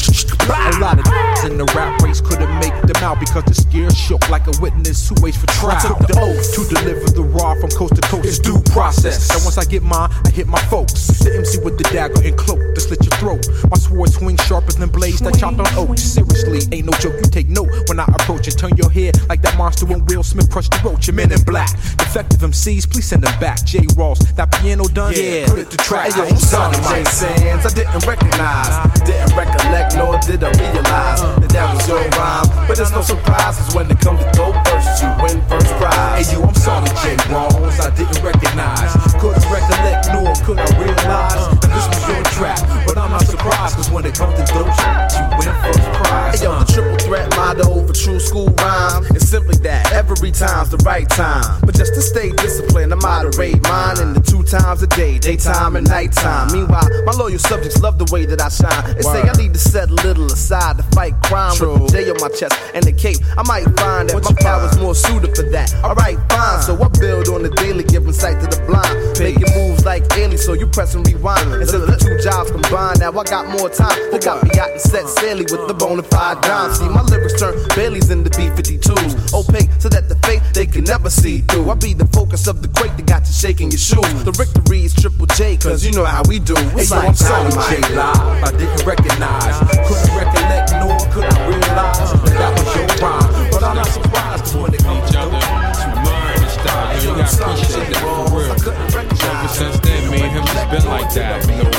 A lot of in the rap race couldn't make them out because the scared shook like a witness who waits for trial. I took the oath to deliver the raw from coast to coast. It's due process. And once I get mine, I hit my folks. The MC with the dagger and cloak to slit your throat. My sword swings sharper than blades that chopped on oak. Seriously, ain't no joke. You take note when I approach and turn your head like that monster when Will Smith crushed the roach. Your men in black. Defective MCs, please send them back. J. Ross, that piano done? Yeah, put it to track. Hey, yo, I'm sorry, Jay Sands. I didn't recognize, didn't recollect, nor did I realize that that was your rhyme. But it's no surprises when it comes to go first, you win first prize. Hey, yo, I'm sorry, J. Ross. I didn't recognize. Couldn't recollect, nor could I realize that this was your track. But I'm not surprised, cause when it comes to dope you win first prize. Hey, yo, the triple threat motto for true school rhyme is simply that every time's the right time. But just to stay disciplined, I moderate mine in the two times a day, daytime and nighttime. Meanwhile, my loyal subjects love the way that I shine. They say I need to set a little aside to fight crime with the J on my chest and the cape. I might find that my power's more suited for that. Alright, fine. So I build on the daily, giving sight to the blind. Making moves like aliens, so you press and rewind. Instead of the two jobs combined, now I got more time. They got me out and set Sally with the bona fide dime. See, my lyrics turn Baileys into B-52s. Opaque, so that the fake they can never see through. I be the focus of the quake that got you shaking your shoes. The victory is Triple J, cause you know how we do. Hey, It's yo, like I'm sorry. J. Live. I didn't recognize. Couldn't recollect, nor could I realize that that was your rhyme. But I'm not surprised when it comes to dope, you learn to style. You gotta appreciate that for real. Ever since then, me and him just been like that. You know,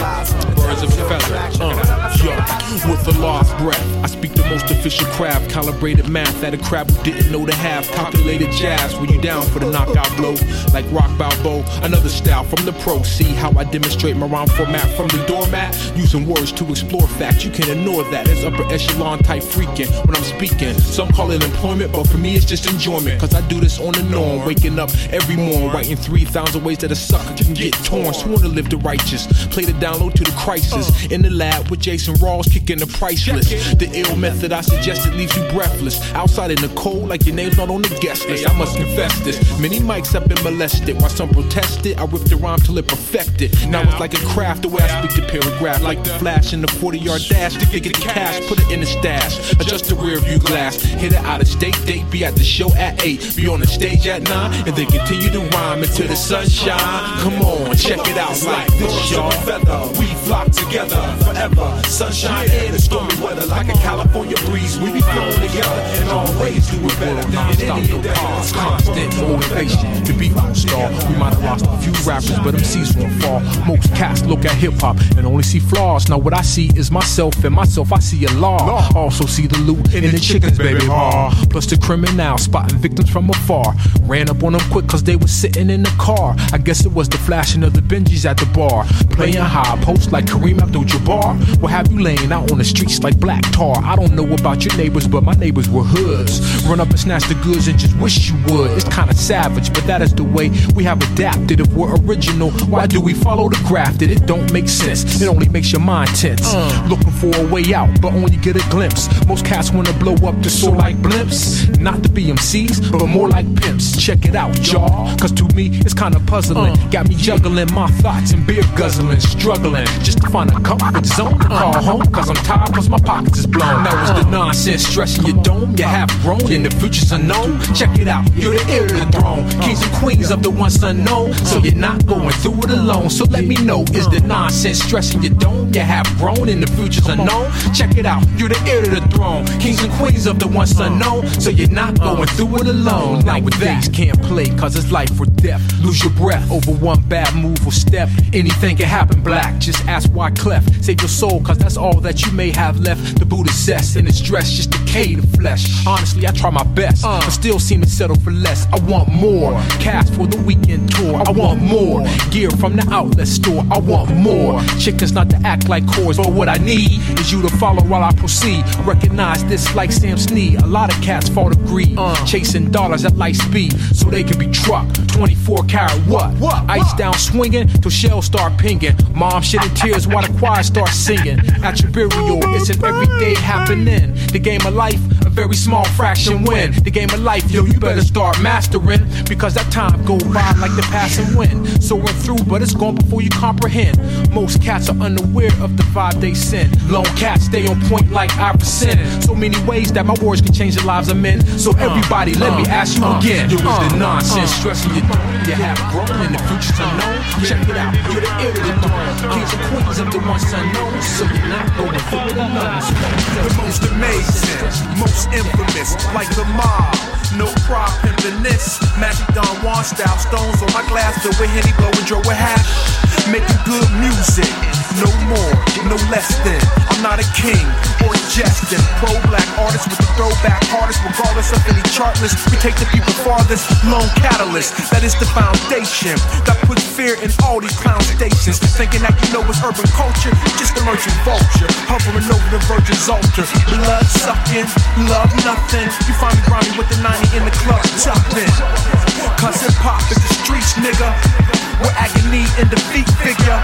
birds of a feather. Uh, yo, with a lost breath, I speak the most efficient craft, calibrated math that a crab who didn't know to have, calculated jazz. When you down for the knockout blow, like Rock Balboa, another style from the pro. See how I demonstrate my rhyme format from the doormat, using words to explore facts. You can ignore that. It's upper echelon type freaking when I'm speaking. Some call it employment, but for me it's just enjoyment. Cause I do this on the norm, waking up every morning, writing 3,000 ways that a sucker can get torn. Sworn to live the righteous, play the download to the crisis. Uh. In the lab with Jason Rawls, kicking the priceless. The ill method I suggest congested leaves you breathless. Outside in the cold, like your name's not on the guest list. I must confess this. Many mics have been molested. While some protested, I ripped the rhyme till it perfected. Now it's like a craft, the way I speak the paragraph. Like the flash in the 40 yard dash. To get the cash, put it in the stash. Adjust the rear view glass. Hit it out of state date. Be at the show at 8. Be on the stage at 9. And then continue to rhyme until the sunshine. Come on, check it out like this, y'all. we flock together forever. Sunshine and the stormy weather, like a California breeze. We be flowing together and always do it better than any of Cause constant motivation to be all star. We might have lost a few rappers, but MCs won't fall. Most cats look at hip hop and only see flaws. Now what I see is myself, and myself I see a law. Also see the loot in the chickens, baby. Ah. Plus the criminal spotting victims from afar. Ran up on them quick cause they was sitting in the car. I guess it was the flashing of the Benjis at the bar. Playing high post like Kareem Abdul-Jabbar. What have you laying out on the streets like black tar? I don't know about your neighbors, but my neighbors were hoods. Run up and snatch the goods and just wish you would. It's kinda savage, but that is the way we have adapted. If we're original, why do we follow the grafted? It don't make sense. It only makes your mind tense. Uh. Looking for a way out, but only get a glimpse. Most cats wanna blow up the soul like blimps. Not the BMCs, but more like pimps. Check it out, y'all. Cause to me, it's kinda puzzling. Uh. Got me juggling my thoughts and beer guzzling. Struggling just to find a comfort zone to uh. call home. Cause I'm tired, cause my pockets is blown. Now it's the nonsense stressing your dome. You half grown and the future's unknown. Check it out, you're the heir to the throne. Kings and queens of the once unknown. So you're not going through it alone. So let me know, is the nonsense stressing your dome? You half grown and the future's unknown. Check it out, you're the heir to the throne. Kings and queens of the once unknown. So you're not going through it alone. Nowadays can't play cause it's life or death. Lose your breath over one bad move or step. Anything can happen, black. Just ask why clef. Save your soul, cause that's all that you may have left. The Buddha zest and its dress just decay the flesh. Honestly, I try my best, uh. but still seem to settle for less. I want more. Cash for the weekend tour. I want more. Gear from the outlet store. I want more. Chickens not to act like cores, but what I need is you to follow while I proceed. Recognize this like Sam Snead. A lot of cats fall to greed, uh. chasing dollars at light speed so they can be trucked. 24 karat what? Ice down swinging till shells start pinging. Mom shedding tears while the choir starts singing. At your burial, it's an everyday happening. The game of life, a very small fraction win. The game of life, yo, you better start mastering because that time go by like the passing wind. Soaring through, but it's gone before you comprehend. Most cats are unaware of the five day sin. Lone cats stay on point like I Iverson. So many ways that my words can change the lives of men. So uh, everybody, let me uh, ask you uh, again. Yo, is the nonsense stressing you? You have grown in the future's unknown. Check it out, you're the heir to the. Kings and queens of the once unknown. So The most amazing, most infamous, like the mob. No prop pimpin' this. Magic Don Juan style stones on my glass, filled with Henny blowing Joe with hash. Making good music, no more, no less than. I'm not a king or a jesting. Pro black artist with the throwback artist, regardless of any chart list. We take the people farthest, lone catalyst. That is the foundation that puts fear in all these clown stations. Thinking that you know it's urban culture, just a merchant vulture, hovering over the virgin's altar. Blood sucking, love nothing. You find me grinding with the 90 in the club, tucked in. Cause hip hop is the streets, nigga. Where agony and defeat figure.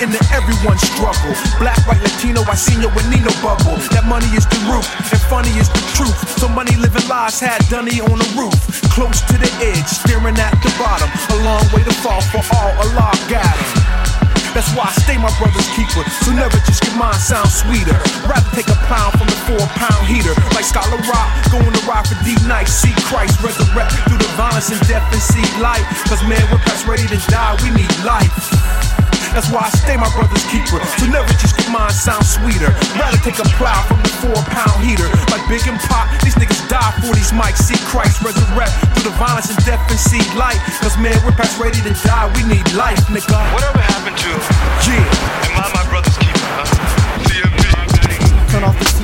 Into everyone's struggle. Black, white, Latino, I seen you with Nino Bubble. That money is the roof, and funny is the truth. So money living lies had Dunny on the roof. Close to the edge, staring at the bottom. A long way to fall for all, Allah got him. That's why I stay my brother's keeper. So never just get mine sound sweeter. Rather take a pound from the four pound heater. Like Scholar Rock, going to rock for deep nights. See Christ resurrect through the violence and death and see light. Cause man, we're past ready to die. We need life. That's why I stay my brother's keeper. So never just get mine sound sweeter. Rather take a plow from the four pound heater. Like Big and Pop, these niggas die for these mics. See Christ resurrect through the violence and death and see light. Cause man, we're past ready to die. We need life, nigga. Whatever happened to Yeah. Am I my brother's keeper? Huh? Turn off the TV,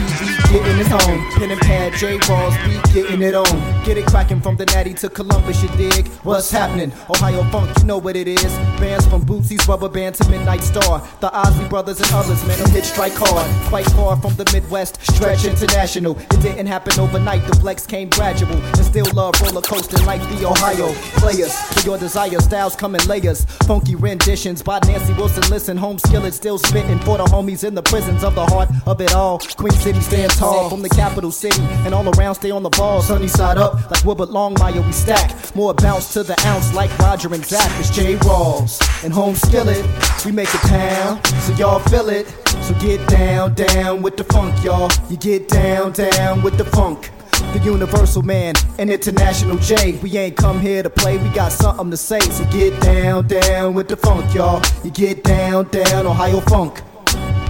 getting it home. Pen and pad, J Balls, beat, getting it on. Get it cracking from the Natty to Columbus, you dig? What's happening? Ohio funk, you know what it is. Bands from Bootsy's Rubber Band to Midnight Star. The Osley Brothers and others, man, who hit strike hard. Fight far from the Midwest, stretch international. It didn't happen overnight, the flex came gradual. And still love roller coasting like the Ohio players. For your desire, styles come in layers. Funky renditions by Nancy Wilson. Listen, home skillet still spitting for the homies in the prisons of the heart of it all. Queen City stand stand tall from the capital city and all around stay on the ball. Sunny side up like Wilbert Longmire, we stack. More bounce to the ounce like Roger and Zach. It's J Rawls and home skillet. We make it pound so y'all feel it. So get down, down with the funk, y'all. You get down, down with the funk. The universal man, and international J. We ain't come here to play, we got something to say. So get down, down with the funk, y'all. You get down, down, Ohio funk.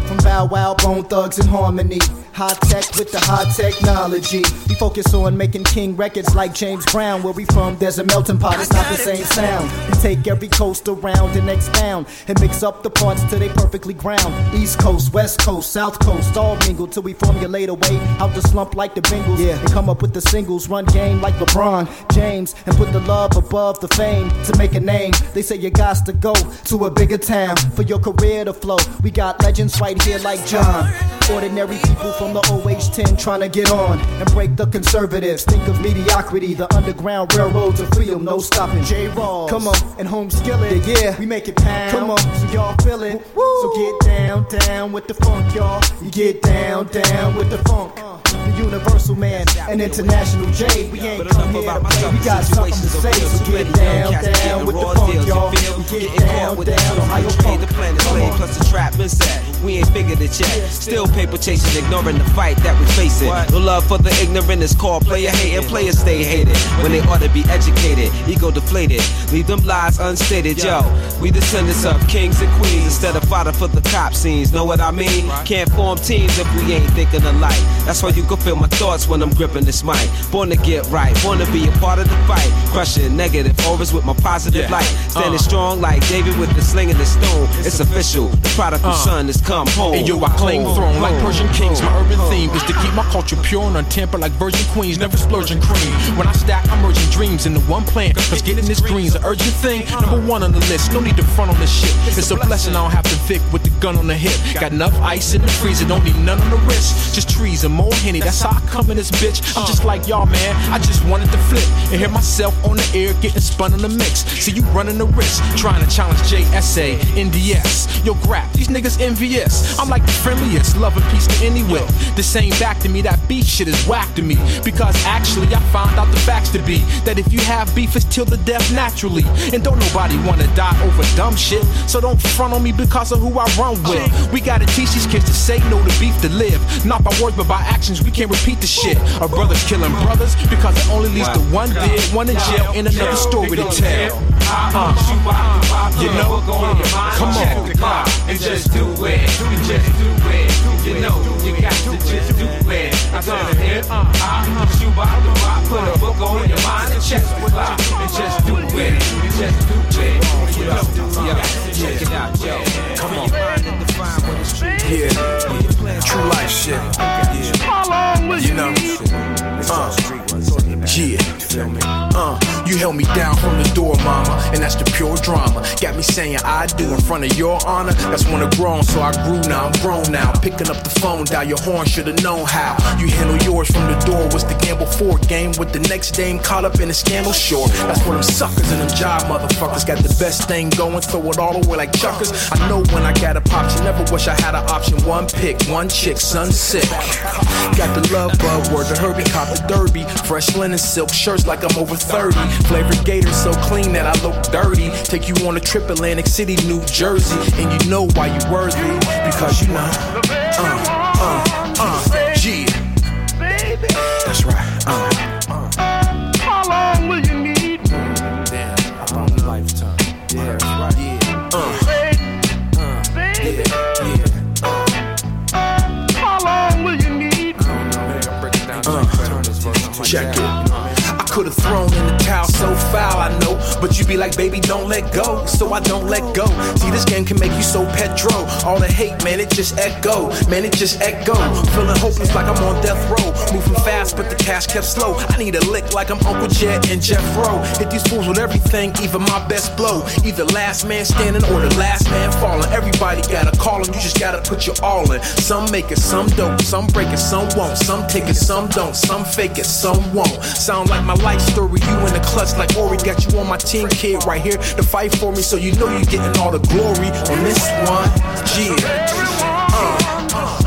From Bow Wow, Bone Thugs and Harmony. High tech with the high technology. We focus on making king records like James Brown. Where we from, there's a melting pot, it's not the same sound. We take every coast around and expound and mix up the parts till they perfectly ground. East Coast, West Coast, South Coast, all mingle till we formulate a way out the slump like the Bengals. Yeah. And come up with the singles, run game like LeBron James, and put the love above the fame to make a name. They say you got to go to a bigger town for your career to flow. We got legends right here like John. Ordinary people from the OH10 trying to get on and break the conservatives. Think of mediocrity, the underground railroads of freedom, no stopping. J Raw, come on, and home skillet, yeah, yeah, we make it pound. Come on, so y'all feel it. Woo. So get down, down with the funk, y'all. You get down, down with the funk. The universal man, an international J. We ain't come here to play, we got something to say. So get down, down with the funk, y'all. We get down, down, Ohio funk. The planet slave plus the trap been set. We ain't figured it yet. Still paper chasing, ignoring the fight that we facing. The love for the ignorant is called player hating. Players stay hated when they ought to be educated. Ego deflated, leave them lies unstated. Yo, we descendants of kings and queens instead of fighting for the cop scenes. Know what I mean? Can't form teams if we ain't thinking alike. That's why you can feel my thoughts when I'm gripping this mic. Born to get right, born to be a part of the fight. Crushing negative auras with my positive Yeah. light. Standing Uh. strong like David with the sling and the stone. It's official. The prodigal Uh. son has come home. And yo, I claim throne like Persian kings. My urban theme is to keep my culture pure and untampered like virgin queens, never splurging cream. When I stack, I'm merging dreams into one plan. Cause getting this green's an urgent thing. Number one on the list, no need to front on this shit. It's a blessing I don't have to Vic with the gun on the hip. Got enough ice in the freezer, don't need none on the wrist. Just trees and more henny, that's how I come in this bitch. I'm just like y'all, man. I just wanted to flip and hear myself on the air getting spun in the mix. See you running the risk, trying to challenge JSA, NDS. Yo, grab, these niggas envious. I'm like the friendliest, love and peace to any whip. This ain't back to me, that beef shit is whack to me. Because actually, I found out the facts to be that if you have beef, it's till the death naturally. And don't nobody wanna die over dumb shit. So don't front on me because of who I run with. We gotta teach these kids to say no to beef to live. Not by words, but by actions. We can't repeat the shit. Our brothers killing brothers because it only leads to one dead, one in jail, and another story to tell. Uh, you know, come on. and just do it. You just do it. You know, you got just do it. I said it. I shoot by the rock, put a book on your mind and chest with lock. And just do it. Just do it. Yeah, check it out, yo. Come on. Yeah, true life shit. Yeah, you know. Uh, yeah, uh, you held me down from the door, mama, and that's the pure drama. Got me saying I do in front of your honor. That's when I grown, so I grew now. I'm grown now. Picking up the phone, dial your horn, should've known how. You handle yours from the door. What's the gamble for? Game with the next dame caught up in a scandal, sure. That's for them suckers and them job motherfuckers. Got the best thing going, throw it all away like chuckers. I know when I got a pop, you never wish I had an option. One pick, one chick, sunset. Got the love bug, word to Herbie, cop the derby. Fresh linen, silk shirts like I'm over 30. Flavored gator so clean that I look dirty. Take you on a trip, Atlantic City, New Jersey. And you know why you worthy. Because you know. Uh, uh, uh, yeah. That's right. Uh. How long will you need? Damn, I found a lifetime. Yeah, that's right. Yeah. Uh. Uh. Yeah. Yeah. How long will you need? Me? Uh, check it. I could have thrown in the towel so foul, I know. But you be like, baby, don't let go. So I don't let go. See, this game can make you so petro. All the hate, man, it just echo. Man, it just echo. Feeling hopeless like I'm on death row. Moving fast, but the cash kept slow. I need a lick like I'm Uncle Jet and Jeff Rowe. Hit these fools with everything, even my best blow. Either last man standing or the last man falling. Everybody got a call, and you just gotta put your all in. Some make it, some don't. Some break it, some won't. Some take it, some don't. Some fake it, some won't. Sound like my life story. You in the clutch like Ori. Got you on my team, kid, right here to fight for me. So you know you're getting all the glory on this one. Yeah. Uh, uh.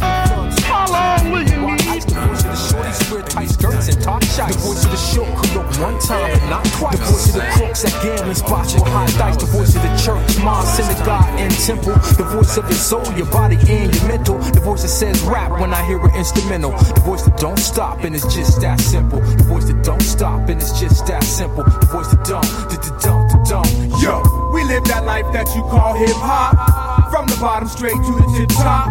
Uh. How long will you need? The voice of the shorty, wear tight skirts and top shots. The voice of the short one time, not twice. The voice of the crooks at gambling spots with high dice. The voice of the church, mosque, synagogue, and temple. The voice of your soul, your body, and your mental. The voice that says rap when I hear an instrumental. The voice that don't stop, and it's just that simple. The voice that don't stop, and it's just that simple. The voice that don't, the don't, the don't. Yo, we live that life that you call hip hop. From the bottom straight to the tip top.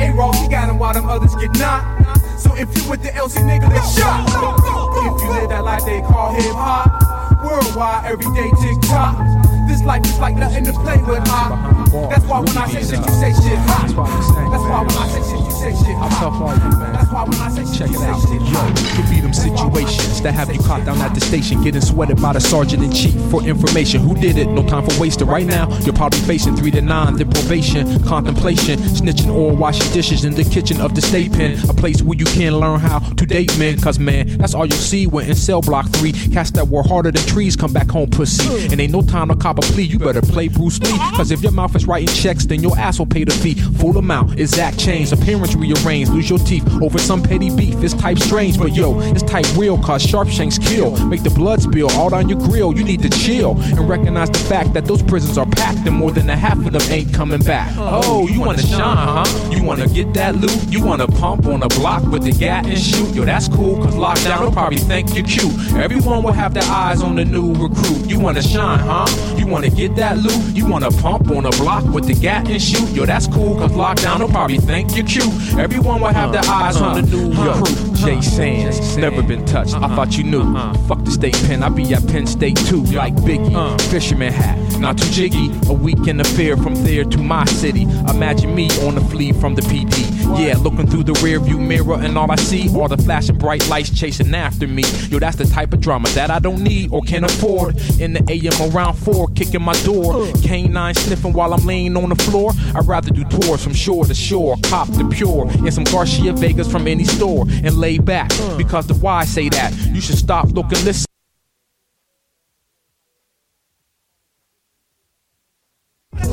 A Ross, we got him while them others get knocked. So if you with the LC nigga, then shot. If you live that life they call hip hop. Worldwide, everyday tick tock. This life is like nothing to play with, huh? That's why when I say shit, you say shit hot. That's why when I say shit, you say shit. How tough are you, man? That's why when I say shit, Check it out. Yo, could be them situations that have you caught down at the station, getting sweated by the sergeant in chief for information. Who did it? No time for wasting. Right now, you're probably facing three to nine, then probation, contemplation, snitching or washing dishes in the kitchen of the state pen, a place where you can learn how to date men. Cause man, that's all you'll see when in cell block three. Cats that were harder than trees come back home pussy. And ain't no time to cop a plea. You better play Bruce Lee. Cause if your mouth is writing checks, then your ass will pay the fee. Full amount, exact change. Appearance rearranged. Lose your teeth over some petty beef. It's type strange, but yo, it's type real. Cause sharp shanks kill. Make the blood spill all down your grill. You need to chill and recognize the fact that those prisons are packed and more than a half of them ain't coming back. Oh, oh you wanna shine, huh? You wanna get that loot? You wanna pump on a block with the gat and shoot? Yo, that's cool, cause lockdown will probably think you're cute. Everyone will have their eyes on the new recruit. You wanna shine, huh? You wanna get that loot? You wanna pump on a block with the gat and shoot? Yo, that's cool, cause lockdown will probably think you're cute. Everyone will have their eyes on the new recruit. Jay uh-huh. Sands, never been touched. I uh-huh. thought you knew. Uh-huh. Fuck the state pen, I be at Penn State too, like Biggie. Uh. Fisherman hat, not too jiggy. A weekend affair from there to my city. Imagine me on the flee from the PD. Yeah, looking through the rearview mirror, and all I see are the flashing bright lights chasing after me. Yo, that's the type of drama that I don't need or can afford. In the AM around four, kicking my door. Canine sniffing while I'm laying on the floor. I'd rather do tours from shore to shore, cop the pure, and some Garcia Vegas from any store, and lay back. Uh. Because the why say that you should stop, look, and listen.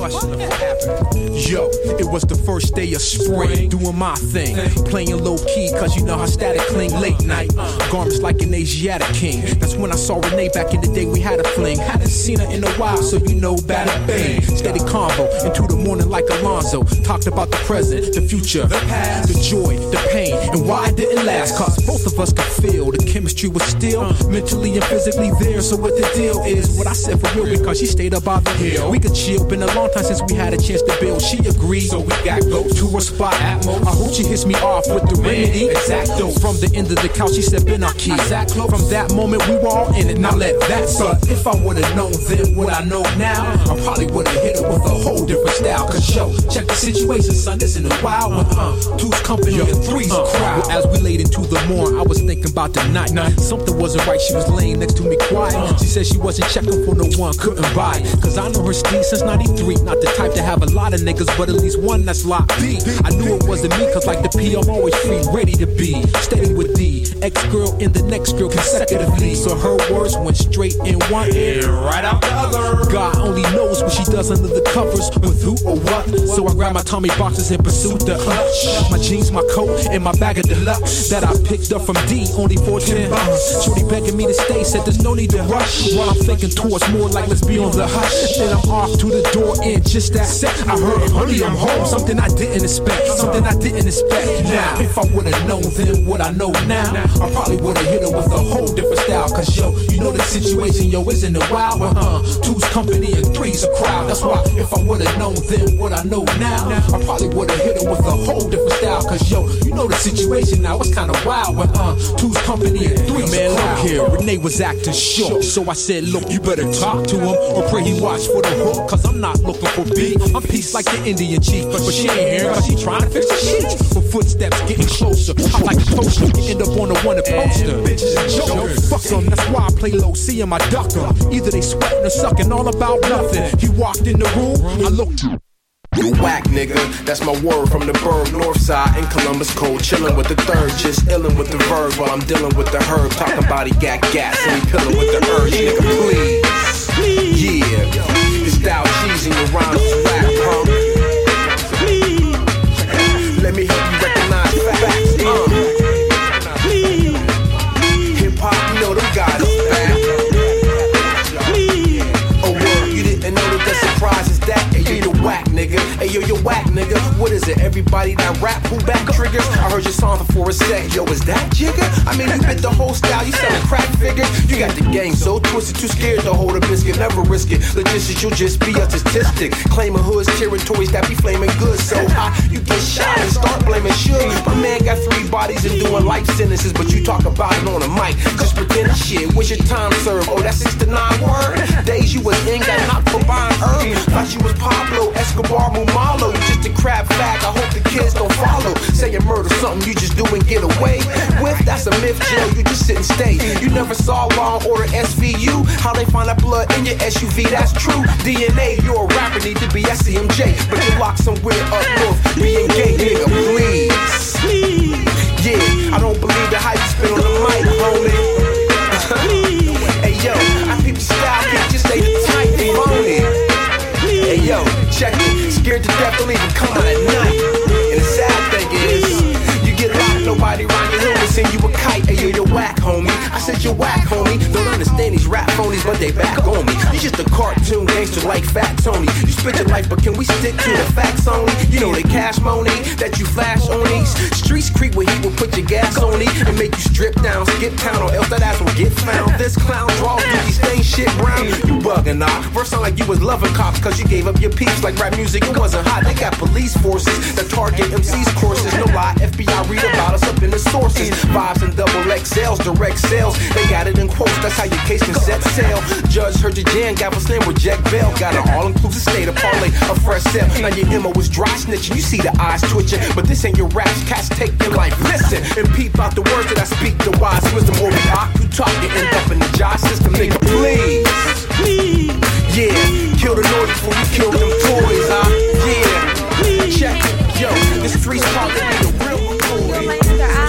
Yo, it was the first day of spring, doing my thing. Playing low key, cause you know how static cling late uh. night. Garments like an Asiatic king. That's when I saw Renee back in the day, we had a fling. Hadn't seen her in a while, so you know bad a bang. Steady combo into the morning like Alonzo. Talked about the present, the future, the past, the joy, the pain, and why it didn't last. Cause both of us could feel the chemistry was still mentally and physically there. So what the deal is, what I said for real, because she stayed up by the hill. We could chill, been a long time since we had a chance to build. She agreed, so we got go to her spot. I hope she hits me off with the remedy. Exacto. From the end of the couch, she said, Ben key. From that moment, we were all in it. Now let that suck. If I would've known then what I know now, I probably would've hit her with a whole different style. Cause yo, check the situation, son. This in a wild one. Uh, two's company and three's crowd. Well, as we laid into the morn, I was thinking about the night. Something wasn't right. She was laying next to me quiet. She said she wasn't checking for no one, couldn't buy. Cause I know her steed since 93. Not the type to have a lot of niggas, but at least one that's locked B. I knew it wasn't me, cause like the P, I'm always free, ready to be. Steady with the ex girl and the next girl consecutively. So her words went straight in one ear, right out the other. God only knows what she does under the covers, with who or what. So I grabbed my Tommy boxes and pursued the clutch. My jeans, my coat, and my bag of deluxe that I picked up from D, only for 10 bucks. Shorty begging me to stay, said there's no need to rush. While I'm thinking towards more like let's be on the hush. Then I'm off to the door in just that sec. I heard, honey, I'm home. Something I didn't expect. Something I didn't expect. Now, if I would've known then what I know now, I probably would've hit her with a whole different style. Cause yo, you know the situation, yo, isn't it wild? Uh, two's company and three's a crowd. That's why if I would've known then what I know now, I probably would've hit her with a whole different style. Cause yo, you know the situation now, it's kinda wild. But uh, two's company and three's Man, look here, Renee was acting shook. So I said, look, you better talk to him or pray he watch for the hook. Cause I'm not looking for beef. I'm peace like the Indian chief. But she ain't here cause she trying to fix the sheets. With footsteps getting closer. I like a poster. You end up on the one that poster. Bitches and jokers. Fuck them, that's why I play low, see him, I duck 'em. Either they sweating or sucking, all about nothing. He walked in the room, I looked. You whack nigga, that's my word from the burg, north side in Columbus cold, chillin' with the third, just illin' with the verb while I'm dealing with the herb, talking about he got gas and pillin' with the urge, nigga please, yeah, this style cheesy, your rhymes yo, you whack, nigga. What is it? Everybody that rap who back triggers. I heard your song before a set. Yo, is that jigger? I mean, you bit the whole style. You selling crack figures. You got the game so twisted, too scared to hold a biscuit. Never risk it. Logistics, you just be a statistic. Claiming hoods, territories that be flaming good. So hot, you get shot and start blaming should. My man got three bodies and doing life sentences, but you talk about it on the mic. Just pretend shit. What's your time served? Oh, that's six to nine word. Days you was in, got knocked for buying herb. Thought you was Pablo Escobar Mumalo. Just a crap fag. I hope the kids don't follow. Say you murder something you just do and get away with. That's a myth, jail. You just sit and stay. You never saw Law and Order SVU. How they find that blood in your SUV? That's true. DNA, you're a rapper, need to be SCMJ, but you locked somewhere up north. Being gay, nigga, please. Yeah, I don't believe the hype spit on the mic, homie. Scared to death, don't even come out at night. And the sad thing is, you get locked, nobody your hood will send you a kite. Hey yo, you're whack, homie. I said you're whack, phonies, but they back on me. You just a cartoon gangster like Fat Tony. You spit your life, but can we stick to the facts only? You know the cash money that you flash on these streets creep where he will put your gas on it and make you strip down, skip town, or else that ass will get found. This clown draws Dookie stain shit brown. You bugging off. First sound like you was loving cops cause you gave up your peeps like rap music. It wasn't hot. They got police forces that target MCs courses. No lie, FBI read about us up in the sources. Vibes and double XLs, direct sales. They got it in quotes. That's how your case can set sail. Judge heard your jam, gavel slam, reject bail. Got an all inclusive state of parlay, a fresh sale. Now your MO was dry snitching. You see the eyes twitching, but this ain't your raps. Cats take your life. Listen and peep out the words that I speak. The wise wisdom or we talk, you talk, you end up in the job system. Nigga, please. please, Yeah, kill the noise before you kill them toys, huh? Yeah, check it. Yo, this street's called to be the real Let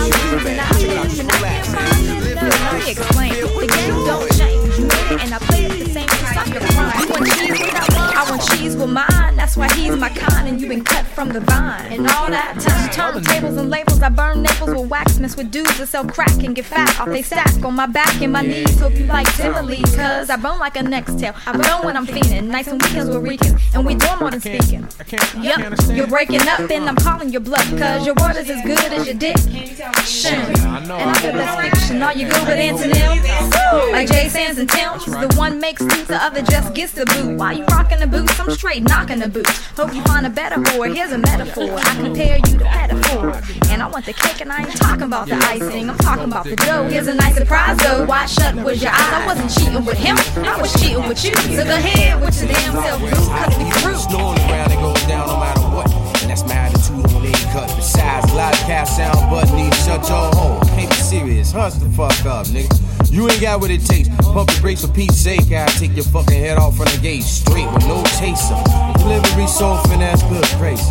with my that's why he's my kind and you've been cut from the vine. And all that time, touch turntables and labels. I burn naples with waxmiths with dudes that sell crack and get fat off they stack on my back and my knees. Hope you like Timberly, cause I burn like a next tail. I burn when I'm feeling. Nights and weekends we're weekends. And we doing more than speaking. Yep, you're breaking up and I'm calling your bluff. Cause your word is as good as your dick. Shit. And I'm the best fiction. All you good with antonyms. Like Jay Sands and Tim's. The one makes things, the other just gets the boot. While you rocking the boots, I'm straight knocking the boots. Hope you find a better boy. Here's a metaphor. I compare you to metaphor. And I want the cake and I ain't talking about the icing. I'm talking about the dough. Here's a nice surprise though. Why shut with your eyes? I wasn't cheating with him. I was cheating with you. So go ahead with your damn self, boo. Cause we through. Snoring around and going down no matter what. And that's my attitude on any cut. Besides, a cast sound but need shut your hole. Serious. Hush the fuck up, nigga. You ain't got what it takes. Pump the brakes for Pete's sake. I take your fucking head off from the gate straight with no chaser. Delivery so finesse, good grace.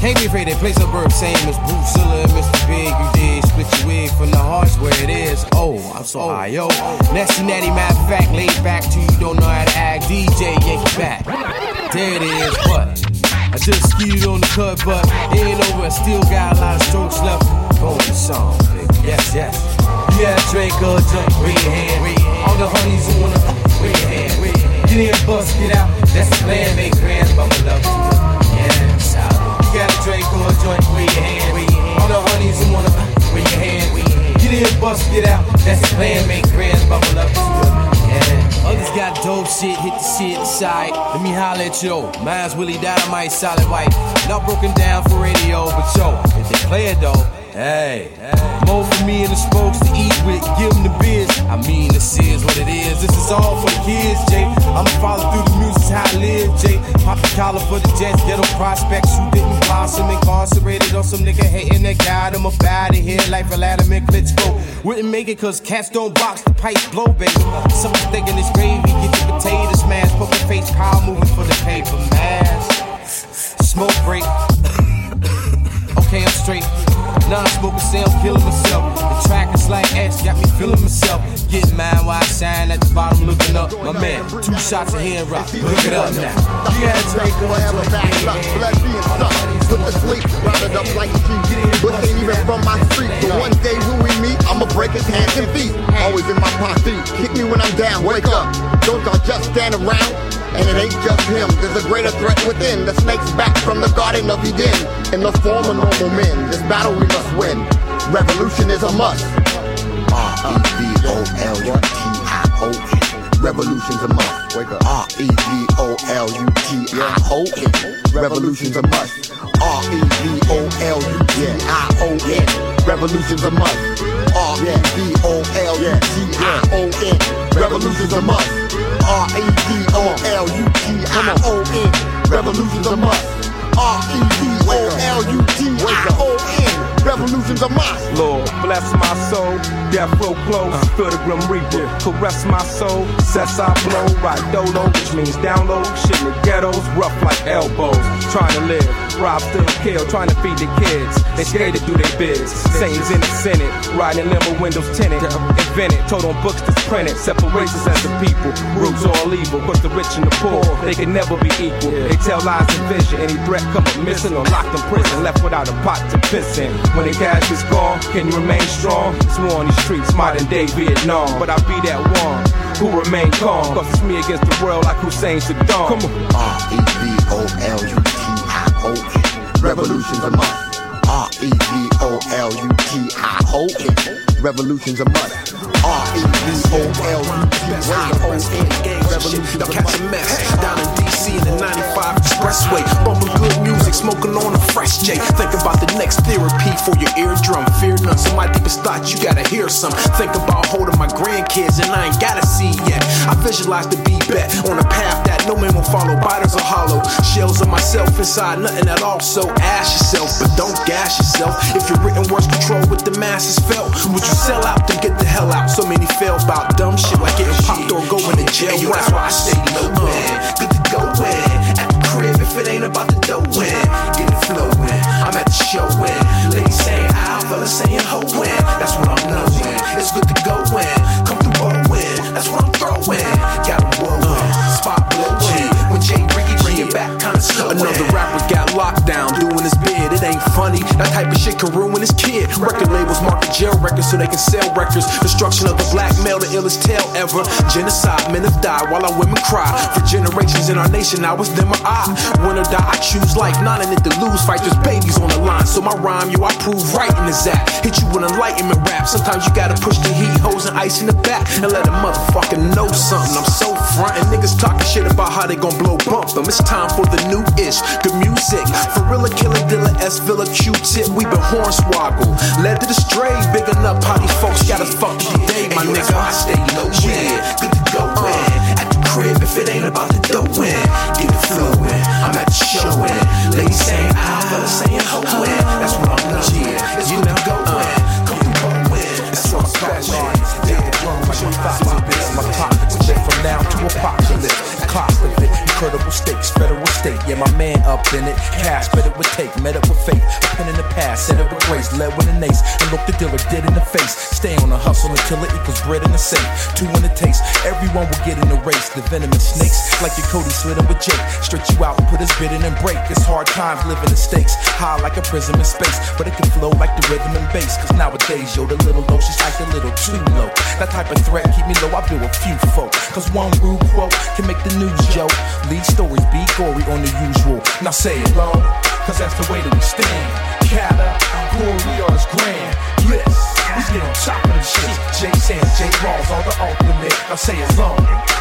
Can't be afraid they place a bird same as Bruce and Mr. Big. You did split your wig from the hearts where it is. Oh, I'm so high, yo. Nasty natty, matter of fact, laid back to you don't know how to act. DJ Yankee back. There it is, what? I just skied on the cut, but it ain't over. I still got a lot of strokes left. Bonus song. Yes, yes. A drink or a joint, raise your hand. All the honeys who wanna raise your hand. Get in, bust, get out. That's the plan, make grand, to the yeah. You got a drink a joint, raise your hand. All the honeys wanna raise your hand. Get in, bust, get out. That's the plan, make grand, up to the yeah. Others got dope shit, hit the shit side. Let me holler at you. Mine's Willie Dynamite, solid white. Not broken down for radio, but yo, if they play it though, hey, more for me and the spokes to eat with, give them the biz. I mean, this is what it is. This is all for the kids, Jay. I'ma follow through the music, how I live, Jay. Pop the collar for the Jets, ghetto prospects who didn't blossom, incarcerated on some nigga hating that got him up out of here like Vladimir Klitschko. Wouldn't make it cause cats don't box, the pipe blow, baby. Some thinking it's gravy, get your potatoes smashed, poker face, power moving for the paper mask. Smoke break. okay, I'm straight. Nah, I'm smoking sound, killing myself. The track is like X, got me feeling myself. Getting mine while I shine at the bottom, looking up. My man, two shots of hand rock. Look it up now. Yeah, Drake forever back up, blood being sucked. Put to sleep, rounded up like sheep. But ain't even from my street. The one day when we meet, I'ma break his hands and feet. Always in my posse, kick me when I'm down, wake up. Don't y'all just stand around? And it ain't just him, there's a greater threat within. The snake's back from the Garden of Eden. In the form of normal men, this battle we must win. Revolution is a must. R-E-V-O-L-U-T-I-O-N. Revolution's a must. Wake up. R-E-V-O-L-U-T-I-O-N. Revolution's a must. R-E-V-O-L-U-T-I-O-N. Revolution's a must. R-E-V-O-L-U-T-I-O-N. Revolution's a must. R-E-V-O-L-U-T-I-O-N. Revolution's a must. R-E-V-O-L-U-T-I-O-N. Revolution's a must. Lord, bless my soul. Death flow close. Uh. Feel the grim reaper. Caress my soul. Sets I blow. Ride dolo, which means download. Shit in the ghettos. Rough like elbows. Trying to live. Rob, still kill. Trying to feed the kids. They scared to do their biz. Satan's in the Senate. Riding limo windows tinted. Invented. Told on books that's printed. Separations as the people. Roots all evil. Cause the rich and the poor, they can never be equal. They tell lies and vision. Any threat come up missing or locked in prison. Left without a pot to piss in. When the cash is gone, can you remain strong? It's war on these streets, modern day Vietnam. But I'll be that one who remain calm. Cause it's me against the world like Hussein Saddam. Come on. Revolutions a must. R E V O L U T I O N. Revolutions a must. R E V O L U T I O N. Revolutions a must. Now down in D. DC in the 95 Expressway. Bumping good music, smoking on a fresh J. Think about the next therapy for your eardrum. Fear none. So my deepest thoughts, you gotta hear some. Think about holding my grandkids and I ain't gotta see yet. I visualize the be bet on a path that no man will follow. Biters are hollow. Shells of myself inside, nothing at all. So ask yourself, but don't gas yourself. If your written words control what the masses felt, would you sell out to get the hell out? So many fail about dumb shit like getting popped or going to jail. Hey, yo, that's why I stay low uh, in. In. At the crib, if it ain't about the dough in. Get it flowing. I'm at the show in. Ladies saying ow, fellas saying ho in. That's what I'm knowing. It's good to go in. Come through bowling. That's what I'm throwing. Got 'em whirling. Spot blowing. When Jay Ricky bring it back, kinda slow. Another rapper got locked down. It ain't funny. That type of shit can ruin his kid. Record labels market jail records so they can sell records. Destruction of the black male, the illest tale ever. Genocide, men have died while our women cry. For generations in our nation, I was them or I. Win or die, I choose life. Not in it to lose. Fight, there's babies on the line. So my rhyme, yo, I prove right in this act. Hit you with enlightenment rap. Sometimes you gotta push the heat, hose and ice in the back. And let a motherfucker know something. I'm so front. And niggas talking shit about how they gon' blow bump them. It's time for the new ish. Good music. For real, killer, Dilla, S, Villa, Q-tip. We been hornswoggle. Led to the stray. Big enough how these folks got us fucked today, my yo, nigga. I stay low yeah, Good to go in. At the crib, if it ain't about the dough in. Get it flowing. I'm at the show in. Ladies saying ow, fellas saying ho in. That's what I'm knowing. It's good to go uh, in. Come through bowling. That's what I'm calling. Yeah, my shit five bits in my pockets. Jet from now to apocalypse. Cost of it, incredible stakes, federal state. Yeah, my man up in it. Cash, bet it would take, met up with faith. A pen in the past, set up with grace, led with an ace. And look the dealer dead in the face. Stay on the hustle until it equals bread in the safe. Two in the taste, everyone will get in the race. The venomous snakes, like your Cody slid in with Jake. Stretch you out, put his bid and break. It's hard times living in stakes. High like a prism in space, but it can flow like the rhythm and bass. Cause nowadays, yo, the little low, she's like a little too low. That type of threat keep me low, I build a few folk. Cause one rude quote can make the news joke. Lead stories be gory on the usual. Now say it low, cause that's the way that we stand. Cata, we are as grand. Bliss, we get on top of the shit. J Sands, J Rawls, all the ultimate. Now say it low,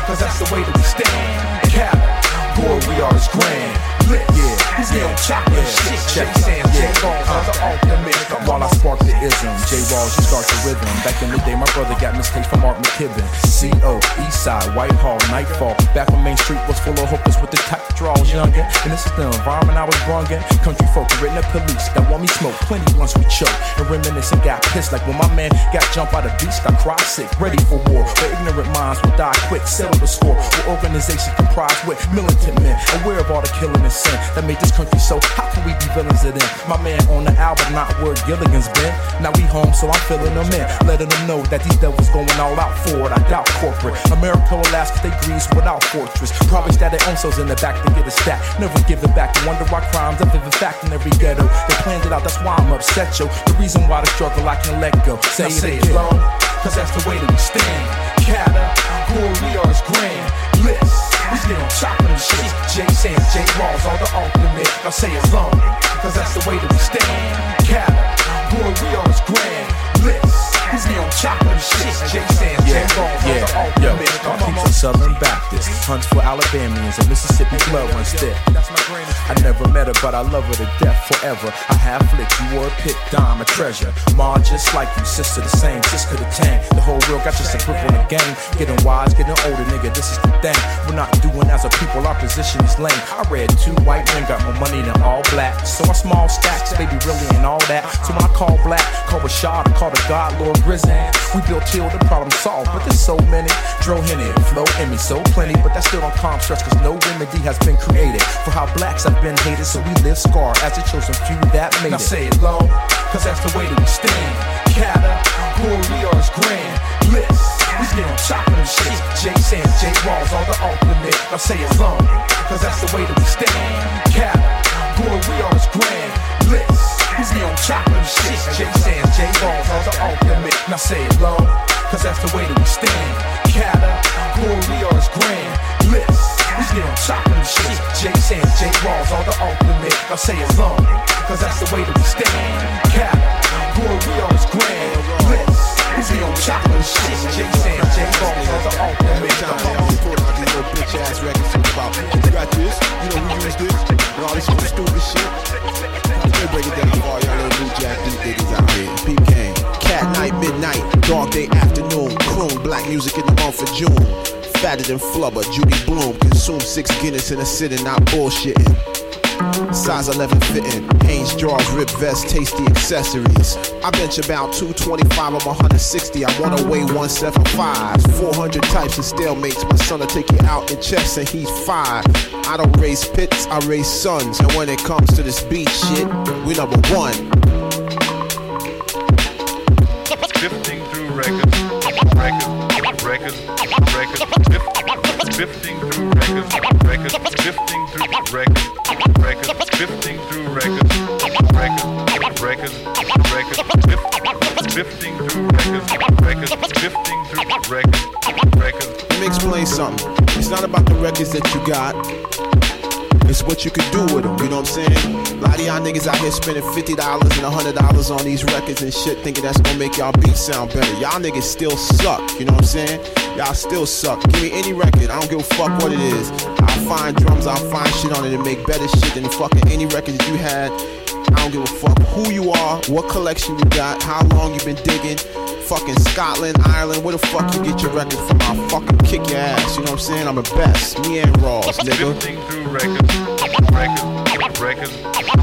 cause that's the way that we stand. Cata, we are as grand. Bliss, yeah, we get on top of the shit. J Sands, J Rawls, all the ultimate. While I spark the ism, J Rawls, you start the rhythm. Back in the day, my brother got mistakes from Mark McKibben. CO, Eastside, Whitehall, Nightfall. Back when Main Street was full of hookers with the tight draws, youngin'. And this is the environment I was brung in. Country folk, written the police that want me smoke plenty once we choke. And reminisce and got pissed like when my man got jumped by the beast. I cried sick, ready for war. Where ignorant minds will die quick, settle the score. Where organizations comprised with militant men, aware of all the killing and sin that made this country so. How can we be villains of them? My man on the album, not where Gilligan's been. Now we home, so I'm filling them in, letting them know that these devils going all out for it. I doubt corporate. America will last 'cause they grease without fortress. Probably stat their own souls in the back to get a stat. Never give it back. Wonder why crimes are vivid fact in every ghetto. They planned it out, that's why I'm upset, yo. The reason why the struggle I can let go. Say, Now say it it low, cause that's the way that we stand. Cata, cool, we are grand. Bliss, we get on top of the shit. J Sands, Jay Rawls, all the ultimate. I say it's long, cause that's the way that we stand. Cata, Glory, we are his grand bliss. He's the on top of shit. Jay Ball, yeah, the yo, ultimate. Come on, keeps a Southern Baptist, hunts for Alabamians, and Mississippi blood runs thick. I never met her, but I love her to death forever. I have flick, you were a pick, dime, a treasure. Ma, just like you, sister, the same, sister the tang. The whole world got just a grip on the game. Getting wise, getting older, nigga, this is the thing. We're not doing as a people, our position is lame. I read two white men, got more money than all black. So I small stacks, baby, really, and all that. So when I call black, call a shot, I call the God, Lord Risen. We built till the problem solved, but there's so many. Dro Henny, flow me, so plenty, but that's still on calm stress, cause no remedy has been created for how blacks have been hated. So we live scarred as the chosen few that made Now it. say it low, cause that's the way that we stand. Category, we are his grand bliss. We get on top of them shit. Jay Sands, Jay Walls, all the ultimate. Now say it low, cause that's the way that we stand. Category, we are his grand bliss. We get on top of them shit. Jay Sands, Jay Walls, all the ultimate. Now say it low, cause that's the way that we stand. We are his grand bliss. We get on top of them shit. Jay Sands, Jay Walls, all the ultimate. Now say it low, cause that's the way that we stand. We are his grand bliss. We get on top shit. Jay Sands, Jay Walls, all the ultimate. bitch ass records talk about. You got this, you know we use this, and all this stupid shit. Me break it down for all y'all little new jack deep niggas out here. Peep game. Cat night, midnight, dog day, afternoon. Croon, black music in the month of June. Fatter than flubber, Judy Bloom. Consume six Guinness in a sitting, not bullshitting. Size 11 fitting, Hanes drawers, rip vest, tasty accessories. I bench about 225, I'm 160. I wanna weigh 175. 400 types of stalemates. My son will take you out in chess and he's five. I don't raise pits, I raise sons. And when it comes to this beat shit, we number one. Sifting through records, records, Records, records, drifting through records, records, drifting through records, records, drifting through records, records, records, record, drifting through records, records, drifting through records. record. Let me explain something. It's not about the records that you got. It's what you can do with them, you know what I'm saying? A lot of y'all niggas out here spending $50 and $100 on these records and shit, thinking that's gonna make y'all beats sound better. Y'all niggas still suck, you know what I'm saying? Y'all still suck. Give me any record, I don't give a fuck what it is. I'll find drums, I'll find shit on it and make better shit than fucking any record that you had. I don't give a fuck who you are, what collection you got, how long you been digging. Fucking Scotland, Ireland, where the fuck you get your records from? I'll fucking kick your ass, you know what I'm saying? I'm the best. Me and Ross, nigga. Sifting through records, records, records,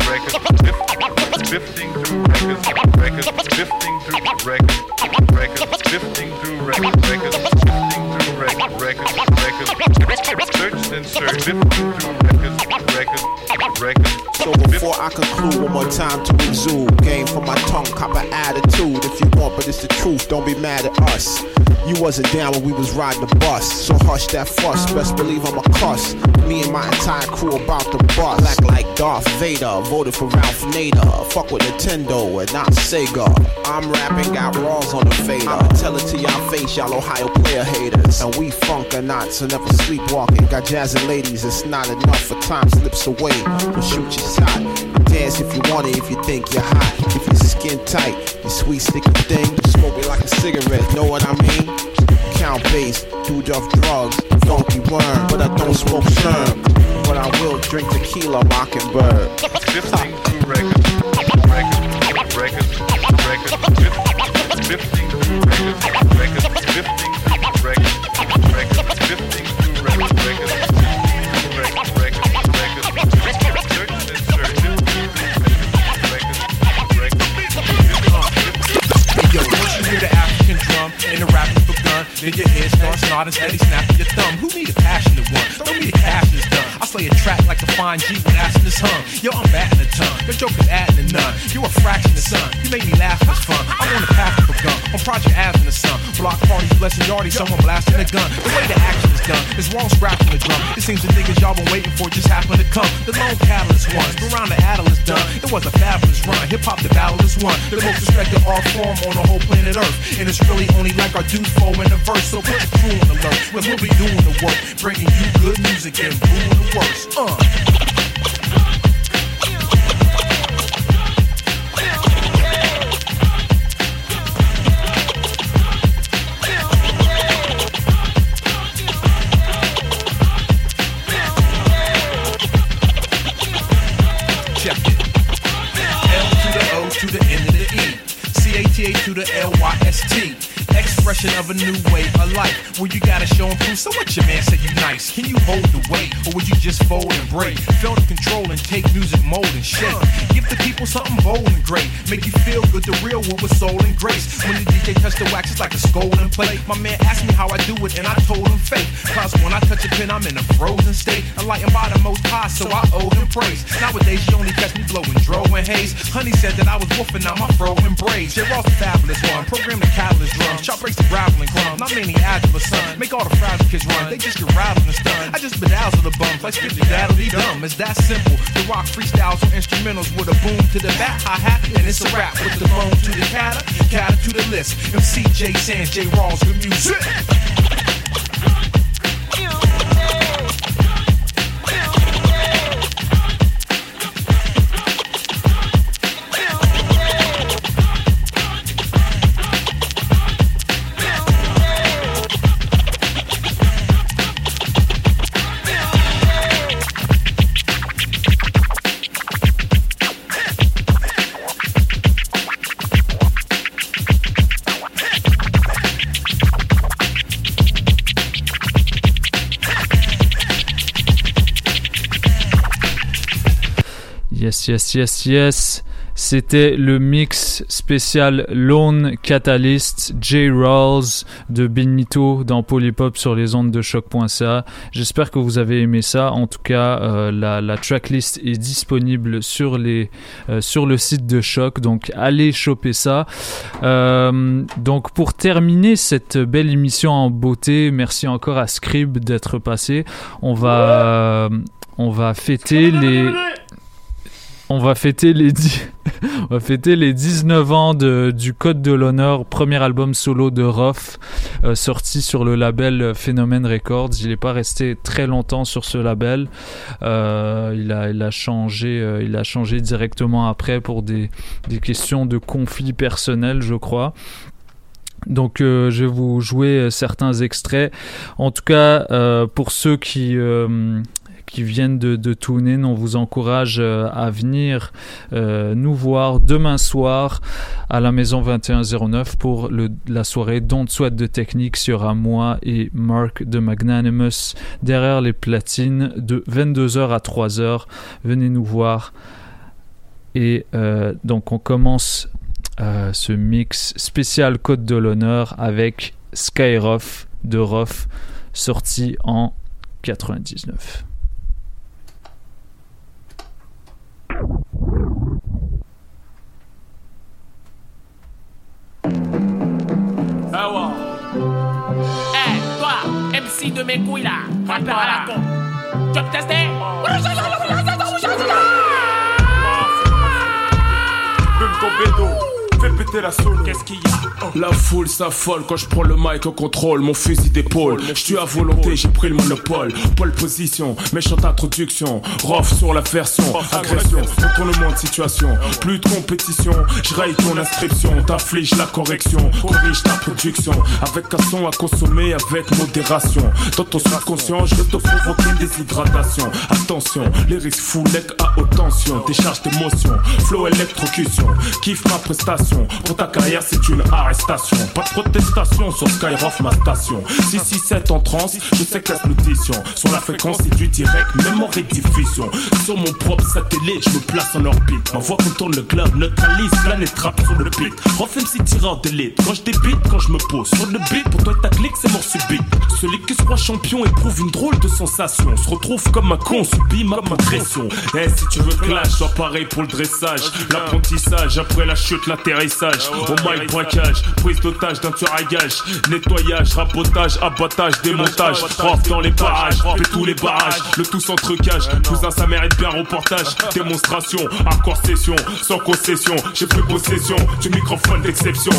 records, sifting through records, records, sifting through records, records, sifting through records, records, sifting records, records, records, search and search, records, records, records. So before I conclude, one more time to exude. Game for my tongue, cop an attitude. If you want, but it's the truth, don't be mad at us. You wasn't down when we was riding the bus, so hush that fuss. Best believe I'm a cuss. Me and my entire crew about to bust. Black like Darth Vader, voted for Ralph Nader. Fuck with Nintendo and not Sega. I'm rapping, got raws on the fader. I'ma tell it to y'all face, y'all Ohio player haters. And we funk or not, so never sleepwalking. Got jazzing ladies, it's not enough. For time slips away, we shoot your shot. Dance if you want it, if you think you're hot. If your skin tight, you sweet sticky thing. Smoke it like a cigarette, know what I mean? Count base, dude off drugs, funky worm, but I don't smoke sherm. But I will drink tequila, mockingbird. 15 records, records, records, records, 15 records, records, drifting then your head starts nodding, steady snapping your thumb. Who need a passionate one? Don't need a cash is done. I slay a track like the fine G ass in his hum. Yo, I'm batting a ton. Your joke is adding a none. You a fraction of sun. You make me laugh, it's fun. I'm on the path of a gun. On Project in the sun. Block parties, blessing yardy, someone blasting a gun. The way the action is done is wrong scratching the drum. It seems the niggas y'all been waiting for just happened to come. The lone catalyst ones. Around the Atlas done. It was a fabulous run. Hip hop, the battle is won. The most respected art form on the whole planet Earth. And it's really only like our dudes flow in the verse verse. So put the crew on alert, cause we'll be doing the work, bringing you good music and booing the worst. Uh. to the L Expression of a new way of life. Where you gotta show and prove. So what your man said you nice? Can you hold the weight? Or would you just fold and break? Feel the control and take music mold and shape. Give the people something bold and great. Make you feel good, the real one with soul and grace. When the DJ touch the wax, it's like a scolding plate. My man asked me how I do it, and I told him fake. Cause when I touch a pin, I'm in a frozen state. Enlightened by the most high, so I owe him praise. Nowadays, you only catch me blowing dro and haze. Honey said that I was woofing out my fro and braids. J. Ross fabulous one. Program the catalyst drums. Chop breaks the gravel and crumbs. Not many agile son. Make all the fragile kids run. They just get rattled and stunned. I just bedazzle the bums like 50 that'll be dumb. It's that simple. The rock freestyles or instrumentals with a boom to the back, hi hat, and it's a rap with the bone to the cata, cata to the list. MC J Sands, J Rawls with music. Yes, yes, yes. C'était le mix spécial Lone Catalyst J. Rawls de Benito dans Polypop sur les ondes de choc.ca. J'espère que vous avez aimé ça. En tout cas, euh, la, tracklist est disponible euh, sur le site de Choc. Donc allez choper ça. Euh, donc pour terminer cette belle émission en beauté, merci encore à Scrib d'être passé. On va fêter les on va fêter les on va fêter les 19 ans du Code de l'honneur, premier album solo de Roth, euh, sorti sur le label Phénomène Records. Il n'est pas resté très longtemps sur ce label. Euh, il, a, il a changé, euh, il a changé directement après pour des, questions de conflits personnels, je crois. Donc je vais vous jouer certains extraits. En tout cas, pour ceux qui qui viennent de, de TuneIn, on vous encourage euh, à venir euh, nous voir demain soir à la maison 2109 pour le, la soirée Don't Sweat de Technique sur moi et Mark de Magnanimous derrière les platines de 22h à 3h. Venez nous voir. Et euh, donc on commence ce mix spécial Code de l'honneur avec Skyroff de Roth sorti en 99. De mes couilles là, rappeur à la con. Tu veux tester Même ton bédo. Péter la solo. Qu'est-ce qu'il y a? La foule s'affole quand je prends le mic au contrôle, mon fusil d'épaule. Je suis à volonté, j'ai pris le monopole. Pole position, méchante introduction. Rough sur la version, agression, retournement de situation. Plus de compétition, je raye ton inscription. T'afflige la correction, corrige ta production. Avec un son à consommer avec modération. Dans ton subconscient, je veux te provoquer une déshydratation. Attention, les risques full à haute tension. Décharge d'émotion, flow électrocution. Kiffe ma prestation. Pour ta carrière, c'est une arrestation. Pas de protestation sur Skyrock, ma station. 667 en transe, je sais que la. Sur la fréquence, c'est du direct, même en rediffusion. Sur mon propre satellite, je me place en orbite. Ma voix contourne le club, neutralise, planète trappe sur le beat. Rof MC tireur d'élite. Quand je débite, quand je me pose sur le beat, pour toi ta clique, c'est mort subite. Celui qui se croit champion éprouve une drôle de sensation. On se retrouve comme un con, subit ma agression. Eh, si tu veux clash, sois pareil pour le dressage. L'apprentissage, après la chute, Au mic, braquage, prise d'otage d'un tueur à gage. Nettoyage, rabotage, abattage, démontage. Prof dans les parages, fait tous les barrages. Le tout sans trucage, cousin ça mérite bien reportage. Démonstration, hardcore session, sans concession. J'ai pris possession du microphone d'exception.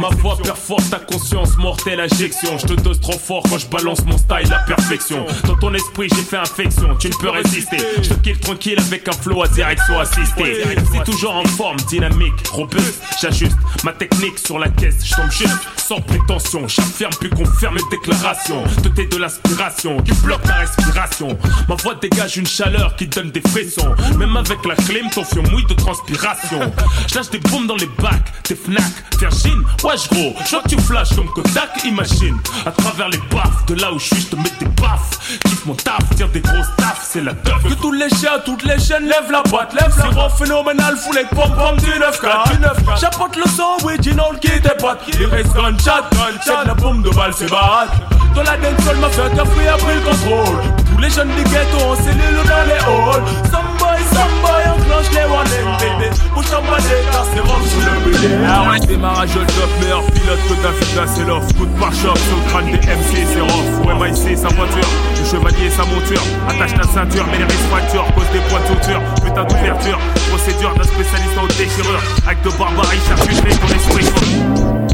Ma voix perforte ta conscience, mortelle injection. Je te dose trop fort quand je balance mon style à perfection. Dans ton esprit, j'ai fait infection, tu ne peux résister. Je te kill tranquille avec un flow à direction assisté. C'est toujours en forme, dynamique, robuste. J'ajuste ma technique sur la caisse, je tombe juste sans prétention. J'affirme puis confirme mes déclarations. Doté de l'aspiration qui bloque ta respiration. Ma voix dégage une chaleur qui donne des frissons. Même avec la clim, ton fion mouille de transpiration. Je lâche des bombes dans les bacs, des Fnac, Virgin. Wesh gros, je vois que tu flashes comme Kodak, imagine. À travers les baffes, de là où je suis, je te mets des baffes. Kiffe mon taf, tire des grosses tafs, c'est la teuf. Que tous les chiens, toutes les chaînes, lève la boîte, lève la boîte. phénoménal, avec pom pom du 9K, du 9K. J'apporte le son original qui dépote. Il reste gunshot, gunshot. la bombe de balle, c'est baraque. Dans la dancehall, ma fête a pris, le contrôle. Tous les jeunes en cellule dans les halls. Enclenche les. Bouge ton balai, car c'est rome sous le. Ah ouais, démarrage au top, meilleur pilote que David l'offre. Coup de pare-choc sur le crâne des MC, c'est rough. Ouais, MIC, sa voiture. Le chevalier, sa monture. Attache ta ceinture, mais les risques fractures. Cause des points de suture. Putain d'ouverture. Procédure d'un spécialiste en déchirure. Acte de barbarie, charcuterie, ton esprit.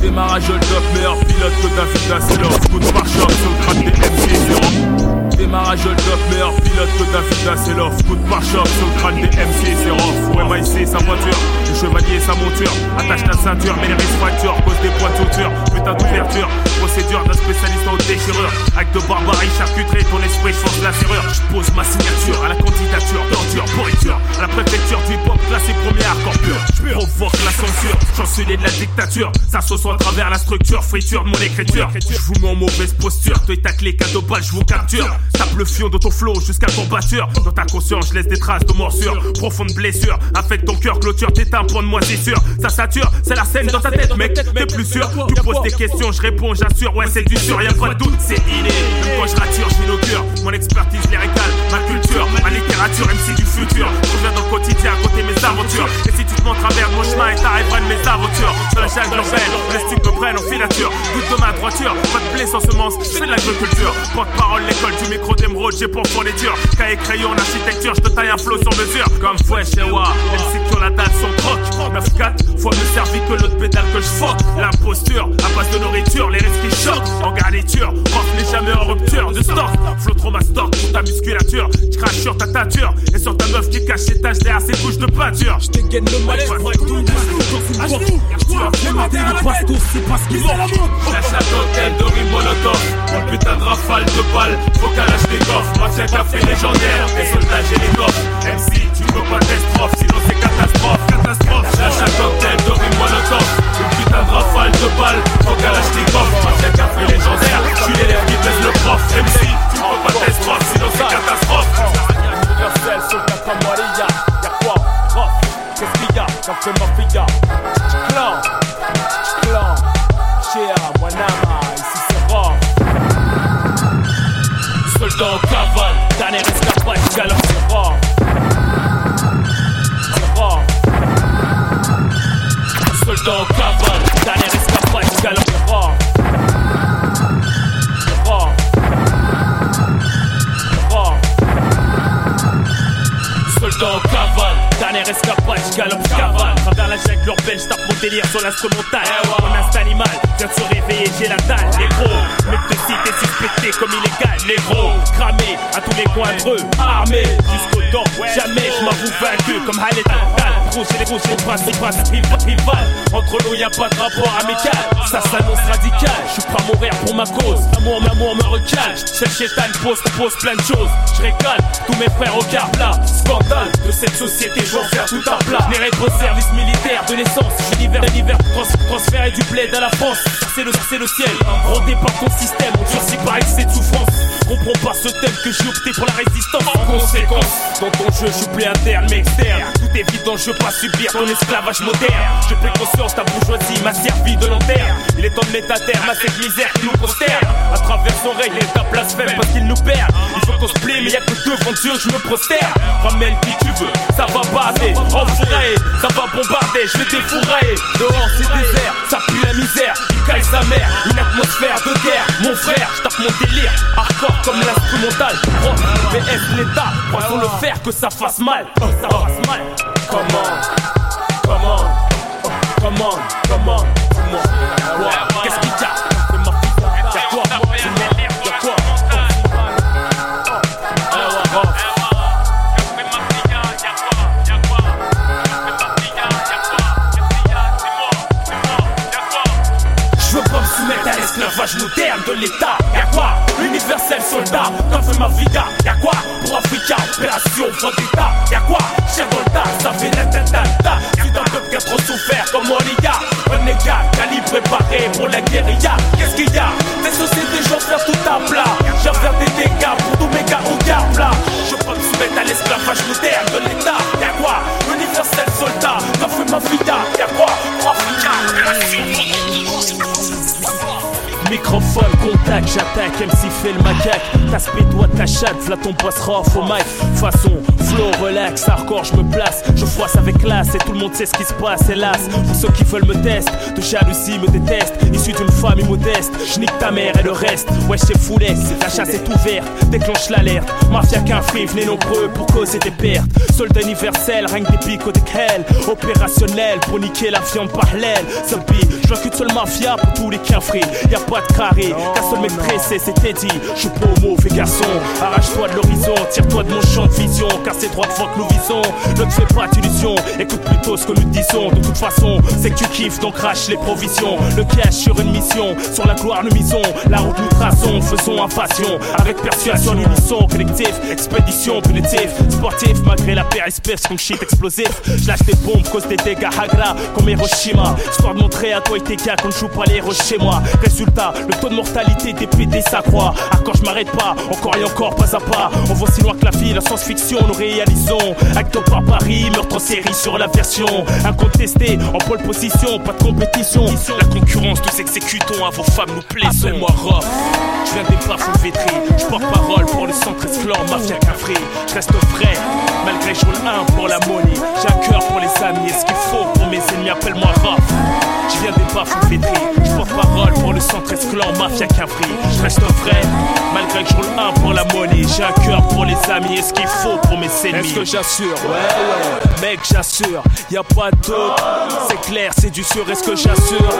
Démarrage au top, meilleur pilote que David l'offre. Coup de pare-choc sur le crâne des MC, c'est rough. Démarrage au top, meilleur pilote que David c'est. Coup de pare-choc sur le crâne des MC, c'est rough. Ouais, MIC, sa voiture. Le chevalier, sa monture. Attache ta ceinture, mais les risques fracture. Cause des points de suture. Putain d'ouverture. Procédure d'un spécialiste en déchirure. Acte de barbarie, charcuterie, ton esprit, je force la serrure. Je pose ma signature à la candidature d'ordure, pourriture. À la préfecture du hip-hop, classé premier hardcore pur. Je provoque la censure, chancelier de la dictature. Ça sauce à travers la structure, friture de mon écriture. Je vous mets en mauvaise posture, toi et ta clé, cadeau je vous capture. Tape le fion de ton flow jusqu'à ton batture. Dans ta conscience, je laisse des traces de morsure. Profonde blessure, affecte ton cœur, clôture tes tympans de moisissure. Ça sature, c'est la scène dans ta tête, mec. T'es plus sûr, tu poses des questions, je réponds, j'assure. Ouais, c'est du sûr, y'a pas de doute, c'est inné. Même quand je rature, j'inaugure. Mon expertise lyricale, ma culture, ma littérature, MC du futur. Je viens dans le quotidien à côté mes aventures. Et si tu te montres à travers mon chemin et t'arriveras de mes aventures. Sur la chaîne urbaine, laisse tu me prennes en filature. Doute de ma droiture, pas de blé sans semence, fais de l'agriculture. Porte-parole, l'école du micro d'émeraude, j'ai pour fourniture. Cahier crayon architecture, je te taille un flot sur mesure. Comme fouet chez Wa, tu la dalle son croc. 9-4, fois me servir que l'autre pédale que je. L'imposture, à base de nourriture, les risques qui choquent. En garniture, n'est jamais en rupture de stock. Flot trop ma stock pour ta musculature. Je crache sur ta tâture et sur ta meuf qui cache ses taches derrière ses couches de peinture. Je dégaine le mal, Lâche la coquette de rime molotov Une putain de rafale de balles Faut des coffres Matin café légendaire. Des soldats j'ai les coffres. MC tu peux pas strophe Sinon c'est catastrophe. Catastrophe. Lâche la cocktail de rime molotov Une putain de rafale de balles Faut des coffres. Matin café légendaire. Je suis l'élève qui baisse le prof. MC tu peux pas strophe Sinon c'est catastrophe. Universel sur le Catamarilla Y'a quoi Prof? Qu'est-ce y a? Clan Clan Chia, Wanama, Soldat en cavale, dernier escapade, galop c'est rare. C'est rare. Soldat en cavale, dernier escapade, galop c'est rare. C'est rare. C'est rare. Soldat en cavale, dernier escapade, galop je cavale. Travers la jungle urbaine, je tape mon délire sur l'instrumental. Mon instinct animal vient de se réveiller, les coins armés jusqu'aux dents. Jamais je m'avoue vaincu comme Halet Al Gros, j'ai les gros, j'ai le principe, rival. Entre nous, y a pas de rapport amical. Ça s'annonce radical. Je suis prêt à mourir pour ma cause. L'amour, l'amour me recale. Cette chétane pose, pose plein de choses. Je régale tous mes frères au quart plat. Scandale de cette société, je vais en faire tout un plat. N'ai au service militaire de naissance. J'univers, l'hiver, trans, transféré du bled à la France. C'est le, c'est le ciel. Rodé par ton système, on durcit par excès de souffrance. Comprends pas ce thème que j'ai opté pour la résistance. En conséquence, dans ton jeu, je interne mais externe. Tout est évident, je veux pas subir ton esclavage moderne. Je pris conscience, ta bourgeoisie m'a servi de lanterne. Il est temps de mettre à terre à cette misère qui nous consterne. À travers son règle, l'État blasphème parce qu'il nous perd. Il faut qu'on se plaît, mais y'a que devant Dieu, je me prosterne. Ramène qui tu veux, ça va bader. Enfourailler, ça va bombarder, je vais t'effourailler. Dehors, c'est désert, ça pue la misère. Il caille sa mère, une atmosphère de guerre. Mon frère, je tape mon délire. Hardcore comme l'instrumental. Rock, l'État. Poisson le faire que ça fasse mal. Ça fasse mal. Comment Comment Comment Comment. Ouais, Qu'est-ce qu'il y a? C'est ma fille. Y'a moderne de l'État. Y'a quoi Universel soldat, t'en fais ma vida. Y'a quoi Pour Africa, opération Vendetta. Y'a quoi Cher dans le tas, ça fait ta Tu d'un peuple qui trop souffert comme Oliga. Un égal, calibre préparé pour la guérilla. Qu'est-ce qu'il y a Des sociétés, j'en faire tout à plat. J'en faire des dégâts pour tous mes gars au là. Je pas me soumettre à l'esclavage moderne de l'État. Y'a quoi Universel soldat, t'en fais ma vida. Y'a quoi Pour Africa, Microphone, contact, j'attaque, MC fait le macaque. Ta speed, toi ta chatte, v'là ton rough au mic. Façon, flow, relax, hardcore, je me place. Je froisse avec classe et tout le monde sait ce qui se passe, hélas. Pour ceux qui veulent me tester, de jalousie me détestent. Issu d'une famille modeste, j'nique ta mère et le reste. Ouais, c'est foulet, la chasse est ouverte, déclenche l'alerte. Mafia qu'un free, venez nombreux pour causer des pertes. Soldat universel, règne des pics au hell. Opérationnel pour niquer la viande par l'aile. Zombie, je qu'une seule mafia pour tous les pas de carré, qu'un seul mec pressé, c'était dit. Je suis pas au mauvais garçon, arrache-toi de l'horizon, tire-toi de mon champ de vision, car c'est droit devant que nous visons. Ne te fais pas d'illusions, écoute plutôt ce que nous disons. De toute façon, c'est que tu kiffes, donc crache les provisions. Le cash sur une mission, sur la gloire nous misons. La route nous traçons, faisons un passion. Avec persuasion, l'unisson, collectif, expédition punitive, sportif, malgré la paire espèce comme shit explosif. Je lâche des bombes, cause des dégâts hagra, comme Hiroshima. Histoire de montrer à toi et tes gars qu'on ne joue pas les chez moi. Résultat, le taux de mortalité des PD s'accroît. Ah, quand je m'arrête pas, encore et encore, pas à pas. On voit si loin que la vie, la science-fiction, nous réalisons. Acte par Paris, meurtre en série sur la version. Incontesté, en pole position, pas de compétition. La concurrence, nous exécutons, à vos femmes nous plaisons. moi Rof, je viens des bas vétri. Je porte parole pour le centre esclan, mafia cafré. Je reste frais, malgré roule un pour la money. J'ai un cœur pour les amis, et ce qu'il faut pour mes ennemis, appelle-moi Rof. Je viens des. Je porte parole pour le centre esclan, mafia cafré. Je reste vrai, malgré que je roule un pour la monnaie. J'ai un cœur pour les amis et ce qu'il faut pour mes ennemis. Est-ce que j'assure? Ouais, ouais, mec, j'assure. Y a pas d'autre, c'est clair, c'est du sûr. Est-ce que j'assure?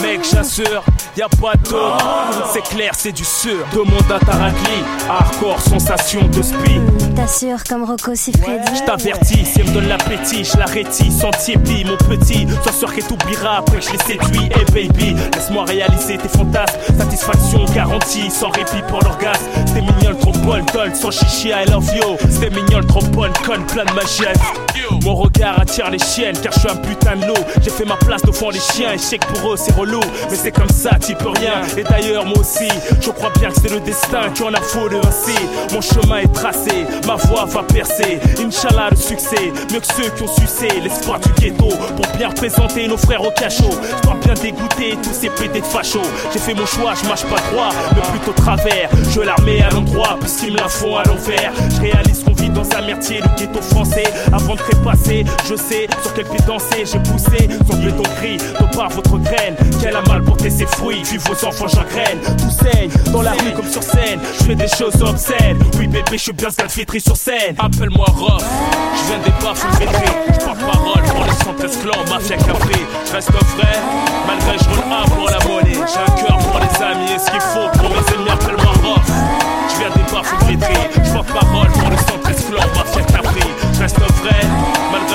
Mec, j'assure, y a pas d'autre, c'est clair, c'est du sûr. Demande à Tarakli, hardcore, sensation de speed. T'assures comme Rocco Siffredi. Je t'avertis, si elle me donne l'appétit, je l'arrêtis, sentier pis, mon petit. Sois sûr qu'elle t'oubliera après que je l'ai séduit. Hey baby, laisse-moi réaliser tes fantasmes. Satisfaction garantie, sans répit pour l'orgasme. C'était mignon, trop bonne, doll, sans chichi, I love you. C'était mignon, trop bonne, conne, plein de magie. Mon regard attire les chiennes, car je suis un putain de loup. J'ai fait ma place devant les chiens, et pour eux c'est relou. Mais c'est comme ça, tu peux rien. Et d'ailleurs, moi aussi, je crois bien que c'est le destin qui en a faux ainsi. Mon chemin est tracé, ma voix va percer. Inch'Allah, le succès, mieux que ceux qui ont sucé l'espoir du ghetto. Pour bien représenter nos frères au cachot. Je dois bien dégoûter tous ces pédés de fachos. J'ai fait mon choix, je marche pas droit, mais plutôt travers. Je l'armée à l'endroit, puisqu'ils me la font à l'envers. Je réalise qu'on vit mertier, le ghetto français. Avant de trépasser, je sais sur quel pied danser. J'ai poussé son béton gris, de par votre graine. Qu'elle a mal porté ses fruits, vu vos enfants j'engraine. Tout saigne, dans la rue comme sur scène. Je fais des choses obscènes. Oui, bébé, je suis bien ce sur scène. Appelle-moi Rof, je viens des baffes vétrés. Je porte parole pour les centres esclans, mafia café. Je reste vrai, malgré je roule un pour la monnaie. J'ai un cœur pour les amis et ce qu'il faut pour mes ennemis, appelle-moi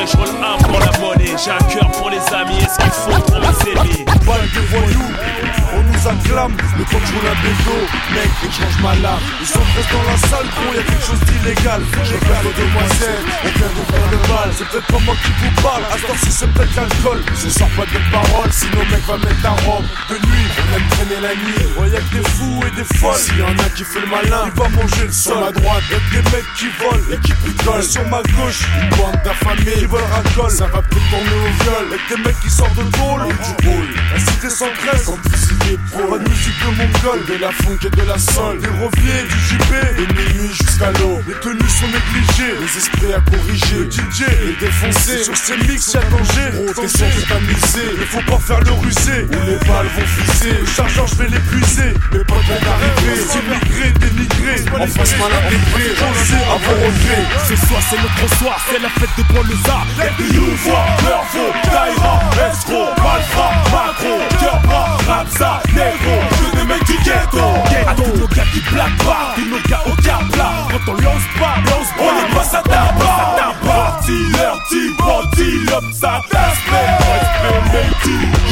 je roule un pour la monnaie. J'ai un cœur pour les amis et ce qu'il faut pour mes ennemis. Balle de voyous, le temps que je roule un bédo, mec, et je change ma lame. Ils sont presque dans la salle, gros, y'a quelque chose d'illégal. Je faire des demoiselles, on vient de faire de balles. C'est peut-être pas moi qui vous parle, à ce temps-ci c'est peut-être l'alcool. Je sors pas de paroles, sinon mec va mettre un robe. De nuit, on aime traîner la nuit. Ouais, y'a que des fous et des folles. S'il y en a qui fait le malin, il va manger le sol. Ma droite, y'a que des mecs qui volent et qui picolent. Sur ma gauche, une bande d'affamés qui veulent racole. Ça va peut-être tourner au viol. Y'a que des mecs qui sortent de tôle et du rôle. La cité sans graisse, de musique de mongol, de la funk et de la sol. Des reviers, du JP, de minuit jusqu'à l'eau. Les tenues sont négligées, les esprits à corriger. Le DJ est défoncé, sur ces mix y'a danger. Gros, t'es t'amuser, il faut pas faire le rusé. Ou les balles vont fuser, le chargeur je vais l'épuiser. Mais pas bien arriver, c'est migré, dénigré. En face mal intégré, osé à vos regrets. Ce soir c'est notre soir, c'est la fête de Paul-Lézard. Y'a du Youvois, Mervo, Daira, Escro, Malfra, Macro, Cœur bras, Rapsa, Negro, que des mecs du ghetto. À tous gars qui blaguent pas, tous nos gars au plat. Quand on lance pas, lance pas, on les passe à. Petit body, up, ça t'aspect.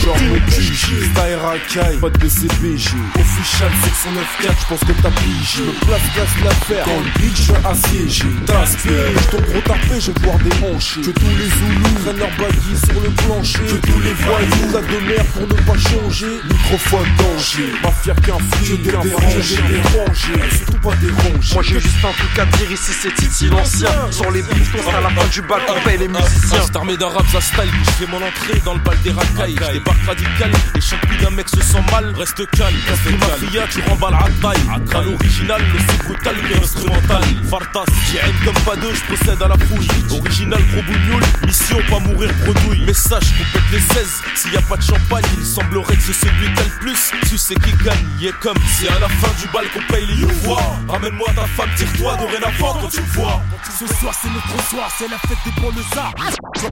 Genre mon QG, style racaille, pas de BCBG. Official 694, j'pense que t'as pigé. Me place, place l'affaire, dans le beat, j'suis assiégé. T'aspires, ton gros tapé, je vais devoir déhancher. Que tous les Zoulous prennent leur baguille sur le plancher. Que tous les voyous, la de mer pour ne pas changer. Microphone danger, mafia qu'un flic, des dérangé, dérangé. Surtout pas dérangé. Moi j'ai juste un truc à dire ici, c'est Titi l'ancien. Sur les bifetons, à la fin du bal, on paye les musiciens. Cette armée d'arabes à style, je fais mon entrée dans le bal des racailles. Je débarque radical, les champions d'un mec se sent mal. Reste calme, reste mafia, tu remballes à taille. À l'original, le c'est brutal, mais instrumental. Fartas, j'ai haine comme pas deux, je procède à la fouille. Original, gros bougnoul, mission, pas mourir bredouille. Message, qu'on pète les 16. S'il y a pas de champagne, il semblerait que c'est celui qui a le plus. Tu sais qui gagne, il est comme. C'est à la fin du bal qu'on paye les youvois. Ramène-moi ta femme, tire-toi dorénavant quand tu me vois. Ce soir c'est notre soir, c'est la fête des bonnes arts. Y'a